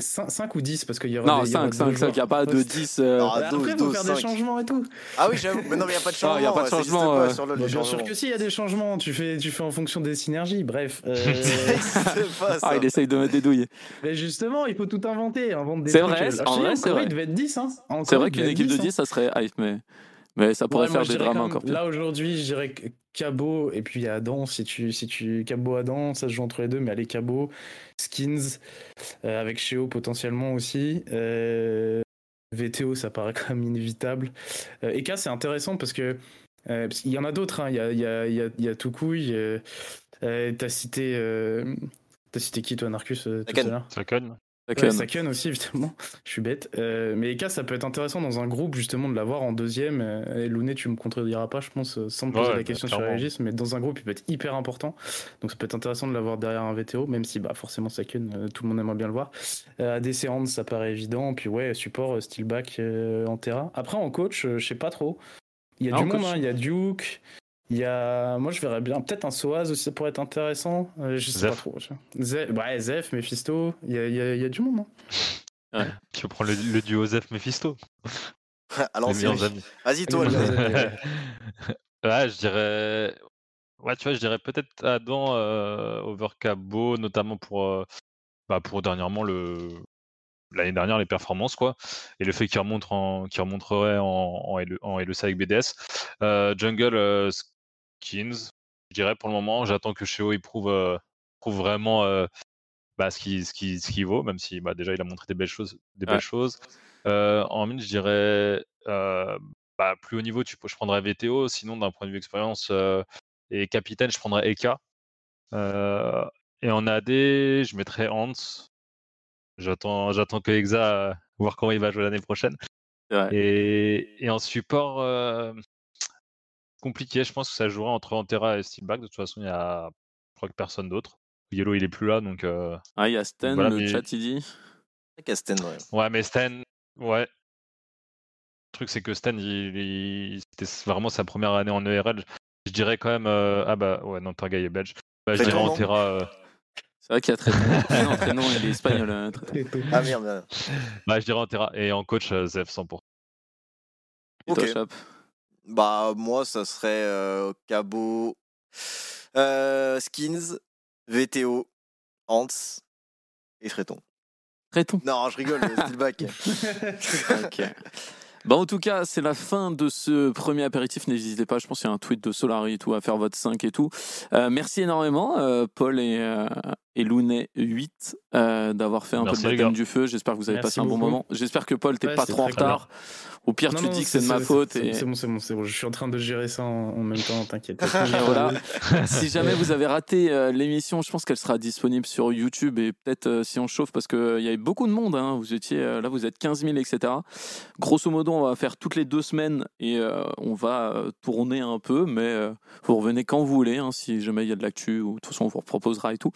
5 ou 10 parce qu'il y aura Non, des, il y aura 5, deux 5, 5. Il n'y a pas de post. 10. euh, Non, Bah, Après, il deux, faut faire des changements et tout. Ah oui, j'avoue. Mais non, mais il n'y a pas de Non, changement. y a pas de changement, euh. Bah, les bien sûr que si, il y a des changements. Tu fais, tu fais en fonction des synergies. Bref. euh, pas ça. Ah, il essaye de mettre des douilles. Mais justement, il faut tout inventer. Invente des C'est vrai, Euh, c'est- je en vrai, c'est vrai. il devait être 10. Hein. Vrai il qu'une équipe de 10, hein. 10, ça serait hype, mais, mais ça pourrait Ouais, faire je des même- encore pires. Là aujourd'hui, je dirais que Cabo et puis il y a Adam. Si tu, si tu Cabo Adam, ça se joue entre les deux, mais allez Cabo, Skins euh, avec Sheo potentiellement aussi. Euh, VTO, ça paraît quand même inévitable. Euh, Eka, c'est intéressant parce que euh, qu'il y en a d'autres. hein. Il y a, il y a, il y a, il y a Tukui. Euh, euh, T'as cité, euh, t'as cité qui toi, Narcus euh, tout à l'heure? Ça Ouais. Saken aussi, évidemment. Je suis bête. Euh, mais Eka, ça peut être intéressant dans un groupe, justement, de l'avoir en deuxième. Euh, et Lounet, tu me contrediras pas, je pense, euh, sans me poser Ouais, la bah, question sur clairement. Régis, mais dans un groupe, il peut être hyper important. Donc ça peut être intéressant de l'avoir derrière un VTO, même si, bah, forcément, Saken, euh, tout le monde aimerait bien le voir. Euh, ADC Hand, ça paraît évident. Puis ouais, support, Steelback euh, en terrain. Après, en coach, euh, je sais pas trop. Il y a du monde, hein. il y a Duke. Il y a, moi je verrais bien, peut-être un Soaz aussi, ça pourrait être intéressant. Euh, je sais Zef. pas trop. Zef, ouais, Zef, Mephisto, il y a, il y a- y a du monde. hein. Tu peux prendre le, le duo Zef Mephisto. À Les l'ancienne. meilleurs amis. Vas-y, toi. Ouais. je dirais. Ouais, tu vois, je dirais peut-être Adam euh, over Cabo, notamment pour, euh, bah, pour dernièrement le l'année dernière les performances quoi, et le fait qu'il remonte en, qu'il remonterait en, en, LE en LEC avec BDS. Euh, Jungle je dirais pour le moment, j'attends que Sheo il prouve, euh, prouve vraiment euh, bah, ce qu'il ce qui, ce vaut, même si bah, déjà il a montré des belles choses. Des belles Ouais. choses. Euh, en mine, je dirais bah, plus haut niveau, tu, peux- je prendrais VTO, sinon d'un point de vue expérience et capitaine, je prendrais Eka. Et en AD, je mettrais Hans. J'attends, j'attends que Exa voir comment il va jouer l'année prochaine. Et, et en support, euh, compliqué. Je pense que ça jouera entre Antera et Steelback. De toute façon, il y a, je crois que personne d'autre. Yellow, il est plus là, donc. euh, Ah, il y a Sten, Voilà, le mais- chat, il dit. Casten, ouais. Ouais, mais Stan, ouais. Le truc, c'est que Stan, il, il- c'était vraiment sa première année en ERL. Je dirais quand même. euh, Ah bah, ouais, non, Targa est belge. Bah, je dirais. Antera. euh, C'est vrai qu'il y a très bon. non, très non, il est espagnol. très- Ah merde. Bah, je dirais Antera. Et en coach, euh, Zef 100%. Et toi, Ok. Chap? Bah, moi, ça serait euh, Cabo, euh, Skins, VTO, Hans et Freton. Créton. Non, je rigole, Steelback. Ok. Bah en tout cas, c'est la fin de ce premier apéritif. N'hésitez pas, je pense qu'il y a un tweet de Solari et tout à faire votre 5 et tout. Euh, merci énormément, euh, Paul et, euh, et Lounet 8, euh, d'avoir fait un Merci, peu de les baptême du feu. J'espère que vous avez Merci passé un bon beaucoup. moment. J'espère que Paul, t'es Ouais, pas trop en retard. Au pire, Non, tu non, dis que c'est de ma faute. C'est et... c'est bon, c'est bon, c'est bon. Je suis en train de gérer ça en, en même temps, t'inquiète. Voilà. si jamais vous avez raté euh, l'émission, je pense qu'elle sera disponible sur YouTube et peut-être euh, si on chauffe parce qu'il y avait beaucoup de monde. hein. Vous étiez euh, là, vous êtes 15 000, etc. Grosso modo, on va faire toutes les deux semaines et euh, on va euh, tourner un peu, mais euh, vous revenez quand vous voulez. hein, si jamais il y a de l'actu, ou de toute façon, on vous proposera et tout.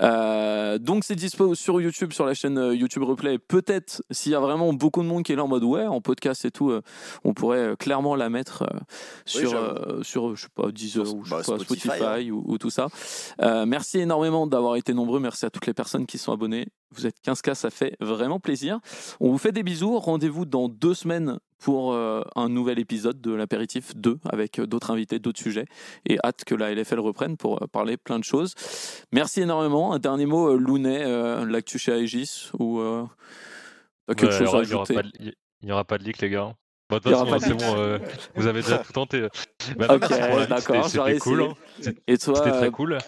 Euh, donc c'est dispo sur YouTube, sur la chaîne euh, YouTube Replay. Peut-être s'il y a vraiment beaucoup de monde qui est là en mode ouais, en podcast et tout, euh, on pourrait clairement la mettre euh, sur, euh, sur, je sais pas, Deezer Sur- ou je bah, sais pas, Spotify, Spotify, ou, ou tout ça. Merci énormément d'avoir été nombreux. Merci à toutes les personnes qui sont abonnées. Vous êtes 15K, ça fait vraiment plaisir. On vous fait des bisous. Rendez-vous dans deux semaines pour euh, un nouvel épisode de l'apéritif 2 avec euh, d'autres invités, d'autres sujets. Et hâte que la LFL reprenne pour euh, parler plein de choses. Merci énormément. Un dernier mot, Lounet, l'actu chez Aegis ou quelque Ouais, chose à il y aura ajouter pas de- il y aura pas de leak, les gars. Bon, de toute façon, c'est bon, euh, vous avez déjà tout tenté. Bah, Ok, d'accord, c'était- cool. hein. Et toi, C'était très cool.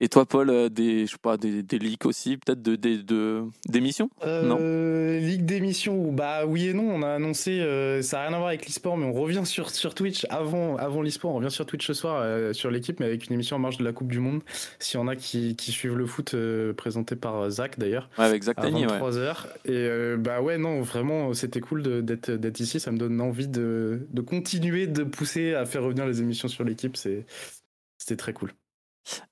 Et toi, Paul, euh, des, je sais pas, des, des leaks aussi, peut-être de, des- de, d'émissions Non? Euh, Ligue d'émission, bah oui et non, on a annoncé, euh, ça n'a rien à voir avec l'e-sport, mais on revient sur, sur Twitch avant, avant l'e-sport, on revient sur Twitch ce soir euh, sur l'équipe, mais avec une émission en marge de la Coupe du Monde. S'il y en a qui, qui suivent le foot, présenté par Zach d'ailleurs, Ouais, avec Zach Tani, ouais. 23h. Et bah ouais, non, vraiment, c'était cool de- d'être d'être ici, ça me donne envie de, de continuer de pousser à faire revenir les émissions sur l'équipe, c'est- c'était très cool.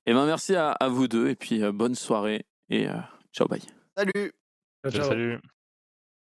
Et ben merci à, à vous deux et puis euh, bonne soirée et euh, ciao bye. Salut Ciao, ciao. Salut.